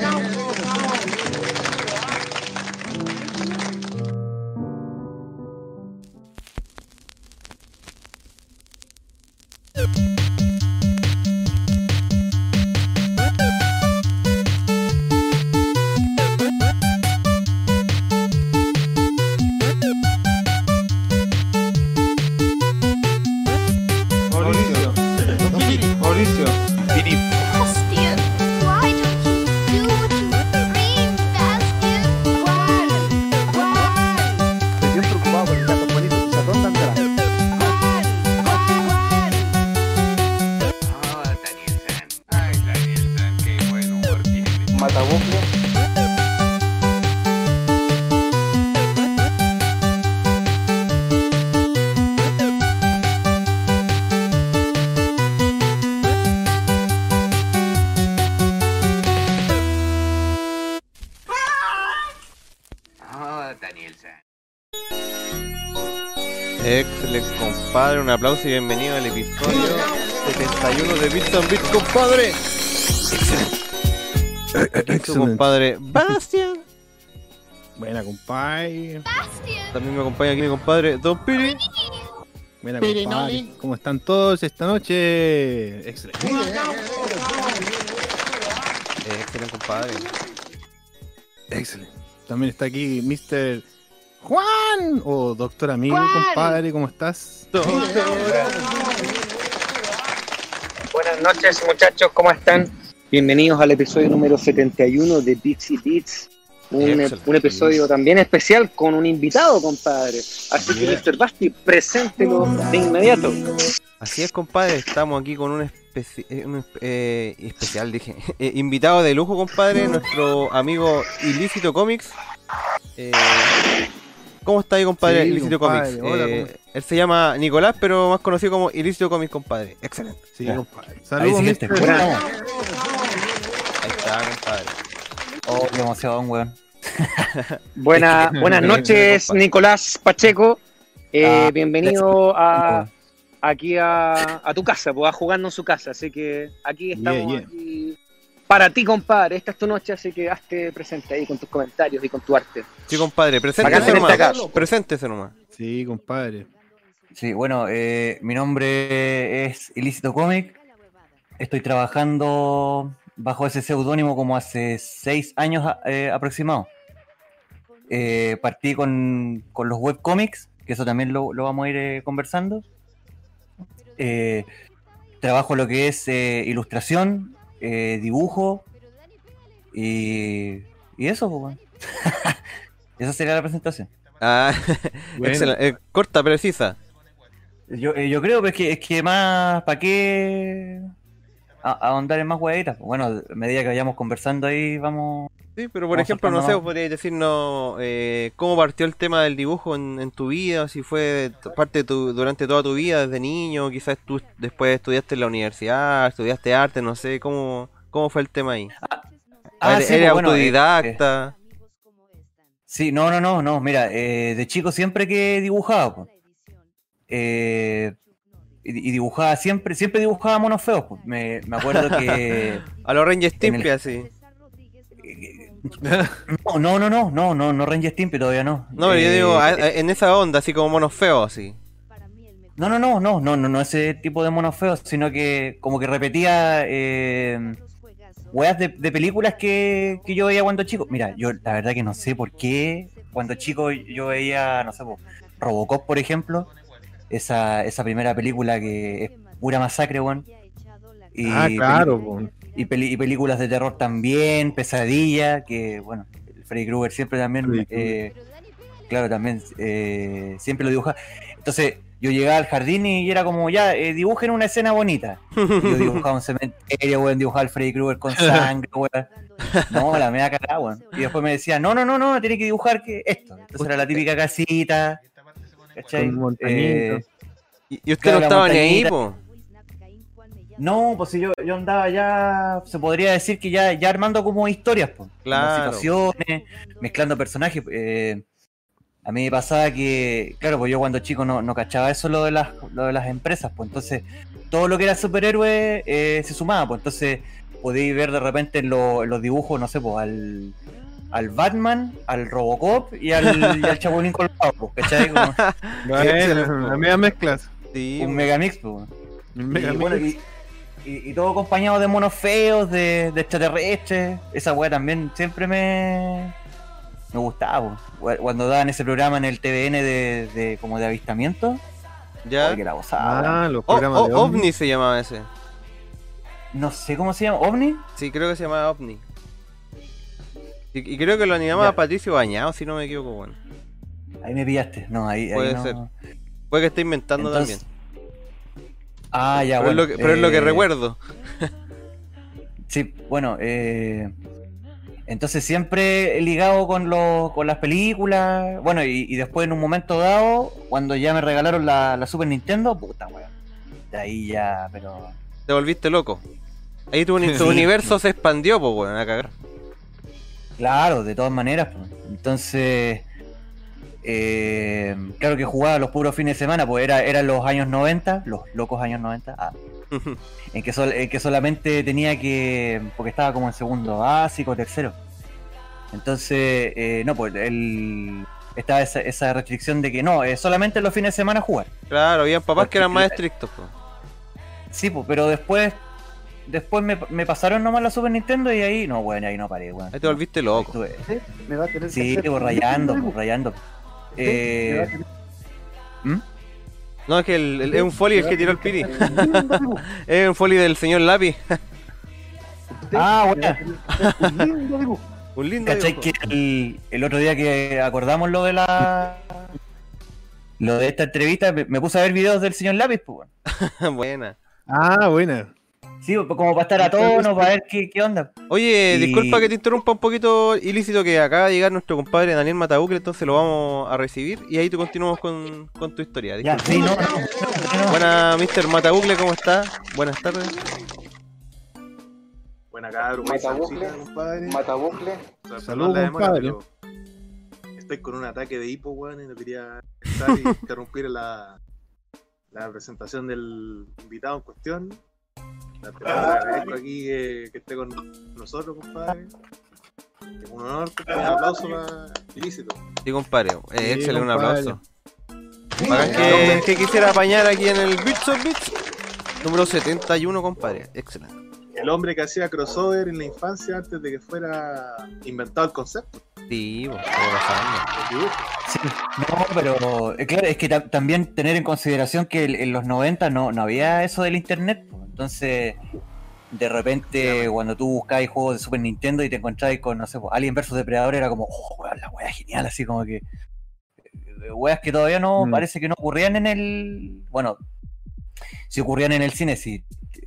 Mauricio. Un aplauso y bienvenido al episodio 71 de Bits and Bits, compadre. Excelente. Compadre Bastian. Buena, compadre. Bastian. También me acompaña aquí mi compadre Don Piri. Buena, compadre. ¿Cómo están todos esta noche? Excelente. Excelente, compadre. Excelente. También está aquí Mr. Juan o Doctor Amigo, Juan. compadre. ¿Cómo estás? Buenas noches, muchachos, ¿cómo están? Bienvenidos al episodio número 71 de Beats y Beats. Un, episodio también especial con un invitado, compadre. Así que, Yeah. Mr. Basti, preséntelo de inmediato. Así es, compadre. Estamos aquí con un, especi- eh, un eh, especial, dije. eh, invitado de lujo, compadre. Nuestro amigo Ilícito Comics. Eh, ¿Cómo está ahí, compadre? Sí, Ilícito compadre. Comics. Hola, Eh, ¿cómo él se llama Nicolás, pero más conocido como Ilícito Comics, compadre. Excelente. Sí, Ya. compadre. Saludos, Ahí sí que Mr. te- Buenas. Ahí está, compadre. Oh, qué emoción, weón. Buena- buenas noches, Nicolás Pacheco. Eh, Ah, bienvenido a, aquí a, a tu casa, pues, a jugando en su casa. Así que aquí estamos yeah. aquí para ti, compadre. Esta es tu noche, así que hazte presente ahí con tus comentarios y con tu arte. Sí, compadre. Preséntese nomás. Preséntese nomás. Sí, compadre. Sí, bueno, eh, mi nombre es Ilícito Comic. Estoy trabajando bajo ese seudónimo como hace seis años eh, aproximado. Eh, partí con, con los webcomics, que eso también lo, lo vamos a ir eh, conversando. Eh, trabajo lo que es eh, ilustración, eh, dibujo y, y eso, pues. Esa sería la presentación. Ah, Bueno. excelente. Eh, corta, precisa. Yo, eh, yo creo que es que, es que más, ¿para qué ahondar en más huevitas? Bueno, a medida que vayamos conversando ahí, vamos... Sí, pero por Vamos ejemplo, no sé, saltando. podrías decirnos eh, cómo partió el tema del dibujo en, en tu vida, si fue parte de tu, durante toda tu vida, desde niño, quizás tú después estudiaste en la universidad, estudiaste arte, no sé, cómo, cómo fue el tema ahí. Ah, ¿Eres, sí, eres pues, eh, autodidacta? Sí, no, no, no, no, mira, eh, de chico siempre que dibujaba, pues. Eh, y, dibujaba siempre, siempre dibujaba monos feos. Me, me acuerdo que... A los Ranger Stimpy, así. No, no, no, no, no, no, no Ranger Stimpy todavía no. No, pero yo Eh, digo, a- a- en esa onda, así como monos feos, así. No, no, no, no, no, no, no ese tipo de monos feos, sino que como que repetía eh, weas de, de películas que, que yo veía cuando chico. Mira, yo la verdad que no sé por qué cuando chico yo veía, no sé, po, Robocop, por ejemplo, esa, esa primera película que es pura masacre, weón. Y ah, claro. Y, peli- y películas de terror también, Pesadilla, que bueno, Freddy Krueger siempre también, eh, claro, también eh, siempre lo dibuja. Entonces yo llegaba al jardín y era como, ya, eh, dibujen una escena bonita. Y yo dibujaba un cementerio, weón, dibujaba al Freddy Krueger con sangre, weón. No, la media cagada, weón. Y después me decía, no, no, no, no, tiene que dibujar que esto. Entonces era la típica casita. ¿cachai? Eh, Y, usted Claro, no estaba ni ahí, po. No, pues si yo, yo andaba ya, se podría decir que ya, ya armando como historias, pues, como Claro. situaciones, mezclando personajes. eh, a mí me pasaba que, claro, pues yo cuando chico no, no cachaba eso lo de las, lo de las empresas, pues entonces todo lo que era superhéroe eh, se sumaba, pues entonces podéis ver de repente en, lo- en los dibujos, no sé, pues al, al Batman, al Robocop y al, y al Chapulín Colorado, pues, ¿cachai? Como Bueno, las medias mezclas. Sí, un megamix, pues. Un mega y, bueno, mix. y, y- y todo acompañado de monos feos, de, de extraterrestres. Esa weá también siempre me, me gustaba. po. Cuando daban ese programa en el TVN de, de como de avistamiento, ya. ay, que la gozaba. Ah, los Oh, programas oh, de OVNI se llamaba ese. No sé cómo se llama, ¿OVNI? Sí, creo que se llamaba OVNI. Y, y creo que lo animaba. Patricio Bañado, si no me equivoco, bueno. Ahí me pillaste. No, ahí, ahí Puede no. ser. Puede que esté inventando Entonces, también. Ah, ya, pero bueno. es lo que, pero es lo que eh, recuerdo. Sí, bueno, eh, entonces siempre ligado con, los con las películas. Bueno, y, y después en un momento dado, cuando ya me regalaron la, la Super Nintendo, puta weón. De ahí ya, pero. Te volviste loco. Ahí tu, universo se expandió, pues, weón, a cagar. Claro, de todas maneras. pues. Entonces, eh, claro que jugaba los puros fines de semana, pues era, eran los años 90, los locos años 90, ah, en, que sol- en que solamente tenía que, porque estaba como en segundo básico, tercero. Entonces, eh, no, pues el, estaba esa, esa restricción de que no, eh, solamente los fines de semana jugar. claro, había papás que eran más estrictos, pues. Sí, pues, pero después... Después me, me pasaron nomás la Super Nintendo y ahí, no, bueno, ahí no paré, weón. Ahí te volviste loco. Estuve- Me va a tener que Sí, hacer- pues rayando, pues, rayando. Eh, ¿Mm? No, es que el, el- es un folio el que tiró el piri. Es un folio del señor Lápiz. Usted Ah, hacer Un lindo dibujo. Un lindo ¿Cachai que el, el otro día que acordamos lo de la. Lo de esta entrevista, me, me puse a ver videos del señor Lápiz, pues, weón. Buena. Ah, buena. Sí, pues, como para estar a tono, para ver qué, qué onda. Oye, Y- disculpa que te interrumpa un poquito ilícito que acaba de llegar nuestro compadre Daniel Matabucle, entonces lo vamos a recibir y ahí te continuamos con, con tu historia. Ya, sí, no, no, no, no. Buena, Mr. Matabucle, ¿cómo está? Buenas tardes. Buena cabrón, Matabucle. compadre. Matabucle. Saludos, compadre. Estoy con un ataque de hipo, weón, y no quería estar y interrumpir la, la presentación del invitado en cuestión. Agradezco aquí que, que esté con nosotros, compadre. Es un honor, compadre. Un aplauso para Ilícito. Sí, compadre. Eh, Sí, échale un compadre. aplauso. Bacán que, que quisiera apañar aquí en el Bits of Bits. Número 71, compadre. Excelente. El hombre que hacía crossover en la infancia antes de que fuera inventado el concepto Sí, pues. Sí, no, pero eh, claro, es que ta- también tener en consideración que en los 90 no, no había eso del internet, pues. Entonces de repente cuando tú buscabas juegos de Super Nintendo y te encontrabas con, no sé, pues, Alien vs Depredador era como, oh, weón, la wea genial, así como que eh, weas que todavía no, Mm. parece que no ocurrían en el, bueno, si ocurrían en el cine, sí,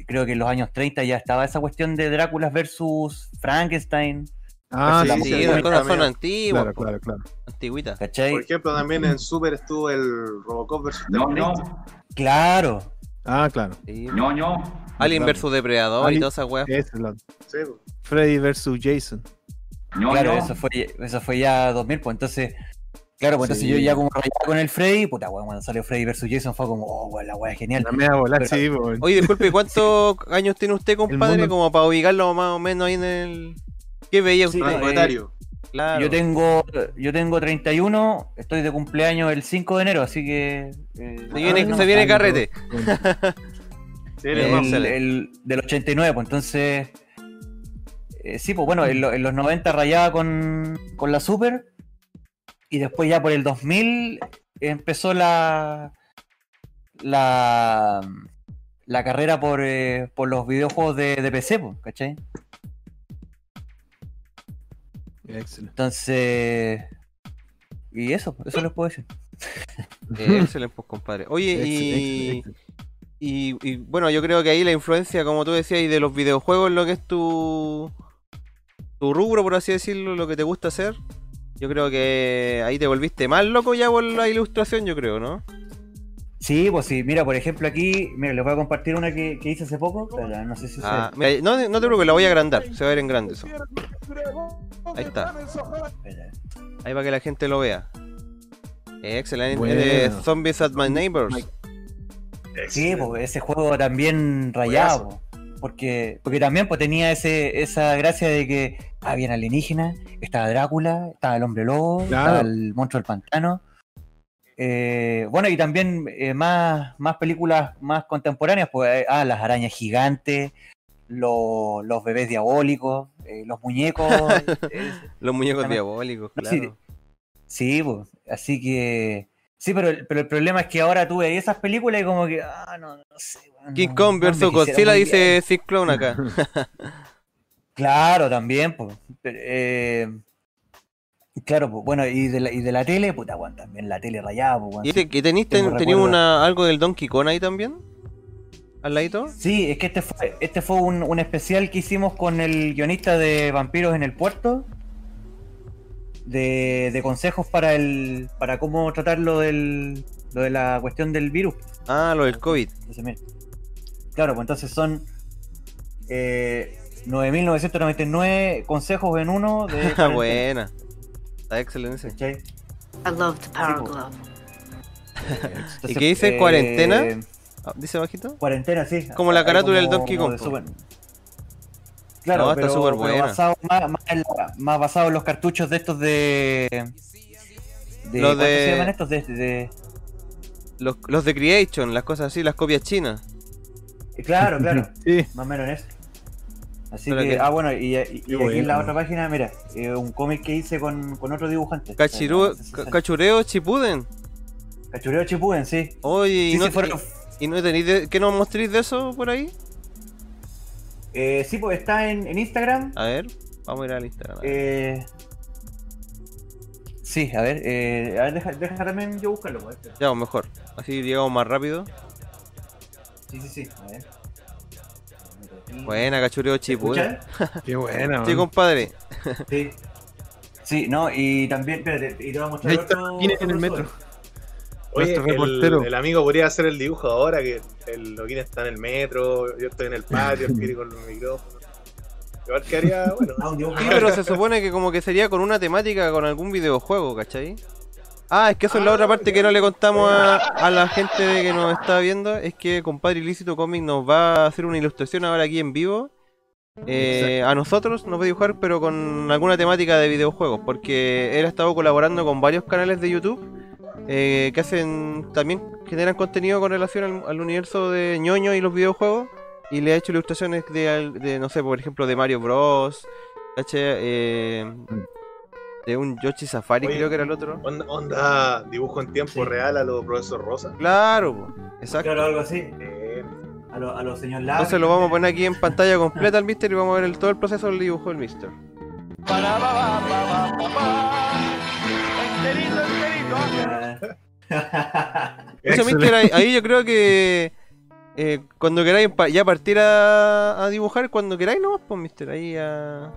creo que en los años 30 ya estaba esa cuestión de Dráculas versus Frankenstein, Ah, sí, la sí, sí, sí, cosas son antiguas, Claro, claro, claro. antiguitas. ¿cachai? Por ejemplo, también en Super estuvo el Robocop vs. Terminator. Claro, Ah, claro. Sí, ño, ño. Alien Claro. vs Depredador y todas esas weas. Ese es la- Sí. Freddy versus Jason. ño, Claro, ño. eso fue, eso fue ya 2000, pues entonces, claro, pues entonces Sí. yo ya como rayaba con el Freddy, puta, weón, cuando salió Freddy vs Jason fue como, oh, weón, la weá es genial. La media bola, Pero- sí. Oye, disculpe, ¿cuántos años tiene usted, compadre? mundo- Como para ubicarlo más o menos ahí en el. ¿Qué veía Sí, usted? eh, Rango etario. Claro. Yo tengo, yo tengo 31, estoy de cumpleaños el 5 de enero, así que... eh, Se viene, no, se viene no, carrete. Sí, el, hermano. el- del 89, pues entonces... eh, sí, pues bueno, en, lo- en los 90 rayaba con, con la Super y después ya por el 2000 empezó la... La... La carrera por, eh, por los videojuegos de, de PC, pues, ¿cachai? Excelente. Entonces... Y eso, eso les puedo decir. Eh, excelente, pues, compadre. Oye, y, y, bueno, yo creo que ahí la influencia, como tú decías, y de los videojuegos, lo que es tu, tu rubro, por así decirlo, lo que te gusta hacer. Yo creo que ahí te volviste más loco ya por la ilustración, yo creo, ¿no? Sí, pues sí, mira, por ejemplo aquí, mira, les voy a compartir una que, que hice hace poco, pero no sé si se Ah, mira, no, no te preocupes, la voy a agrandar, se va a ver en grande eso. Ahí está, ahí para que la gente lo vea. Eh, excelente, Bueno. eh, Zombies at My Neighbors. Sí, pues ese juego también rayado. po. Porque, porque también pues, tenía ese, esa gracia de que había alienígenas, estaba Drácula, estaba el hombre lobo, Claro. estaba el monstruo del pantano. Eh, bueno, y también eh, más, más películas más contemporáneas, pues, eh, ah, las arañas gigantes, lo- los bebés diabólicos, eh, los muñecos. Los muñecos También- diabólicos, No, sí, claro. Sí, pues, así que. Sí, pero, el- pero el problema es que ahora tú ves esas películas y como que. Ah, no, no sé. weón, King Kong vs Godzilla dice Clown acá. Claro, también, pues. Pero, eh, claro, pues, bueno, y de la, y de la tele, puta, weón, también la tele rayada, pues. ¿Y, te- y tenís, Tengo ten- tenís recuerdo. una, algo del Donkey Kong ahí también? ¿Al ladito? Sí, es que este fue, este fue un, un especial que hicimos con el guionista de Vampiros en el Puerto. De, de consejos para el para cómo tratar lo del lo de la cuestión del virus. Ah, lo del COVID. Entonces, mira. Claro, pues entonces son eh, 9.999 consejos en uno de buena. Está excelente. ¿cachai? I love the Power Sí, po. Glove. Entonces, qué dice, eh, cuarentena? Ah, ¿Dice bajito? Cuarentena, sí. Como la carátula del Donkey Kong. Super- Claro, No, está pero buena. basado más, más en la- más basado en los cartuchos de estos de. de Los ¿cuántos de- se llaman estos? De, de- Los, los de Creation, las cosas así, las copias chinas. Claro, claro. Sí. Más o menos en eso. Así Pero que, ah, bueno, y, y- y aquí en la otra página, mira, eh, un cómic que hice con, con otro dibujante. Cachureo Chipuden. Cachureo Chipuden, sí. Oye, ¿y Sí, no, sí, fueron- y, no tenéis de, que nos mostréis de eso por ahí? eh, sí, pues está en, en Instagram. A ver, vamos a ir al Instagram. Eh, sí, a ver, eh, a ver, deja, deja también yo buscarlo. pues, espera. Ya, o mejor. Así llegamos más rápido. Sí, sí, sí, a ver. Buena, cachureo ¿Se Chipuden. escucha? Qué buena, Sí, compadre. Sí. Sí, no, y también, espérate, y te voy a mostrar otro- viene en el otro metro. Oye, el, reportero. el amigo podría hacer el dibujo ahora, que el Loquín está en el metro, yo estoy en el patio, el Piri con los micrófonos. Igual que haría, bueno, Ah, un dibujo Sí, pero se supone que como que sería con una temática con algún videojuego, ¿cachai? Ah, es que eso es la Ah, otra parte que no le contamos a, a la gente de que nos está viendo, es que compadre Ilícito Comic nos va a hacer una ilustración ahora aquí en vivo. Eh, a nosotros nos va a dibujar, pero con alguna temática de videojuegos, porque él ha estado colaborando con varios canales de YouTube eh, que hacen también generan contenido con relación al, al universo de ñoño y los videojuegos y le ha hecho ilustraciones de, de, no sé, por ejemplo, de Mario Bros. ¿cachai? Eh, de un Yoshi Safari, Oye. creo que era el otro. onda, onda dibujo en tiempo Sí. real a los profesor Rosa. Claro, po, exacto. Claro, algo así. Eh, A los a los señor Larry. Entonces lo vamos a poner aquí en pantalla completa al Mister y vamos a ver el- todo el proceso del dibujo del Mister. Eso, Mister, ahí, ahí yo creo que eh, cuando queráis ya partir a, a dibujar, cuando queráis nomás, pues, Mister, ahí a...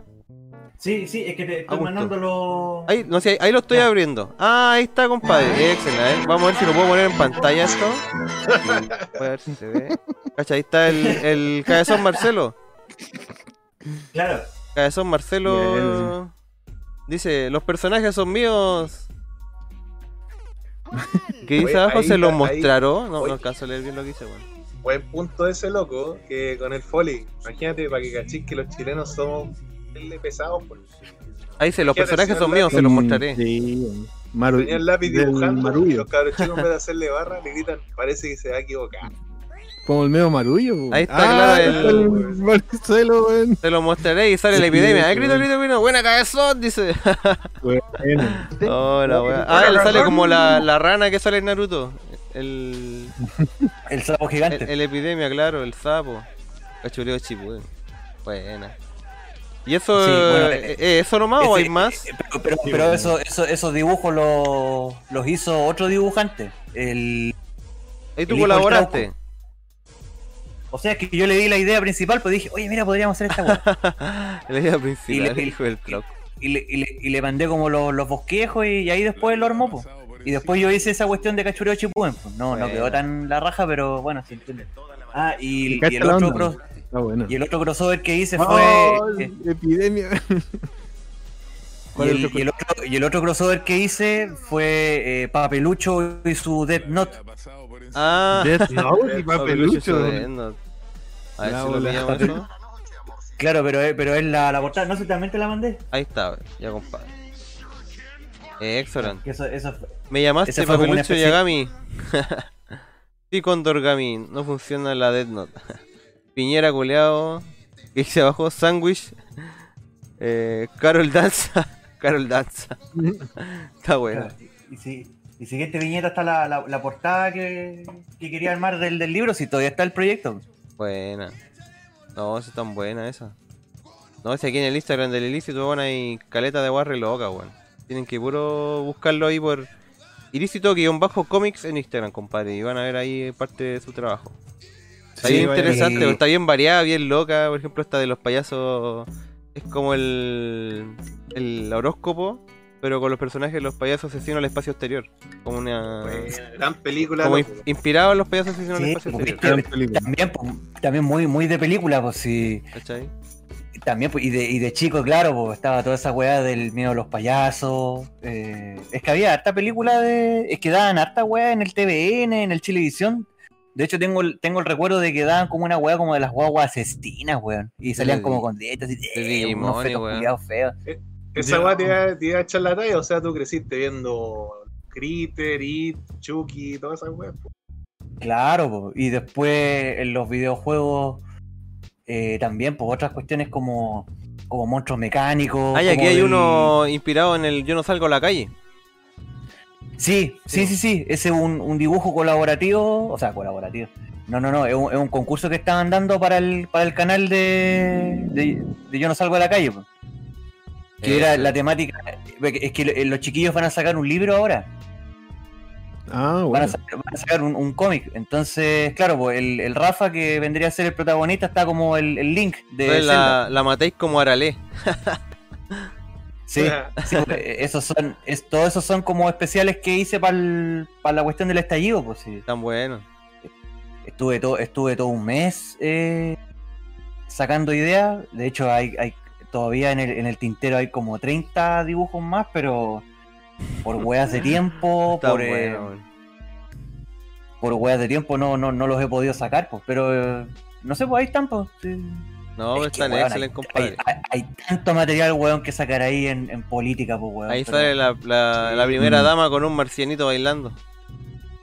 Sí, sí, es que te estoy mandando los. Ahí, no sé, ahí lo estoy Ya. abriendo. Ah, ahí está, compadre. Excelente. A ver, vamos a ver si lo puedo poner en pantalla esto. Voy a ver si se ve. Cacha, ahí está el, el cabezón Marcelo. Claro. Cabezón Marcelo. Dice, los personajes son míos. ¿Qué dice abajo? ahí ¿Se ahí- mostraron? No, no alcanzo a leer bien lo que dice, bueno. buen punto ese loco, que con el Foley. Imagínate, para que cachis que los chilenos somos pesados, pues. Ahí dice, los ¿Quieres personajes son míos, se los mostraré. Sí, Maru, Tenía el lápiz dibujando y marullo. los cabros chicos en vez de hacerle barra le gritan, parece que se va a equivocar. Como el medio marullo. po. Ahí está, Ah, claro, el- el Marcelo, weón. Se los mostraré y sale la Sí, epidemia. ¡Eh, sí, grito, grito, grito! ¡Buena cabezón! Dice. Bueno. Hola, weá. Ah, le sale como la, la rana que sale en Naruto. El, El sapo el, gigante. el epidemia, claro, el sapo. Cachureo chipuden. Buena. ¿Y eso, Sí, bueno, eh, eh, eso nomás o Ese- hay más? eh, Pero, pero, pero eso, eso, esos dibujos los, los hizo otro dibujante. El, Ahí tú el colaboraste. o sea, que yo le di la idea principal, pues dije, oye, mira, podríamos hacer esta weá. La idea Y principal, le- hijo del y, le, y, le, y le mandé como los, los bosquejos y, ahí después lo armó, pues. Y después yo hice esa cuestión de cachureo chipuden, pues. No, no quedó tan la raja, pero bueno, se entiende. Ah, y, y el otro cros- Está bueno. y el otro crossover que hice Oh, fue. eh, epidemia. Y ¿Cuál es el, otro y el otro, y el otro crossover que hice fue eh, Papelucho y su Death Note. Ah, Death No, Note, si Papelucho. A ver La si lo pillamos eso. Claro, pero, es- pero es la, la portada. No sé, también te la mandé. Ahí está, ya compadre. Excellent. Que eso, eso fue- Me llamaste Papelucho Yagami. sí, Condorgami. No funciona la Death Note. Piñera culeado. Que dice abajo, Sandwich. Eh, Carol Danza. Carol Danza. Está bueno. Y, si, y siguiente viñeta está la, la, la portada que, que quería armar del, del libro, si todavía está el proyecto. Buena. No, esa es tan buena esa. No, si aquí en el Instagram del ilícito, bueno, hay caleta de guarre loca, weón. Tienen que puro buscarlo ahí por ilícito-comics en Instagram, compadre. Y van a ver ahí parte de su trabajo. Está Sí, bien interesante, está bien variada, bien loca. Por ejemplo, esta de los payasos es como el, el horóscopo, pero con los personajes de los payasos asesinos al espacio exterior. Como una. Gran película. Como loco. in- inspirado en los payasos asesinos al espacio exterior. Gran película. también, pues, también muy, muy de película, pues sí. ¿Cachai? También, y de, y de chico, claro, pues estaba toda esa weá del miedo a los payasos. eh, es que había harta película de. Es que daban harta weá en el TVN, en el Chilevisión. De hecho, tengo el, tengo el recuerdo de que daban como una weá como de las guaguas asesinas, weón. Y salían como con dietas y de eh, unos fetos feos. Esa weá te, iba- te iba a echar la talla, o sea, tú creciste viendo Critter, It, Chucky, todas esas weas. Claro, po. y después en los videojuegos eh, también, pues otras cuestiones como, como monstruos mecánicos. Ay, aquí hay del- uno inspirado en el Yo no salgo a la calle. Sí, sí, sí, sí. Ese es un, un dibujo colaborativo. O sea, colaborativo. No, no, no. Es un, es un concurso que estaban dando para el, para el canal de, de, de Yo no salgo a la calle. po. Que era la temática. Es que lo- los chiquillos van a sacar un libro ahora. Ah, Van a bueno. sacar, van a sacar un, un cómic. Entonces, claro, pues el, el Rafa que vendría a ser el protagonista está como el, el link de Zelda. la, la matéis como Aralé. Sí, sí, esos son, es, todos esos son como especiales que hice para la cuestión del estallido, pues sí. Tan bueno. Estuve todo, estuve todo un mes eh, sacando ideas. De hecho, hay, hay todavía en el, en el tintero hay como 30 dibujos más, pero por weas de tiempo, por, eh, bueno, weón. por weas de tiempo no, no, no los he podido sacar, pues, pero eh, no sé, pues ahí están, pues. sí. No, Es que, están weón, excelentes, hay, compadre. hay- hay tanto material, weón, que sacar ahí en, en política, pues, weón. Ahí pero- sale la, la, la primera Mm. dama con un marcianito bailando.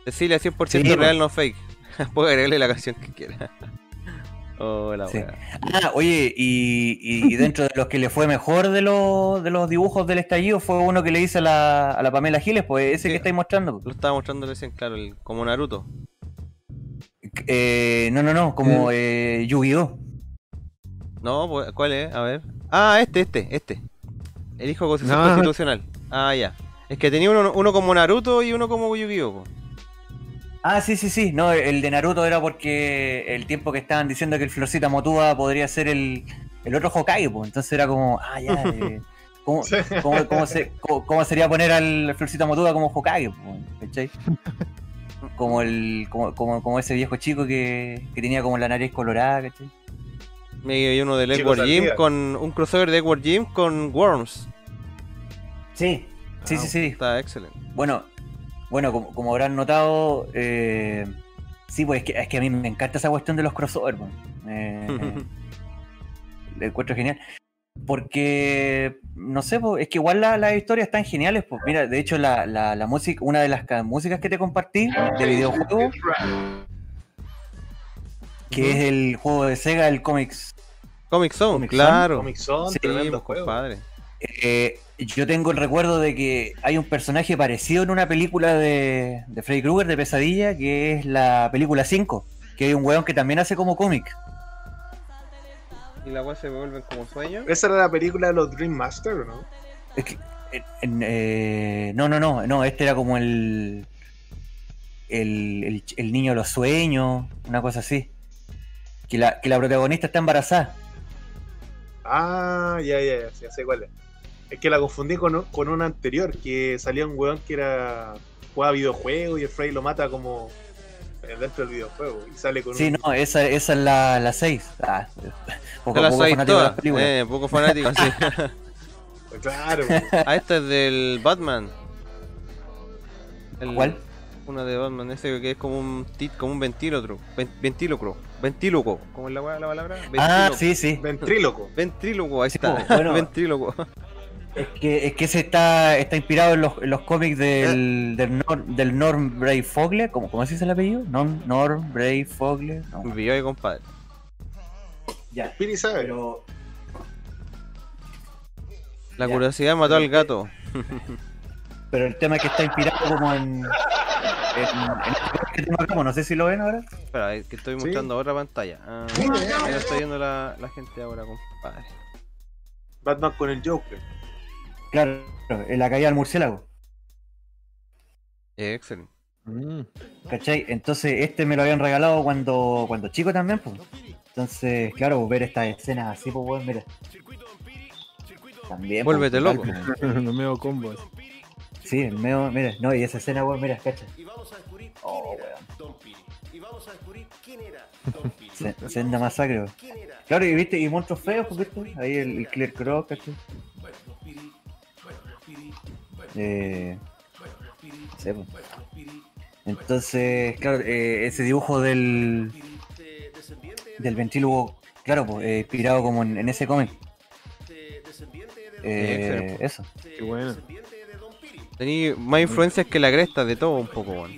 Cecilia 100% Sí, real, pues. no fake. Puede agregarle la canción que quiera. Oh, la Sí. Ah, oye, y, y- y dentro de los que le fue mejor de los, de los dibujos del estallido fue uno que le hice a la, a la Pamela Giles, pues ese Sí. que estáis mostrando. Lo estaba mostrando recién, claro, el- como Naruto. Eh, no, no, no, como eh, Yu-Gi-Oh! No, pues, ¿cuál es? A ver. Ah, este, este, este. El hijo constitucional. No. constitucional. Ah, ya. Es que tenía uno, uno como Naruto y uno como Yu-Gi-Oh! Ah, sí, sí, sí. No, el de Naruto era porque el tiempo que estaban diciendo que el Florcita Motuda podría ser el, el otro Hokage, pues. Entonces era como, ah, ya. eh, ¿cómo, cómo- cómo se- cómo- cómo sería poner al Florcita Motuda como Hokage? pues, ¿cachai? Como, el, como, como, como ese viejo chico que, que tenía como la nariz colorada, ¿cachai? Me hay uno del Edward Jim con un crossover de Edward Jim con Worms. Sí, sí, sí, sí. Está excelente. Bueno, bueno, como, como habrán notado, eh, sí, pues es que, es que a mí me encanta esa cuestión de los crossovers, pues. Eh, le encuentro genial. Porque, no sé, pues, es que igual la- las historias están geniales. Pues mira, de hecho, la, la, la música, una de las ca- músicas que te compartí de videojuego, que es el juego de Sega, el Comics. Comic Zone, Comic claro. Comic Zone, Sí, tremendo pues, juego. compadre. Eh, yo tengo el recuerdo de que hay un personaje parecido en una película de, de Freddy Krueger de Pesadilla, que es la película 5, que hay un weón que también hace como cómic. Y la weá se vuelven como sueños. Esa era la película de los Dream Master, ¿o no? Es que, en- en, eh, no, no, no, no, este era como el, el, el, el niño de los sueños, una cosa así. Que la, que la protagonista está embarazada. Ah, ya, ya, ya, ya sé cuál es. Es que la confundí con, con una anterior, que salía un weón que era jugaba videojuegos y el Freddy lo mata como dentro del videojuego y sale con Sí, un... no, esa, esa es la, la 6. Ah, poco, fanático de las todas. películas. Eh, poco fanático, sí. Claro. Ah, esta es del Batman. El- ¿Cuál? Una de Batman, ese que es como un tit, como un ventílocro. Ven- ventílocro. Ventíloco. ¿Cómo es la, la palabra? Ah, sí, sí. Ventríloco. Ventríloco, ahí Sí, está. bueno. Ventríloco. Es que, es que ese está, está inspirado en los, en los cómics del, del, Nor, del Norm Bray Fogler. ¿Cómo, ¿Cómo se dice el apellido? Norm, Norm Bray Fogler. No, ahí, compadre. ya. Piri sabe. Pero La Ya. curiosidad mató al gato. Pero el tema es que está inspirado como en. en, en este tengo acá, no sé si lo ven ahora. Espera, es que estoy Sí. mostrando otra pantalla. Ah, ahí lo está viendo la, la gente ahora, compadre. Batman con el Joker. Claro, en la caída del murciélago. Eh, excelente. Mm. ¿Cachai? Entonces este me lo habían regalado cuando, cuando chico también, pues. Entonces, claro, ver estas escenas así, pues, weón, mira. También. pues, Vuélvete total, loco. pues. Los medio combos. Sí, el medio, mira, no, y esa escena, weón, mira, cacha. Oh, weón. Se- Senda masacre, weón. Claro, y viste, y monstruos feos, viste. Ahí el, el Clear Croc, ¿cachai? Eh. sí, pues. Entonces, claro, eh, ese dibujo del. del ventrílogo, claro, pues, eh, inspirado como en, en ese cómic. Eh, eso. Qué bueno. Tení más influencias que la cresta de todo un poco, weón.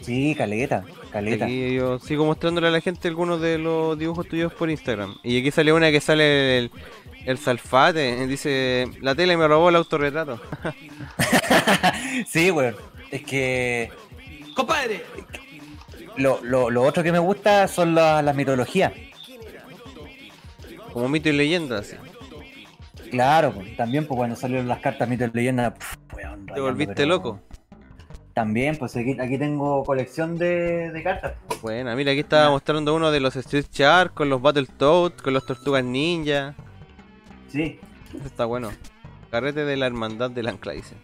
Sí, caleta, caleta. Aquí yo sigo mostrándole a la gente algunos de los dibujos tuyos por Instagram. Y aquí sale una que sale el, el Salfate. Dice, la tele me robó el autorretrato. sí, weón. Es que. ¡Compadre! Lo, lo, lo otro que me gusta son la- las mitologías. Como mito y leyenda, así. Claro, pues, también pues cuando salieron las cartas mitos y weón, Te volviste pero- loco. También, pues aquí, aquí tengo colección de, de cartas. Buena, mira, aquí estaba mostrando uno de los Street Shark con los Battletoads, con los Tortugas Ninja. Sí, Eso está bueno. Carrete de la Hermandad del Ancla, dice.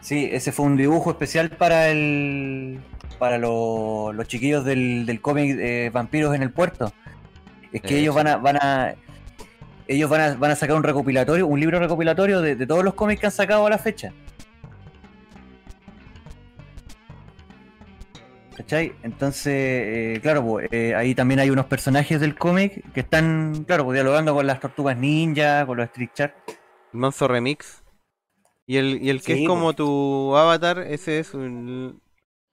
sí, ese fue un dibujo especial para el para lo- los chiquillos del, del cómic eh, Vampiros en el Puerto. Es que Eh, ellos sí. van a, van a ellos van a, van a sacar un recopilatorio, un libro recopilatorio de, de todos los cómics que han sacado a la fecha. ¿Cachai? Entonces, eh, claro, pues, eh, ahí también hay unos personajes del cómic que están, claro, pues, dialogando con las tortugas ninja, con los Street Shark. El Manso Remix. Y el, y el que Sí, es como tu avatar, ese es un-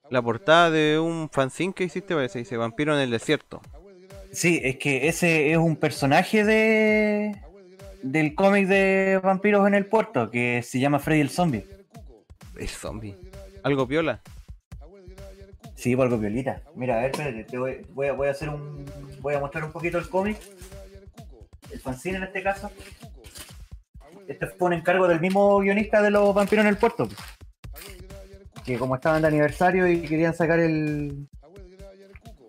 la portada de un fanzine que hiciste, parece, dice Vampiro en el desierto. Sí, es que ese es un personaje de del cómic de vampiros en el puerto que se llama Freddy el Zombie. Es zombie. Algo piola. Sí, algo violita. Mira, a ver, espérate, te voy, voy a, voy a hacer un. Voy a mostrar un poquito el cómic. El fanzine en este caso. Este fue un encargo del mismo guionista de los vampiros en el puerto. Que como estaban de aniversario y querían sacar el.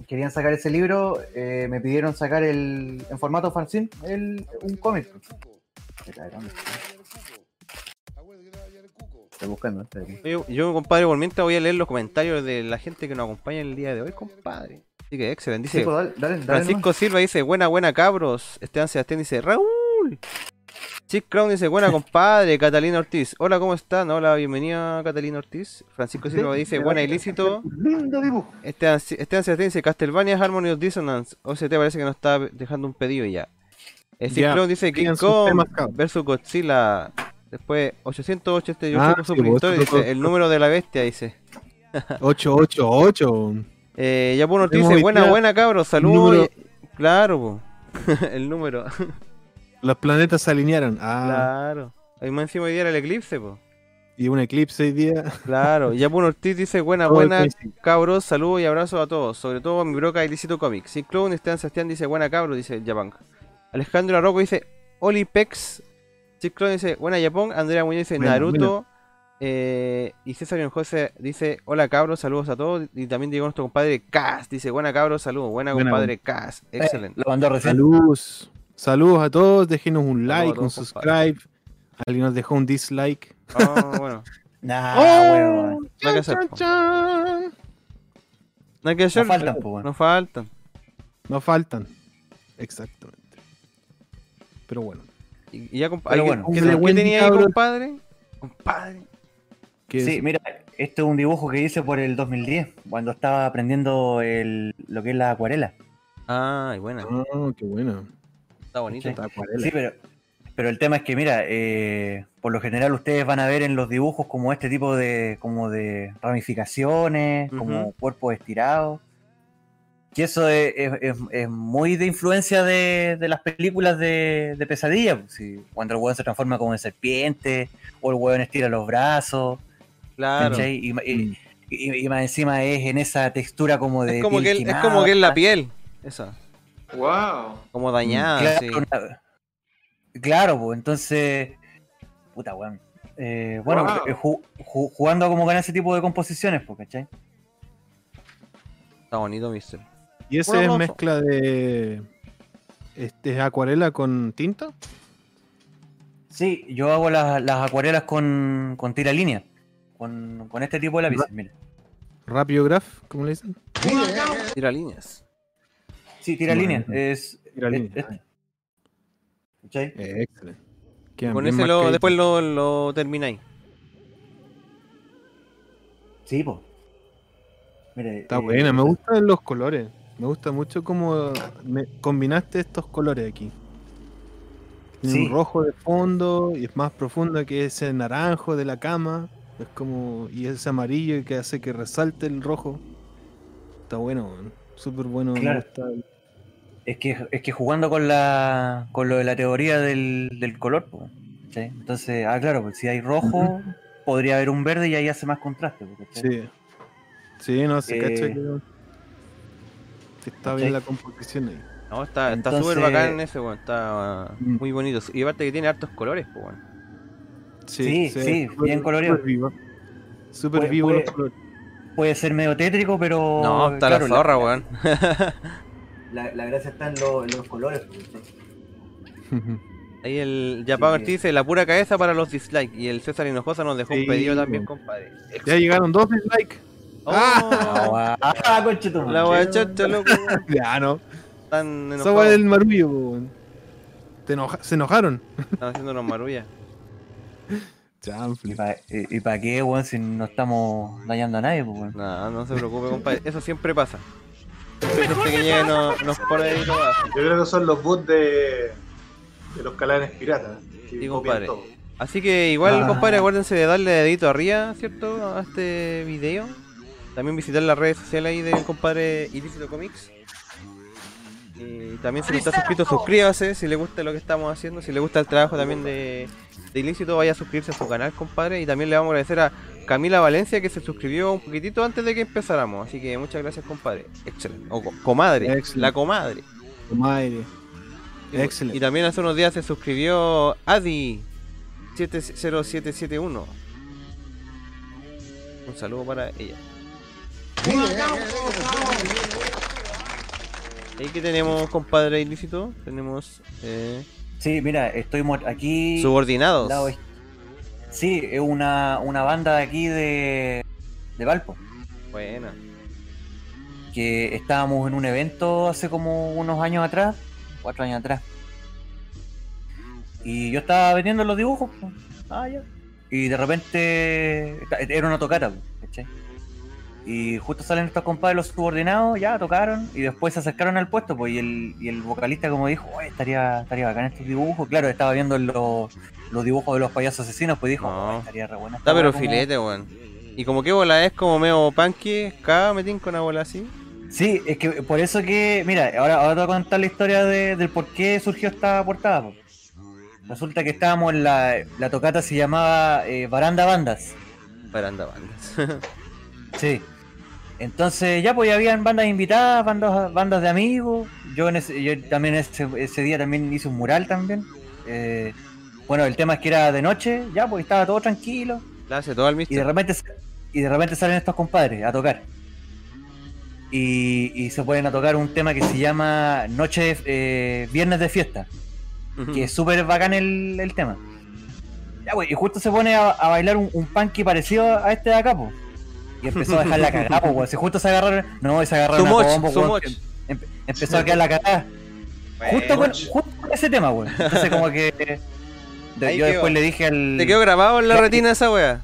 Querían sacar ese libro, eh, me pidieron sacar el. en formato fanzine el, un cómic. Estoy buscando, espérate. Yo, yo, compadre, por mientras voy a leer los comentarios de la gente que nos acompaña el día de hoy, compadre. Así que excelente. Sí, Dice pues, dale, dale, dale Francisco Silva dice, buena, buena cabros. Esteban Sebastián dice, Raúl. Chick Crown dice, buena compadre. Catalina Ortiz, hola, ¿cómo están? Hola, bienvenida Catalina Ortiz. Francisco Silva dice, buena ilícito. Lindo dibujo. Esteban, Esteban Sebastián dice, Castlevania Harmony of Dissonance. OCT parece que nos está dejando un pedido ya. Eh, Chick Ya, Crown dice, King Kong versus Godzilla. Después, 808 este Ah, YouTube sí, dice, el número de la bestia, dice. 888. Eh, Yapun Ortiz dice, buena, buena cabros, saludos. Claro, el número. Los planetas se alinearon. Ah, Claro. Ahí más encima hoy día era el eclipse, po. y un eclipse hoy día. Claro. Y Yapun Ortiz dice, buena, Todo buena, cabros, saludos y abrazos a todos. Sobre todo a mi broca Ilícito Comics. Sin Clown, Esteban Sebastián dice, buena cabros, dice Japón. Alejandro Arroco dice, Olipex. Sin Clown dice, buena Japón. Andrea Muñoz dice, Buena, Naruto. Eh, y César José dice, hola cabros, saludos a todos. Y también llegó nuestro compadre Cas, dice, buena cabros, saludos. Buena, Buena, compadre Cas. Eh, Excelente. lo mandó recién. Saludos. Saludos a todos. Déjenos un like, un subscribe. Alguien nos dejó un dislike. Ah, bueno. Nah, ¡Oh! que hacer, po. Chan. Nada que hacer. No faltan, po. No faltan. No faltan. Exactamente. Pero bueno. Y y ya, compa- Pero ¿qué- bueno. ¿qué, tenía ahí, compadre? Sí, es- mira, este es un dibujo que hice por el 2010, cuando estaba aprendiendo el, lo que es la acuarela. Ay, buena. Ah, qué bueno. Está bonito. Sí, pero, pero el tema es que, mira, eh, por lo general ustedes van a ver en los dibujos como este tipo de, como de ramificaciones, como cuerpos estirados. Y eso es, es- es- es muy de influencia de, de las películas de, de pesadilla. pues, si- cuando el hueón se transforma como en serpiente, o el hueón estira los brazos, Claro. ¿cachai? Y, y- y- y más encima es en esa textura como de. Es como, piel que, es quemada. como que es la piel. Esa. Wow. Como dañada, Claro, sí. una- claro, pues entonces. Puta, weón. Eh, bueno, Wow. eh, ju- ju- jugando como con ese tipo de composiciones, pues, ¿cachai? Está bonito, mister. ¿Y ese es mezcla de. Este es acuarela con tinta? Sí, yo hago las, las acuarelas con, con tira línea. Con, con este tipo de lápices, mira. Rapiograph, ¿cómo le dicen? Tira líneas. Sí, tira Bueno. línea. Es. Tira es- línea. es-. Eh, excelente. Quedan Con ese lo, después lo, lo termináis. Sí, pues. Está eh, buena, me gustan los colores. Me gusta mucho cómo me- combinaste estos colores aquí. Tiene Sí. un rojo de fondo y es más profundo que ese naranjo de la cama. Es como. Y ese amarillo que hace que resalte el rojo. Está bueno, súper bueno. me Claro. gusta. Es que, es que jugando con la con lo de la teoría del, del color, pues, ¿cachai? Entonces, ah, claro, pues si hay rojo, podría haber un verde y ahí hace más contraste, pues, ¿cachai? Sí. Sí, no se Eh, que, está bien la composición ahí. No, está está Entonces- súper bacán ese, weón. Está Mm. muy bonito. Y aparte que tiene hartos colores, pues, weón. Sí, sí, súper- bien colorido. Súper vivo. Súper Puede- vivo los puede- colores. Puede ser medio tétrico, pero. No, está claro, la zorra, la, weón. La, la gracia está en, lo- en los colores. pues. Ahí el Sí. Ortiz dice la pura cabeza para los dislikes. Y el César Hinojosa nos dejó Sí, un pedido también, compadre. ya llegaron dos dislikes. Oh, Ah, la guachacha, loco. Ya, no. Están enojados. del marullo, weón. Enoja- Se enojaron. Están haciendo unos marullas. ¿Y para y, pa qué, weón, si no estamos dañando a nadie, pues, weón? No, no se preocupe, compadre. Eso siempre pasa. Nos pone ahí todo. Yo creo que son los bots de, de los calanes piratas. que Sí, copian compadre. todo. Así que igual, Ah. compadre, acuérdense de darle dedito arriba, ¿cierto? A este video. También visitar las redes sociales ahí del compadre Ilícito Comics. Y también si no está suscrito, suscríbase si le gusta lo que estamos haciendo. Si le gusta el trabajo también de, de Ilícito, vaya a suscribirse a su canal, compadre. Y también le vamos a agradecer a Camila Valencia que se suscribió un poquitito antes de que empezáramos. Así que muchas gracias, compadre. Excelente. O co- comadre. Excelente. La comadre. Madre. Y Excelente. también hace unos días se suscribió Adi 70771. Un saludo para ella. ¿Y qué tenemos, compadre ilícito? Tenemos eh, Sí, mira, estoy aquí. subordinados. lado Sí, es una, una banda de aquí de, de Valpo. Buena. Que estábamos en un evento hace como unos años atrás, cuatro años atrás. Y yo estaba vendiendo los dibujos. Ah, ya. Y de repente era una tocata, ¿cachai? Y justo salen estos compadres los subordinados, ya tocaron, y después se acercaron al puesto, pues, y el, y el vocalista como dijo, "Oye, estaría, estaría bacán estos dibujos. Claro, estaba viendo los, los dibujos de los payasos asesinos, pues dijo, No. "Oye, estaría re buena Está pero weá como-". filete, weón. Y como que bola es como medio punky, cada metín con una bola así. Sí, es que por eso que, mira, ahora, ahora te voy a contar la historia de- del por qué surgió esta portada. po. Resulta que estábamos en la, la tocata se llamaba eh, Baranda Bandas. Baranda bandas. Sí. Entonces ya pues ya habían bandas invitadas, bandas, bandas de amigos. Yo, en ese, yo también ese, ese día también hice un mural también. Eh, bueno, el tema es que era de noche, ya pues estaba todo tranquilo. Le hace todo al Y de repente y de repente salen estos compadres a tocar. Y, y se ponen a tocar un tema que se llama Noche eh, Viernes de Fiesta, que es súper bacán el, el tema. Ya, güey, y justo se pone a, a bailar un, un punky parecido a este de acá, po. Y empezó a dejar la cagada, po, güey. Si justo se agarraron, no, se agarraron Too a much, combo, too güey, much. em- empezó a quedar la cagada. Justo con, justo con ese tema, güey. Entonces como que de- Ahí yo quedó. después le dije al. Te quedó grabado en la retina esa wea.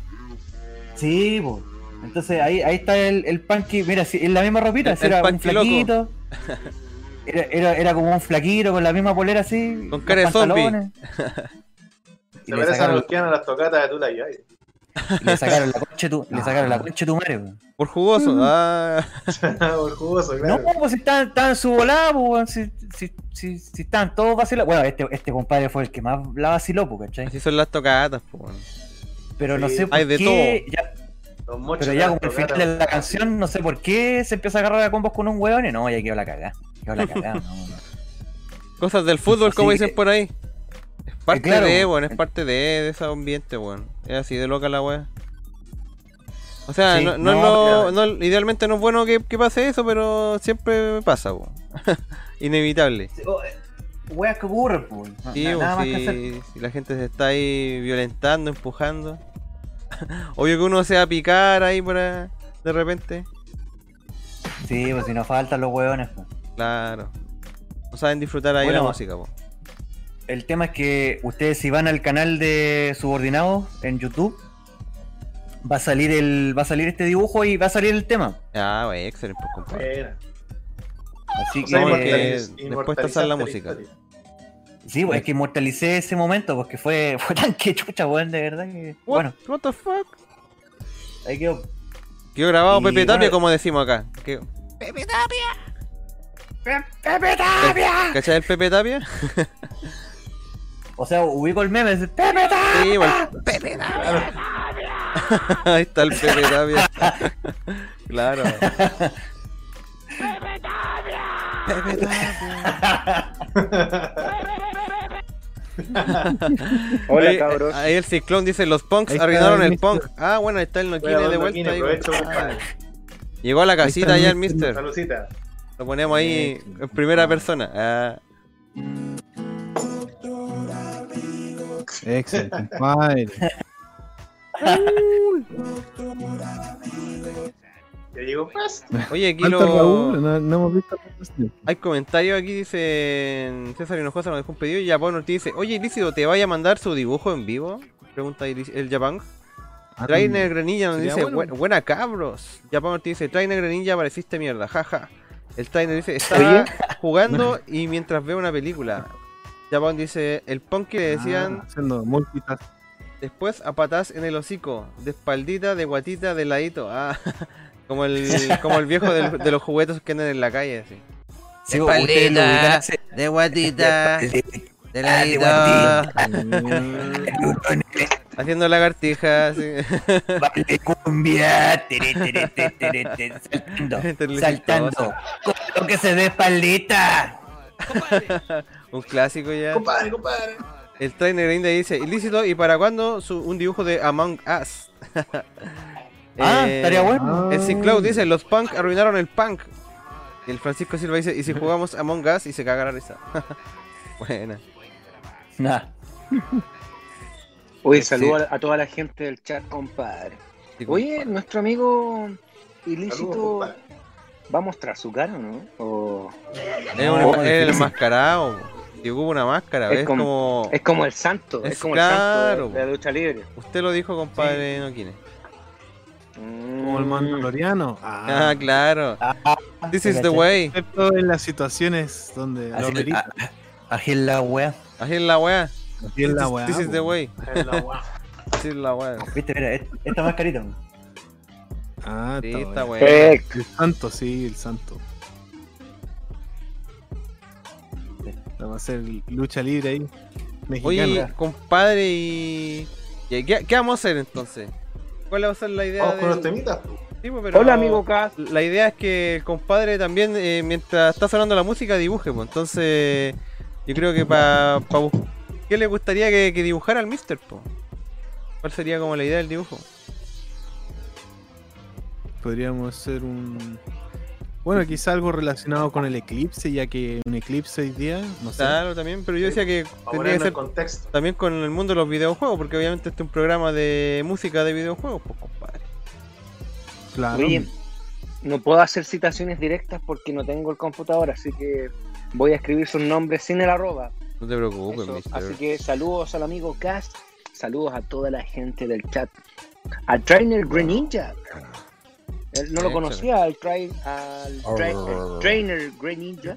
Sí, po. Entonces ahí, ahí está el, el punky, mira, sí, en la misma ropita, El- el era un flaquito. Era, era, era como un flaquito con la misma polera así. Con cara de zombie. Se parecen a a las tocatas de Tula y y le sacaron la concha tu, le sacaron la concha de tu madre, po. Por jugoso. Ah, Por jugoso, No, claro. pues si estaban, estaban en su volada, pues, weón, si, si, si, si estaban todos vacilados. Bueno, este, este compadre fue el que más la vaciló, pues, ¿cachai? así son las tocatas, po. weón. Pero no sé por hay de qué. ya- Los mochos pero ya como el final de la canción, no sé por qué se empieza a agarrar a combos con un weón y no, ya quedó la cagada. Quedó la cagada, no, no. Cosas del fútbol, Así como que- dicen por ahí. Es parte claro, de, weón. weón, es parte de, de ese ambiente, weón. Es así de loca la wea. O sea, Sí, no, no, no, es lo- no- idealmente no es bueno que, que pase eso, pero siempre pasa, weón. Inevitable. Oh, eh, Weas que ocurren, pues. no- Sí, na- weón, nada más que si, hacer. si la gente se está ahí violentando, empujando. Obvio que uno se va a picar ahí para de repente. Sí, pues si nos faltan los weones, pues. Claro. No saben disfrutar ahí Bueno, la música, po. El tema es que ustedes si van al canal de Subordinados en YouTube, va a salir el va a salir este dibujo y va a salir el tema. Ah, wey, excelente, pues, compadre. Así O sea, No, que después te sale la inmortalizaste música. historia. sí, pues es que inmortalicé ese momento porque fue, fue tan que chucha, weón, de verdad que. What, Bueno, what the fuck? ahí quedó. Quedó grabado Y, Pepe Tapia, bueno, como decimos acá. ¿Qué- Pepe Tapia. ¡Pepe Tapia! ¿Cachai el Pepe Tapia? O sea, ubico el meme, dice, ¡Pepe Tapia! Sí. Pepe Tapia. Ahí está el Pepe Tapia. claro. Pepe Hola, Ahí- cabros. Ahí el ciclón dice: Los punks arruinaron el el punk. Ah, bueno, ahí está el Noquine Bueno, de vuelta. aprovecho, compadre. compadre. Llegó a la casita ya el mister. mister. Salucita. Lo ponemos ahí en primera persona. Ah, Excelente, compadre. Ya llegó más. Oye, aquí lo... Raúl, no, no hemos visto. Hay comentarios aquí, dice César Hinojosa nos dejó un pedido y Japón Ortiz dice, oye Ilícito, ¿te vaya a mandar su dibujo en vivo? Pregunta el Japón. Ah, Trainer Granilla nos dice, bueno. "Buen- buena cabros. Japón Ortiz dice, Trainer Granilla pareciste mierda, jaja. El Trainer dice, Oye. estaba jugando y mientras veo una película. Japón dice, el punk que le decían Ah, haciendo multitask. después a patas en el hocico, de espaldita, de guatita, de ladito. Ah, como el, como el viejo del- de los juguetes que andan en la calle, así. Sí, ubican Espaldita, de guatita, de de ladito. guatita. Haciendo lagartijas. así. Baile cumbia, tere, tere, tere, saltando, saltando, con lo que se dé espaldita. Un clásico ya. Compadre, compadre. El trainer India dice, ilícito, ¿y para cuándo su- un dibujo de Among Us? Ah, Eh, estaría bueno. El Cicloud dice, los punk arruinaron el punk. Y el Francisco Silva dice, ¿y si jugamos Among Us? Y se caga la risa. Buena. Nah. Oye, Sí. saludo a, a toda la gente del chat, compadre. Sí, Oye, compadre. nuestro amigo Saludos, ilícito compadre. va a mostrar su cara, ¿o ¿no? O- es, un, es el enmascarado. Y ocupa una máscara. Es Es, como- como... Es como el santo, es, Es como claro, el santo de, de la lucha libre. Usted lo dijo, compadre Noquine. Como el Mm. mandaloriano. Ah, Ah, claro. Ah, This is the way. excepto en las situaciones donde lo Así, amerita. a- a- Así es la wea. Así es la wea. Así es la This- weá, This is the way. Es la guapa. Así es la wea. Viste, mira, esta mascarita. Ah, Sí, está está bueno. El santo, sí, el santo. Va a ser lucha libre ahí. Mexicana. Oye, compadre, y. y ¿Qué, qué vamos a hacer entonces? ¿Cuál va a ser la idea? Vamos con los temitas. Sí, pero Hola, amigo Cas. La idea es que el compadre también, eh, mientras está sonando la música, dibuje. Pues. Entonces, yo creo que para. ¿Qué le gustaría que, que dibujara al Mister? Po? ¿Cuál sería como la idea del dibujo? Podríamos hacer un. Bueno, quizá algo relacionado con el eclipse, ya que un eclipse hoy día, no sé. Claro, también, pero yo decía que tendría que ser contexto. también con el mundo de los videojuegos, porque obviamente este es un programa de música de videojuegos, pues compadre. Claro. Oye, no puedo hacer citaciones directas porque no tengo el computador, así que voy a escribir sus nombres sin el arroba. No te preocupes, mister. Así que saludos al amigo Cast, saludos a toda la gente del chat. A Trainer Greninja. Él no lo conocía al, el Trainer Greninja.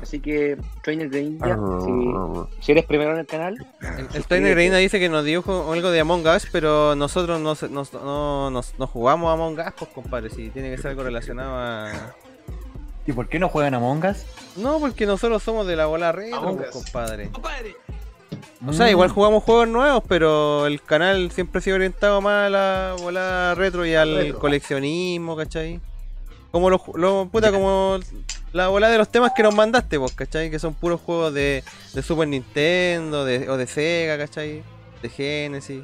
Así que Trainer Greninja, si, si eres primero en el canal, El. Trainer Reina dice que nos dijo algo de Among Us, pero nosotros no, se- nos- no, nos- no jugamos a Among Us, pues compadre, si tiene que ser algo relacionado a... ¿Y por qué no juegan Among Us? No, porque nosotros somos de la bola Among pues, Us. compadre. O sea, igual jugamos juegos nuevos, pero el canal siempre ha sido orientado más a la bola retro y al retro. coleccionismo, ¿cachai? Como los, los- puta, como la bola de los temas que nos mandaste, vos, ¿cachai? Que son puros juegos de, de Super Nintendo de, o de Sega, ¿cachai? De Genesis.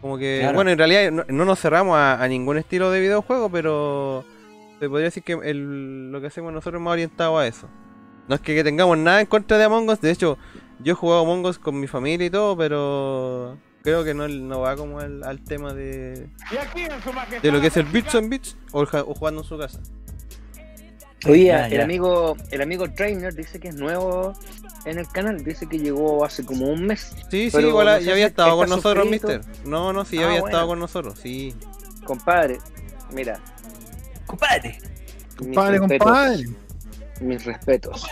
Como que, Claro. bueno, en realidad no, no nos cerramos a, a ningún estilo de videojuego, pero se podría decir que el- lo que hacemos nosotros es más orientado a eso. No es que, que tengamos nada en contra de Among Us, de hecho, yo he jugado Among Us con mi familia y todo, pero creo que no, no va como al, al tema de, de lo que es el Bits on Bits o, jugando en su casa. Oye, Ya, el ya. amigo, el amigo Trainer dice que es nuevo en el canal, dice que llegó hace como un mes. Sí, sí, igual no ya había estado con nosotros, suscrito. mister. No, no, sí, ya Ah, había bueno. estado con nosotros, sí. Compadre, mira, ¡Compadre! Compadre, mis respetos, compadre. mis respetos.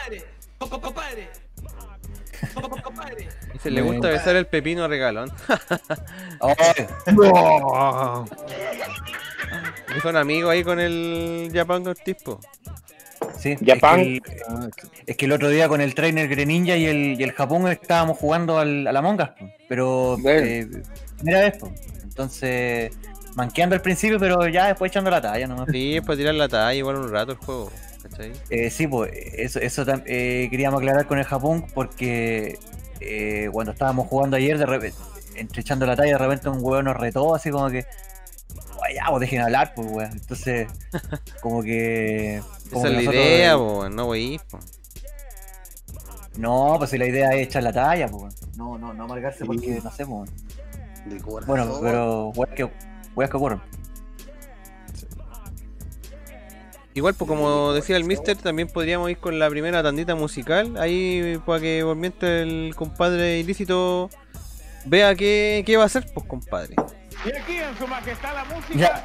Dice, le gusta besar el pepino regalón. Ay, No. Que son amigos ahí con el Japan Cortis, po. sí, Japan. Es que, el, es que el otro día con el trainer Greninja y el, y el Japón estábamos jugando al, a la po. pero Bueno. eh, primera vez, po. entonces manqueando al principio, pero ya después echando la talla nomás. Sí, es para tirar la talla igual un rato el juego, ¿cachai? Eh, sí, pues eso, eso eh, queríamos aclarar con el Japón porque eh, cuando estábamos jugando ayer, de repente, entre echando la talla, de repente un huevo nos retó, así como que, "Oye, ya, pues dejen hablar, pues weón. Entonces, como que. como Esa es la idea, po, no wey, po. No, pues si la idea es echar la talla, pues weón. No, no, no amargarse porque no sé, pues. Bueno, pero weas que, weas que ocurren. Igual, pues como decía el mister, también podríamos ir con la primera tandita musical, ahí para que mientras el compadre ilícito vea qué, qué va a hacer, pues compadre. Ya.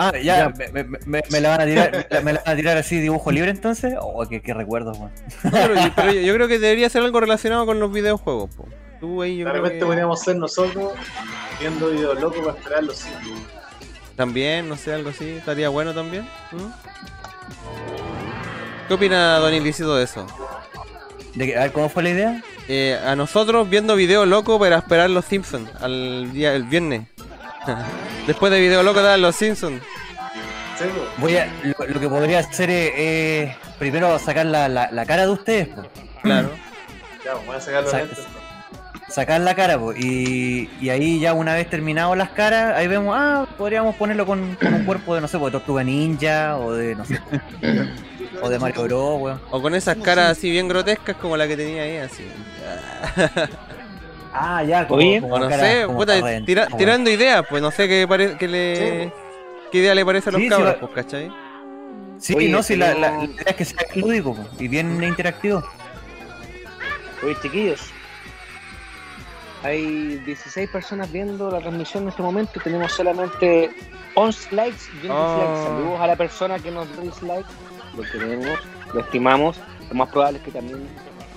Ah, ya, Me, me- me- me la van a tirar, me la van a tirar así dibujo libre entonces. Oh, qué, qué recuerdos, weón. Pero, yo- pero yo, yo creo que debería ser algo relacionado con los videojuegos, po. Tú ahí yo De repente que podríamos ser nosotros viendo videos locos para esperar los sitios. también, no sé, algo así, estaría bueno también. ¿Mm? ¿Qué opina Don Ilícito de eso? De que- a ver, ¿cómo fue la idea? Eh, a nosotros viendo video loco para esperar los Simpsons al día el viernes. Después de video loco dan los Simpsons. Voy a, lo, lo que podría hacer es, es primero sacar la, la, la cara de ustedes, po. Claro. Ya, voy a sacar los Sa- lentes. sacar la cara, po. Y, y ahí ya una vez terminado las caras, ahí vemos, ah, podríamos ponerlo con, con un cuerpo de, no sé, po, de Tortuga Ninja o de, no sé, o de Mario Bros, weón. O con esas caras así bien grotescas como la que tenía ahí, así. Ah, ya, como, Oye, como no cara- sé, como puta, tira- tirando ideas, pues no sé qué, pare- qué le. ¿Qué idea le parece a los Sí, sí, cabros, va- pues, cachai? Sí, Oye, no, sí, la, pero- la- la idea es que sea lúdico y bien interactivo. Oye, chiquillos. Hay 16 personas viendo la transmisión en este momento. Tenemos solamente 11 likes y un Oh. dislike. Saludos a la persona que nos dislike. Lo queremos, lo estimamos. Lo más probable es que también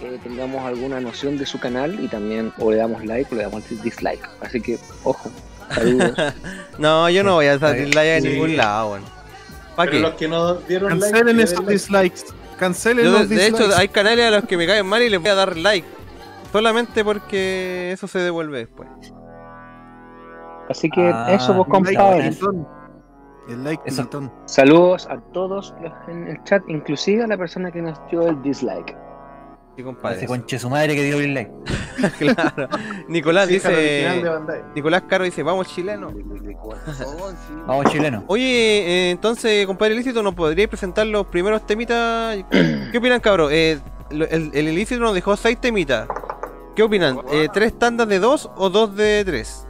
eh, tengamos alguna noción de su canal y también o le damos like o le damos dislike. Así que, ojo. Saludos. No, yo no voy a dar dislike en Sí. ningún lado, weón. ¿Para Pero qué? los que no dieron like. Cancelen esos dislikes. Cancelen Yo, de, los de dislikes. hecho, hay canales a los que me caen mal y les voy a dar like. Solamente porque eso se devuelve después. Así que Ah, eso, like compadres. gritón. El like Eso-. Saludos a todos los en el chat, inclusive a la persona que nos dio el dislike. Sí, Ese compadre. conche su madre que dio el like. claro. Nicolás Sí, dice. Nicolás Caro dice, vamos chileno. Vamos, chileno. Oye, eh, entonces, compadre ilícito, ¿nos podríais presentar los primeros temitas? ¿Qué opinan, cabrón? Eh, el, el ilícito nos dejó seis temitas. ¿Qué opinan? Eh, ¿Tres tandas de dos o dos de tres?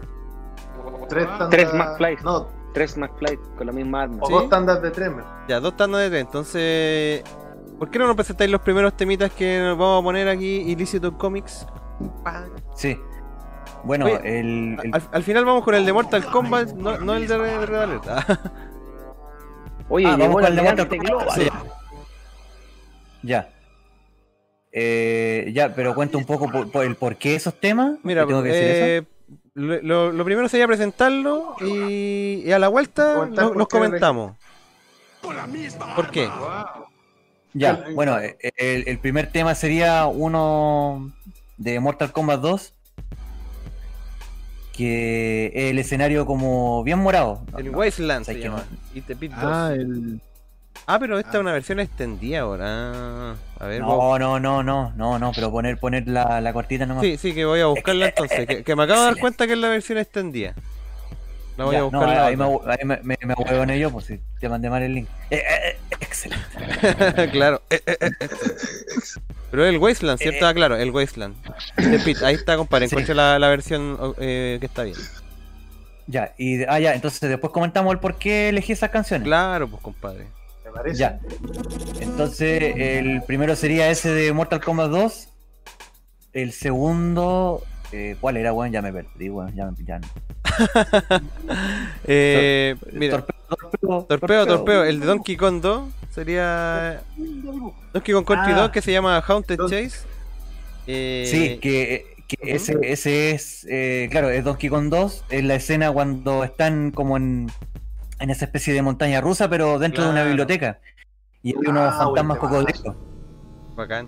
Tres tandas. Tres McFly. No, Tres McFly con la misma arma. o ¿Sí? dos tandas de tres. mejor. Ya, dos tandas de tres. Entonces, ¿Por qué no nos presentáis los primeros temitas que nos vamos a poner aquí, Ilícito Comics? Sí. Bueno, Oye, el, el- Al, al final vamos con el de Mortal Kombat, no, no el de Red Red Alert. Ah, Oye, Ah, vamos el con el de Mortal Kombat. Sí. Ya. Eh, ya, pero cuenta un poco por, por el por qué esos temas. Mira, ¿Tengo que decir eso? Lo, lo- lo primero sería presentarlo y, y a la vuelta por los qué comentamos. ¿Por qué? Ya, bueno, eh, el, el primer tema sería uno de Mortal Kombat 2. Que es el escenario como bien morado. El no, Wasteland se llama. no. Y The Pit 2. Ah, Ah, pero esta es una versión extendida ahora. Ah, a ver, No, vos- no, no, no, no, no, pero poner, poner la, la cortita nomás. Sí, sí, que voy a buscarla entonces. Que, que me acabo de dar cuenta que es la versión extendida. La voy Ya, a no, buscar. la ahí me, ahí me, me, me huevoné yo, pues si te mandé mal el link. Eh, eh, eh, excelente. claro. Eh, eh, eh, eh. Pero el Wasteland, ¿cierto? Eh, Ah, claro, el Wasteland. The Pit, ahí está, compadre. Sí. La, la versión eh, que está bien. Ya, y ah, ya, entonces después comentamos el por qué elegí esas canciones. Claro, pues, compadre. ¿Me parece? Ya. Entonces, el primero sería ese de Mortal Kombat 2. El segundo. eh, ¿Cuál era, weón? Ya me perdí, weón. Ya me ya no. Eh, mira, Torpeo, torpeo, torpeo, torpeo. El de Donkey Kong 2 sería Donkey Kong Country Ah. 2 que se llama Haunted Don- Chase. Eh, Sí, que, que ese, ese es, eh, claro, es Donkey Kong 2, es la escena cuando están como en, en esa especie de montaña rusa, pero dentro de una biblioteca. Y hay unos Ah, fantasmas cocodrilos. Bacán.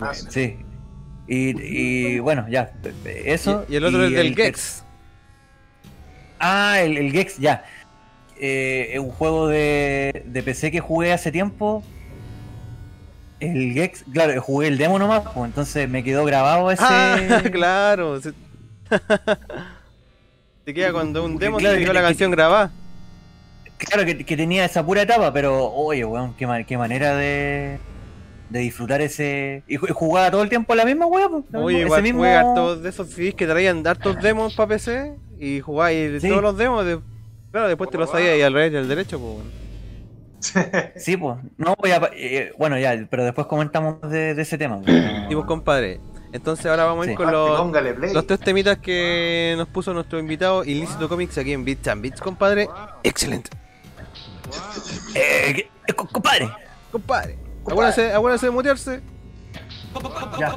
Ah, Sí. Y, y bueno, ya, eso. Y, y el otro es del ter- Gex. Ah, el, el Gex, ya. Eh, es un juego de, de PC que jugué hace tiempo. El Gex, claro, jugué el demo nomás, pues entonces me quedó grabado ese. Ah, claro. Se... Te queda cuando un demo Claro, te quedó que- la que- canción grabada. Claro que, que tenía esa pura etapa, pero oye, weón, qué, ma- qué manera de, de disfrutar ese. Y ju- jugaba todo el tiempo la misma weón. Oye, igual mismo- jugué hartos de esos CDs que traían hartos demos para PC y jugáis Sí. todos los demos. De... Claro, después te los sabías y al revés y al derecho, pues. bueno. Sí, pues. No voy a. eh, bueno, ya, pero después comentamos de, de ese tema. pues. Y pues, compadre. Entonces ahora vamos a ir Sí. con los, play. los tres temitas que nos puso nuestro invitado Ilícito Comics aquí en Beats and Beats, compadre. Excelente. Eh, eh, co- compadre. Compadre. Acuérdense, acuérdense de mutearse. Ya.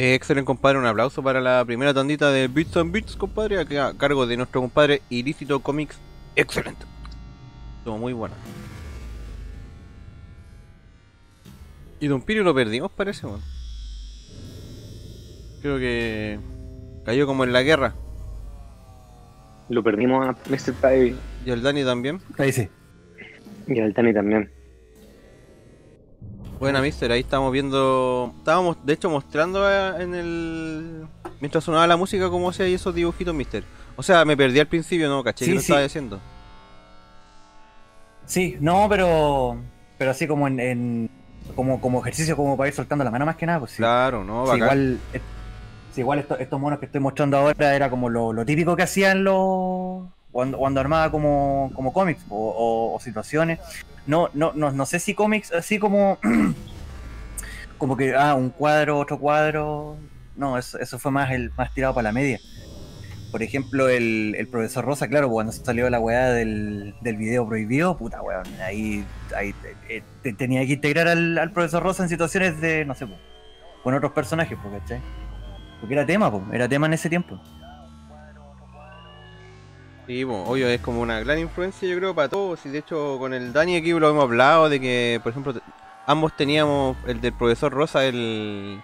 Eh, excelente, compadre. Un aplauso para la primera tandita de Bits and Bits, compadre, a a cargo de nuestro compadre Ilícito Comics. Excelente. Estuvo muy buena. Y Don Pirio lo perdimos, parece, weón. Creo que cayó como en la guerra. Lo perdimos a Mr. Pie Y el Dani también. Ahí sí. y al Tani también. Buena, mister, ahí estamos viendo. Estábamos, de hecho, mostrando eh, en el. Mientras sonaba la música, cómo hacía esos dibujitos, mister. O sea, me perdí al principio, no, caché Sí, que lo sí. estaba haciendo. Sí, no, pero pero así como en, en- como, como ejercicio, como para ir soltando la mano más que nada, pues sí. Claro, no, bacán. igual, eh, sí, igual esto- estos monos que estoy mostrando ahora era como lo, lo típico que hacían los cuando, cuando armaba como, como cómics o, situaciones. No, no, no, no sé si cómics así como como que ah, un cuadro, otro cuadro. No, eso, eso fue más el más tirado para la media. Por ejemplo, el, el profesor Rosa, claro, cuando salió la weá del, del video prohibido, puta weón, ahí, ahí eh, te- tenía que integrar al, profesor Rosa en situaciones de, no sé, po, con otros personajes. Porque era tema, po, era tema en ese tiempo. Sí, bueno, obvio, es como una gran influencia, yo creo, para todos. Y de hecho, con el Dani aquí lo hemos hablado de que, por ejemplo, ambos teníamos el del profesor Rosa, el.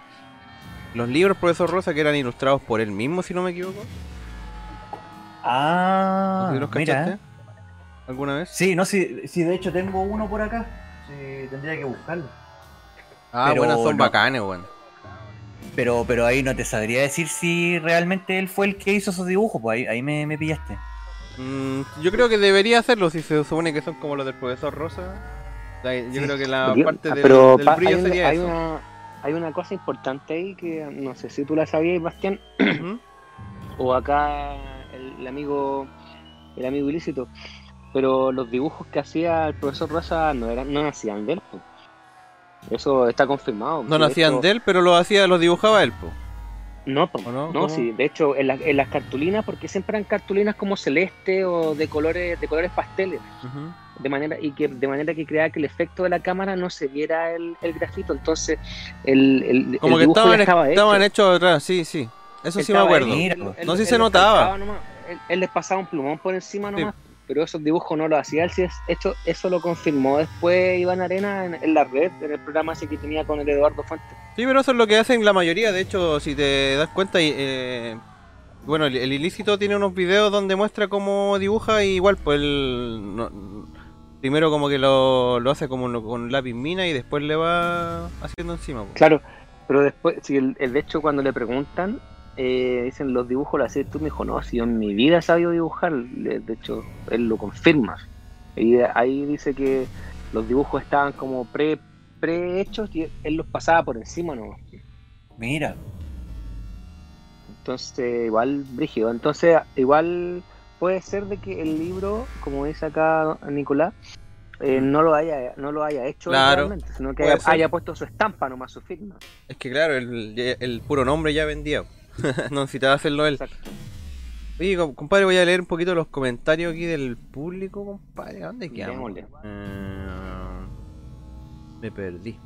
Los libros profesor Rosa que eran ilustrados por él mismo, si no me equivoco. Ah, ¿No sé si los mira. eh. ¿Alguna vez? Sí, no, sí, sí, de hecho tengo uno por acá. Sí, tendría que buscarlo. Ah, Pero buenas, son no. bacanes, weón. Pero, pero ahí no te sabría decir si realmente él fue el que hizo esos dibujos, pues ahí, ahí me, me pillaste. Mm, yo creo que debería hacerlo si se supone que son como los del profesor Rosa. Yo creo que la parte del, pero del brillo hay, una, sería hay, eso. una, hay una cosa importante ahí que no sé si tú la sabías, Bastián, o acá el, el amigo el amigo ilícito, pero los dibujos que hacía el profesor Rosa no eran no nacían de él. po. Eso está confirmado. No nacían de él, pero lo hacía, los dibujaba él, po. No, po, ¿O no? no, sí, de hecho en, la- en las cartulinas, porque siempre eran cartulinas como celeste o de colores de colores pasteles, de manera y que de manera que creaba que el efecto de la cámara no se viera el, el grafito, entonces el, el, Como el que estaban, estaba estaban hecho. hechos atrás, sí, sí. Eso sí me acuerdo. No sé si se notaba. calcaba nomás, Él, él les pasaba un plumón por encima nomás, pero esos dibujos no los hacía él. Esto, eso lo confirmó después Iván Arena en, en la red, en el programa ese que tenía con el Eduardo Fuentes. Sí, pero eso es lo que hacen la mayoría. De hecho, si te das cuenta, eh, bueno, el, el ilícito tiene unos videos donde muestra cómo dibuja y igual, pues él no- primero como que lo, lo hace como lo- con lápiz mina y después le va haciendo encima. pues. Claro, pero después, si el, el- de hecho cuando le preguntan, eh, dicen los dibujos los haces tú, me dijo, no, si yo en mi vida he sabido dibujar, de hecho, él lo confirma. Y ahí dice que los dibujos estaban como pre prehechos y él los pasaba por encima nomás. Mira, Entonces, igual brígido. Entonces, igual puede ser de que el libro, como dice acá Nicolás, eh, no lo haya no lo haya hecho Claro, realmente, sino que haya puesto su estampa nomás, su firma. Es que claro, el, el puro nombre ya vendía. no necesitaba hacerlo él. Exacto. Oye, com- compadre, voy a leer un poquito los comentarios aquí del público, compadre. ¿A ¿Dónde quedamos? Eh, me perdí.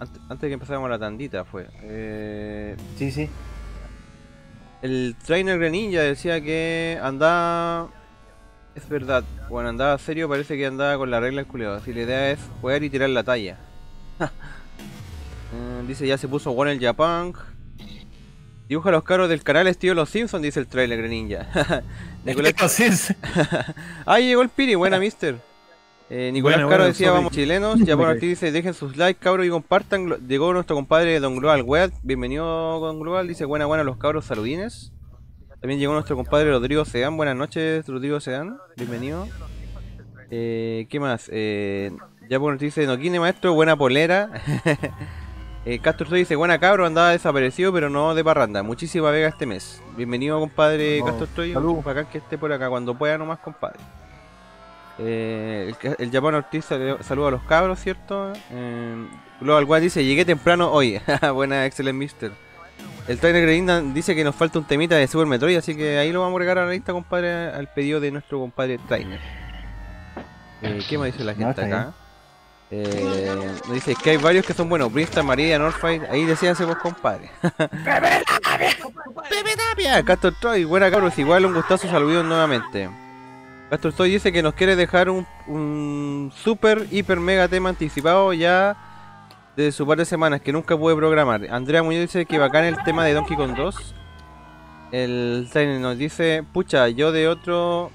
Antes, antes de que empezáramos la tandita fue. Eh, sí, sí. el trainer Greninja decía que andaba. Es verdad, cuando andaba serio parece que andaba con la regla el culiado. Así la idea es jugar y tirar la talla. Eh, dice ya se puso bueno el Japan. Dibuja los carros del canal estilo Los Simpsons, dice el trailer Greninja. Nicolás Ahí llegó el Piri, buena mister. Eh, Nicolás Caro decía, vamos chilenos. Ya por aquí dice, dejen sus likes, cabros, y compartan. Llegó nuestro compadre Don Global Web. Bienvenido, Don Global. Dice, buena, buena los cabros, saludines. También llegó nuestro compadre Rodrigo Sedan. Buenas noches, Rodrigo Sedan. Bienvenido. Eh, ¿Qué más? Eh, ya por aquí dice, Noquine maestro, buena polera. Eh, Castro dice, buena cabro, andaba desaparecido, pero no de parranda. Muchísima vega este mes. Bienvenido, compadre Castro Troy. salud. Bacán que esté por acá cuando pueda nomás, compadre. Eh, el, Japón Ortiz sal- saluda a los cabros, ¿cierto? Eh, Global One dice, llegué temprano hoy. Buena, excelente mister. El trainer Greninja dice que nos falta un temita de Super Metroid, así que ahí lo vamos a agregar a la lista, compadre, al pedido de nuestro compadre trainer. Eh, ¿Qué más dice la gente acá? Eh, nos dice que hay varios que son buenos. Brista, María, Northfight. Ahí decíasemos, compadre. Pepe Tapia. Castor Troy. Buena cabros. Igual un gustazo. Saludos nuevamente. Castor Troy dice que nos quiere dejar un, un super, hiper, mega tema anticipado ya de su par de semanas que nunca pude programar. Andrea Muñoz dice que bacán el tema de Donkey Kong 2. El nos dice, pucha, yo de otro,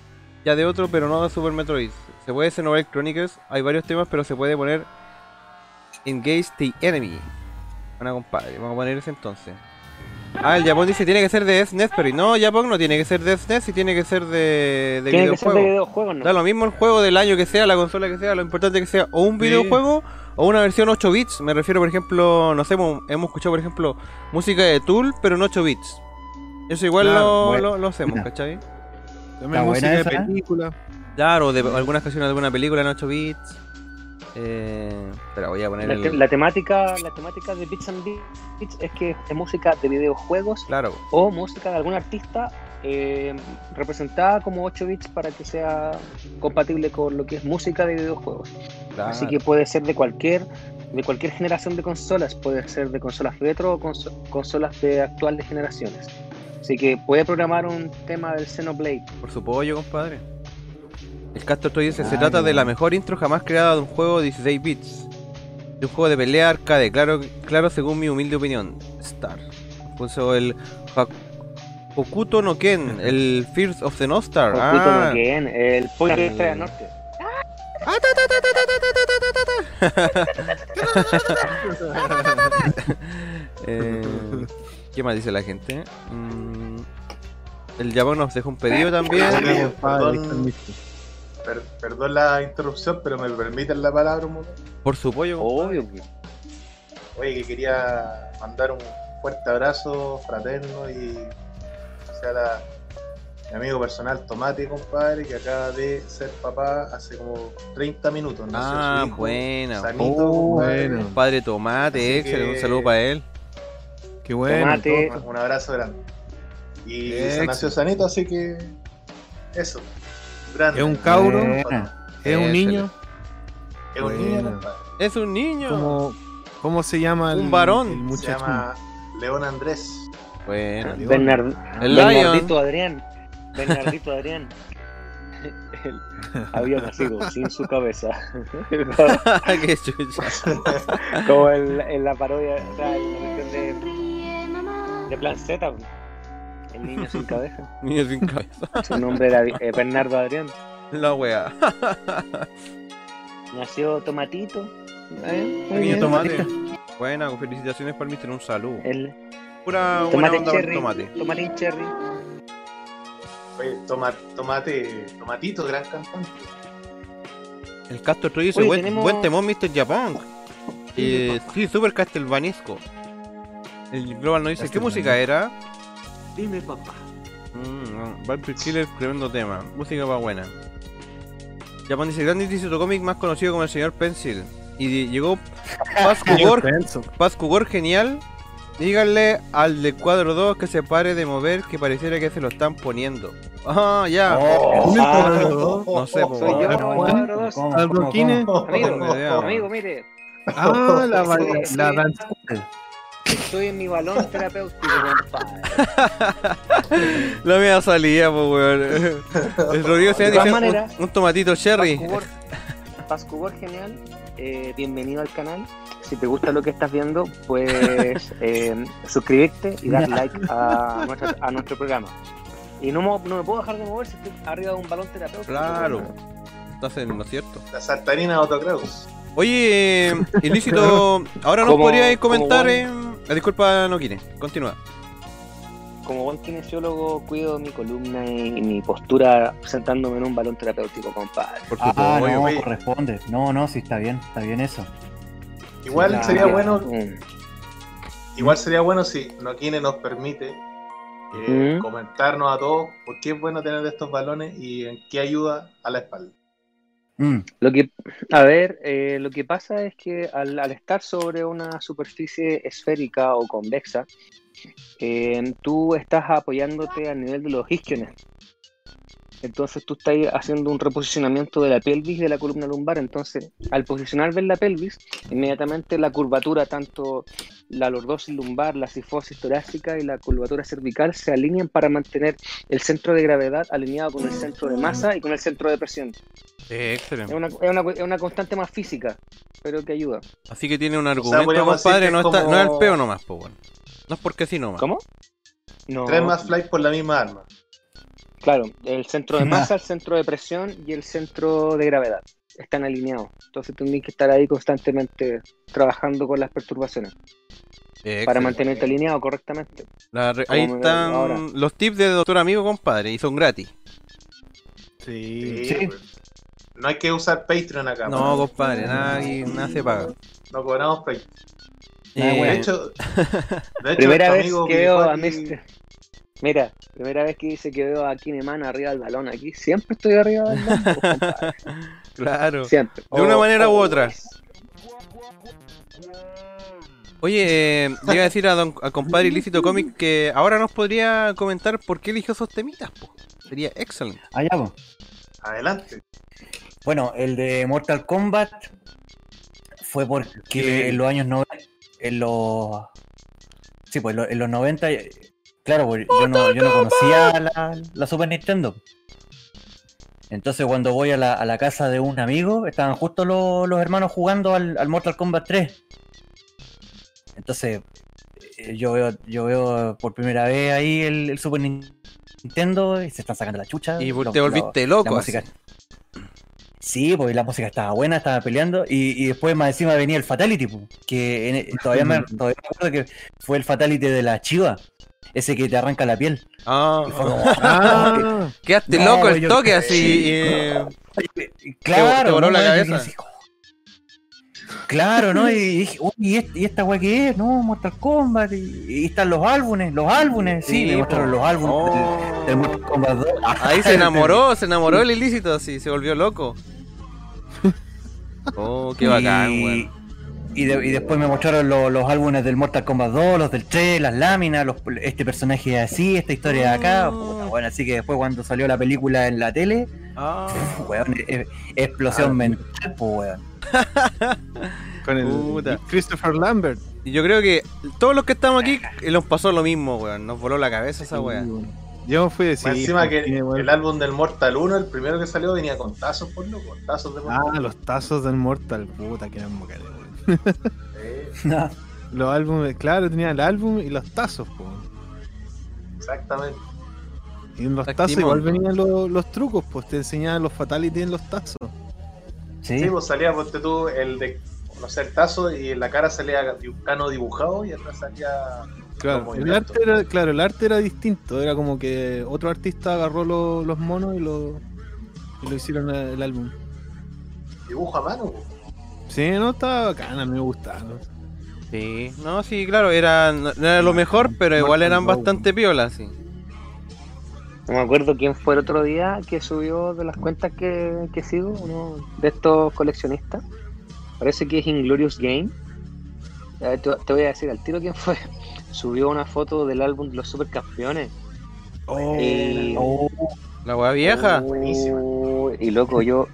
ya de otro, pero no de Super Metroid. Se puede hacer Novel Chronicles, hay varios temas, pero se puede poner Engage the Enemy. Bueno, compadre, vamos a poner ese entonces. Ah, el Japón dice tiene que ser de SNES, pero no, Japón no tiene que ser de SNES y tiene que ser de, de Tiene que ser de videojuego. videojuegos, ¿no? Da lo mismo el juego del año que sea, la consola que sea, lo importante es que sea o un Sí. videojuego o una versión 8 bits. Me refiero, por ejemplo, no sé, hemos hemos escuchado, por ejemplo, música de Tool, pero en 8 bits. Eso igual Claro, lo, bueno. lo- lo hacemos. ¿cachai? También Está música buena de ¿eh? Claro, de algunas canciones de alguna película en 8 bits. Eh, pero voy a poner La, te- el... la temática, la temática de Bits and Beats es que es música de videojuegos Claro, o música de algún artista eh, representada como 8 bits para que sea compatible con lo que es música de videojuegos. claro. Así que puede ser de cualquier de cualquier generación de consolas, puede ser de consolas retro o conso- consolas de actuales generaciones. Así que puede programar un tema del Xenoblade. Por su pollo, compadre. El Castor Toy dice, se Ay, trata de la mejor intro jamás creada de un juego de 16 bits. De un juego de pelea arcade, claro, claro según mi humilde opinión. Star. Puso el Hokuto no Ken, el Fears of the No Star. Hokuto Ah, no Ken, el pollo de El- Estrella Norte. Eh, ¿Qué más dice la gente? Mm, el Japón nos dejó un pedido también. per- perdón la interrupción, pero me permiten la palabra un momento. Por su pollo. compadre. Obvio. Oye, que quería mandar un fuerte abrazo fraterno y o sea, la, mi amigo personal Tomate, compadre, que acaba de ser papá hace como 30 minutos. Nació Ah, su hijo, buena. Sanito, Oh, compadre. bueno. Padre Tomate, excelente. que- Un saludo para él. Qué bueno. Tomate. Un abrazo grande. Y se nació sanito, así que eso. Grande. Es un cabro. Buena. Es un niño. Es un niño. Es un niño. ¿Cómo, cómo se llama el, Un varón. el Se llama León Andrés. Bueno. León. Bernard, El Bernardito Adrián. Bernardito Adrián. Él había nacido sin su cabeza. Qué chucha. Como en, en la parodia, o sea, en la de, de Plan Z. El niño sin cabeza. Niño sin cabeza. Su nombre era eh, Bernardo Adrián. La wea. Nació Tomatito. ¿eh? Muy Niño bien. tomate. Buena, felicitaciones para mí, un saludo. El Pura buena tomate onda con cherry. tomate. Tomatín cherry. Oye, toma, tomate, tomatito, gran cantante. El Castor Troy dice, buen, tenemos- buen temón Mr. Japan. Eh, sí, super castelvanesco. El Global no dice, ¿qué música era? Dime, papá. Mm, Killer, tremendo tema. Música va buena. Japan dice, Grande dice tu cómic más conocido como el señor Pencil. Y llegó Paz Penso. Paz Kugor genial. Díganle al de cuadro 2 que se pare de mover, que pareciera que se lo están poniendo. Ah, ya. Oh, ¿Dónde ah? No sé, po, Soy yo, weón. el ¿cómo, cuadro dos. cómo, ¿Al? Amigo, amigo, mire, Ah, la, la, la danza. Estoy en mi balón terapéutico, compadre. La mía salía, pues, weón. El Rodrigo se De dice un, un tomatito cherry. Pascubor, Pascubor genial, eh, bienvenido al canal. Si te gusta lo que estás viendo, puedes eh, suscribirte y dar like a, nuestra- a nuestro programa. Y no, mo- no me puedo dejar de mover si estoy arriba de un balón terapéutico. Claro. Estás en lo cierto. La saltarina Kraus. Oye, eh, ilícito, ahora nos podríais comentar. buen- eh, disculpa, no quiere. Continúa. Como buen kinesiólogo, cuido mi columna y mi postura sentándome en un balón terapéutico, compadre. Por Ah, pollo. no, oye. corresponde. No, no, sí está bien, está bien eso. Igual La- sería bueno, Mm. igual sería bueno si Noquine nos permite eh, Mm. comentarnos a todos por qué es bueno tener estos balones y en qué ayuda a la espalda. Mm, Lo que, a ver, eh, lo que pasa es que al, estar sobre una superficie esférica o convexa, eh, tú estás apoyándote a nivel de los isquiones. Entonces tú estás haciendo un reposicionamiento de la pelvis y de la columna lumbar. Entonces, al posicionar bien la pelvis, inmediatamente la curvatura, tanto la lordosis lumbar, la sifosis torácica y la curvatura cervical se alinean para mantener el centro de gravedad alineado con el centro de masa y con el centro de presión. Es Excelente. una, es una, es una constante más física, pero que ayuda. Así que tiene un sea, argumento, podríamos compadre. decir No, es está, no es el como- peo nomás, pues bueno. No es porque sí nomás. ¿Cómo? No, Tres más flight por la misma arma. Claro, el centro de masa, el centro de presión y el centro de gravedad están alineados. Entonces tendréis que estar ahí constantemente trabajando con las perturbaciones para mantenerte alineado correctamente. La re- ahí están ahora. los tips de doctor amigo, compadre, y son gratis. Sí. Sí, pues. No hay que usar Patreon acá. No, pues. compadre, nada, nada se paga. No cobramos Patreon. Eh, De hecho, de hecho Primera vez amigo que veo a Mr. Mira, primera vez que dice que veo a Kineman arriba del balón aquí. Siempre estoy arriba del balón, claro. Siempre. De una Oh, manera u oh, otra. Oye, eh, le iba a decir a don al compadre Ilícito Comic que ahora nos podría comentar por qué eligió esos temitas, po. Sería excelente. Allá, pues. Adelante. Bueno, el de Mortal Kombat fue porque en los años 90, en los... Sí, pues en los- en los 90, eh, claro, pues, yo no, yo no conocía la, la Super Nintendo. Entonces cuando voy a la, a la casa de un amigo, estaban justo los, los hermanos jugando al, al Mortal Kombat 3. Entonces eh, yo veo, yo veo por primera vez ahí el, el Super Nintendo y se están sacando la chucha. Y Lo- te lo- volviste la loco. música. Sí, porque la música estaba buena, estaba peleando, y, y después más encima venía el Fatality, po, que en- todavía, me, todavía me acuerdo que fue el Fatality de la Chiva, ese que te arranca la piel. Ah, como, Ah, quedaste No, loco el yo- toque así. sí. eh, claro, te voló ¿no? la cabeza. así Claro, ¿no? Y dije, uy, ¿y, este- y esta weá qué es? No, Mortal Kombat, y, y están los álbumes, los álbumes, sí, Sí, me mostraron los álbumes Oh. del, del Mortal Kombat 2. Ahí se enamoró, se enamoró el ilícito, así, se volvió loco. Oh, qué bacán, y, weón. Y, de- y después me mostraron lo- los álbumes del Mortal Kombat 2, los del 3, las láminas, los- este personaje es así, esta historia de acá. Puta, bueno, así que después cuando salió la película en la tele, Ah, weón, e- explosión mental, pues weón. con el Puta. Christopher Lambert. y yo creo que todos los que estamos aquí eh, nos pasó lo mismo, weón. Nos voló la cabeza esa weá. Yo fui a Más decir. encima que weón. el álbum del Mortal 1, el primero que salió, venía con tazos, por loco. Tazos de Mortal. Ah, los tazos del Mortal, puta que eran bacanes, Los álbumes, claro, tenía el álbum y los tazos, po. exactamente. Y en los tazos igual venían los, los trucos, pues te enseñaban los fatalities en los tazos. Sí, Sí, pues salía, ponte tú, el de, no sé, el tazo y en la cara salía un cano dibujado y atrás salía. Claro, el arte era, claro, el arte era distinto, era como que otro artista agarró lo- los monos y lo, y lo hicieron el, el álbum. Dibujo a mano, pues. Sí, no, estaba bacana, me gustaba. ¿no? Sí, no, sí, claro, era, no era lo mejor, pero igual eran bastante piolas, sí. No me acuerdo quién fue el otro día que subió de las cuentas que, que sigo, uno de estos coleccionistas. Parece que es Inglorious Game. A ver, te, te voy a decir al tiro quién fue. Subió una foto del álbum de los supercampeones. Y- Oh, La weá vieja. Buenísima. Oh, y loco, yo.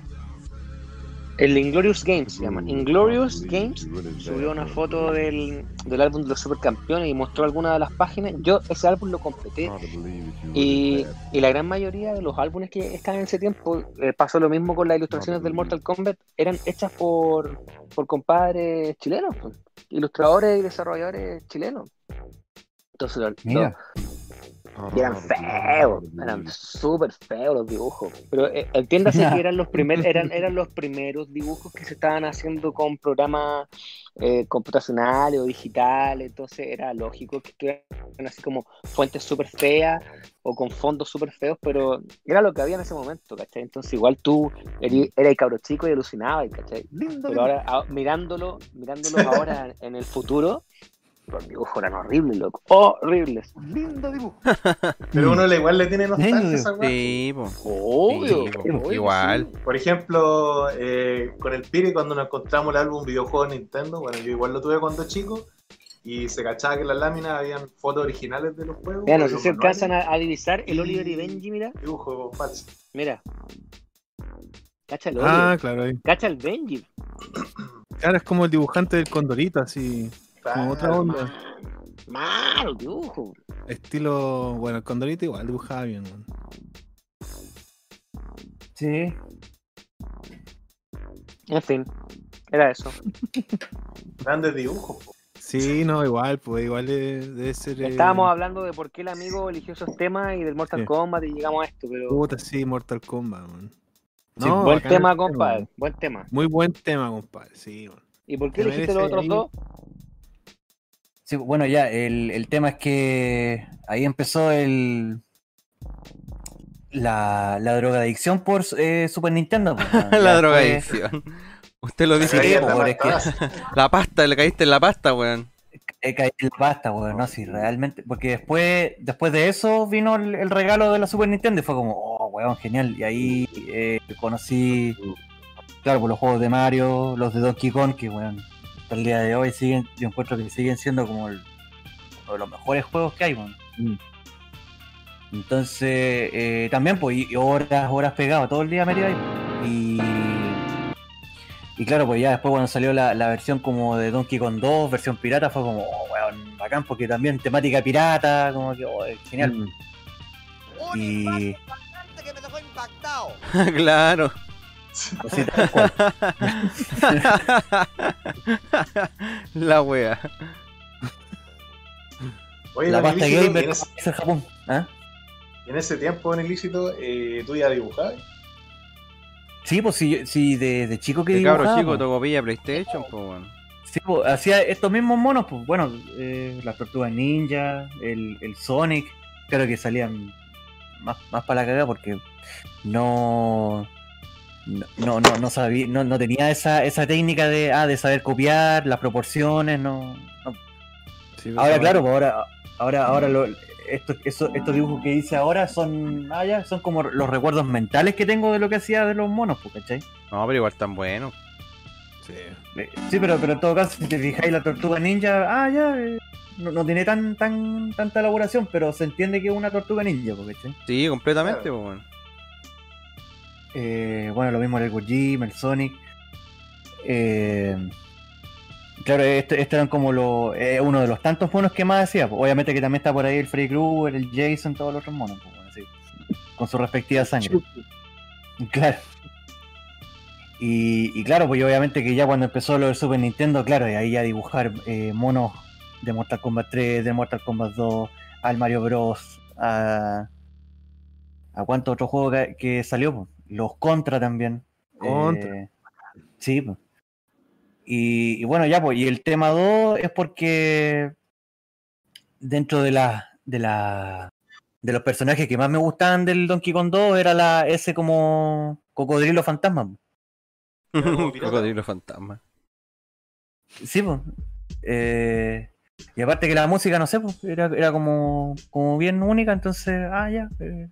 El Inglorious Games se llama. Inglorious Games subió una foto del, del álbum de los supercampeones y mostró algunas de las páginas. Yo ese álbum lo completé. Y, y la gran mayoría de los álbumes que están en ese tiempo, eh, pasó lo mismo con las ilustraciones del Mortal Kombat, eran hechas por, por compadres chilenos, ilustradores y desarrolladores chilenos. Entonces, mira. Y eran feos, eran súper feos los dibujos. Pero eh, entiéndase que eran los primeros, eran, eran los primeros dibujos que se estaban haciendo con programas eh, computacionales o digitales, entonces era lógico que estuvieran así como fuentes súper feas o con fondos súper feos, pero era lo que había en ese momento, ¿cachai? Entonces igual tú eras, cabro chico y alucinabas, ¿cachai? Pero ahora, a- mirándolo, mirándolo ahora en el futuro, los dibujos eran horribles, loco. Horribles. Lindo dibujo. Pero uno le- igual le tiene nostalgia a esa. Sí, po. Obvio. Sí, po, obvio, igual. sí. Por ejemplo, eh, con el Piri, cuando nos encontramos el álbum videojuego de Nintendo, bueno, yo igual lo tuve cuando chico, y se cachaba que en las láminas habían fotos originales de los juegos. Vean, no sé los si alcanzan a, a divisar el Y- Oliver y Benji, mira. Dibujo falso. Mira. Cacha el Oliver. Ah, claro, ahí. Cacha el Benji. Claro, es como el dibujante del Condorito, así. Como otra onda. Malo, dibujo. Estilo. Bueno, el Condorito igual dibujaba bien, weón. Sí. En fin, era eso. Grandes dibujos. po. Sí, no, igual, pues igual es- debe ser. eh, Estábamos hablando de por qué el amigo eligió esos temas y del Mortal Sí. Kombat y llegamos a esto, pero. Puta, sí, Mortal Kombat, man. Sí, No, buen tema, compadre. Buen tema. Muy buen tema, compadre, sí, man. ¿Y por qué elegiste los otros ahí- dos? Sí, bueno, ya, el, el tema es que ahí empezó el la, la drogadicción por eh, Super Nintendo. pues, la drogadicción. Usted lo dice. Sí, Ahí po, está, pero es que- está. La pasta, le caíste en la pasta, weón. He caído en la pasta, weón, no, sí, realmente, porque después, después de eso vino el, el regalo de la Super Nintendo y fue como, oh, weón, genial, y ahí eh, conocí, claro, por los juegos de Mario, los de Donkey Kong, que, weón, hasta el día de hoy siguen, yo encuentro que siguen siendo como el- uno de los mejores juegos que hay, weón. Mm. Entonces, eh, también, pues, y- horas, horas pegado, todo el día metido ahí, y... Y claro, pues ya después cuando salió la, la versión como de Donkey Kong 2, versión pirata, fue como, oh, weón, bacán, porque también temática pirata, como que, oh, genial. Mm. Y que me dejó impactado. claro. Así tal cual. la wea. Oye, la pasta Ilícito, gamer en ese, es el Japón. ¿ah? en ese tiempo, en ilícito, eh, tú ya dibujabas. Sí, pues sí, sí de, de chico que cabro dibujaba, chico pues. tocó pilla PlayStation, pues weón. Sí, pues, hacía estos mismos monos, pues bueno, eh, las tortugas ninja, el, el Sonic, claro que salían más, más para la cagada porque no no, no, no, no sabía, no, no tenía esa, esa técnica de, ah, de saber copiar, las proporciones, no, no. Sí, Ahora, pues, claro, pues ahora, ahora, ahora lo, estos, eso- estos dibujos que hice ahora son, ah, ya, son como los recuerdos mentales que tengo de lo que hacía de los monos, pues, ¿cachai? No, pero igual tan bueno. Sí. Eh, Sí, pero, pero en todo caso, si te fijáis, la tortuga ninja, ah, ya, eh, no, no tiene tan, tan, tanta elaboración, pero se entiende que es una tortuga ninja, porque, ¿sí? Completamente, pues weón. Eh, bueno, lo mismo el Gojim, el Sonic. Eh, claro, este, este eran como lo, eh, uno de los tantos monos que más hacía. Obviamente que también está por ahí el Freddy Krueger, el Jason, todos los otros monos, pues, con su respectiva sangre. Claro. Y, y claro, pues obviamente que ya cuando empezó lo del Super Nintendo, claro, y ahí ya dibujar eh, monos de Mortal Kombat 3, de Mortal Kombat 2, al Mario Bros, a... ¿A cuánto otro juego que, que salió? Los Contra también. Contra. Eh, sí, pues. Y, y bueno, ya, pues, y el tema 2 es porque dentro de la, de la de los personajes que más me gustaban del Donkey Kong 2 era la ese como cocodrilo fantasma. Cocodrilo fantasma. Sí, pues. Eh, y aparte que la música, no sé, pues, era, era como, como bien única, entonces, ah, ya. eh,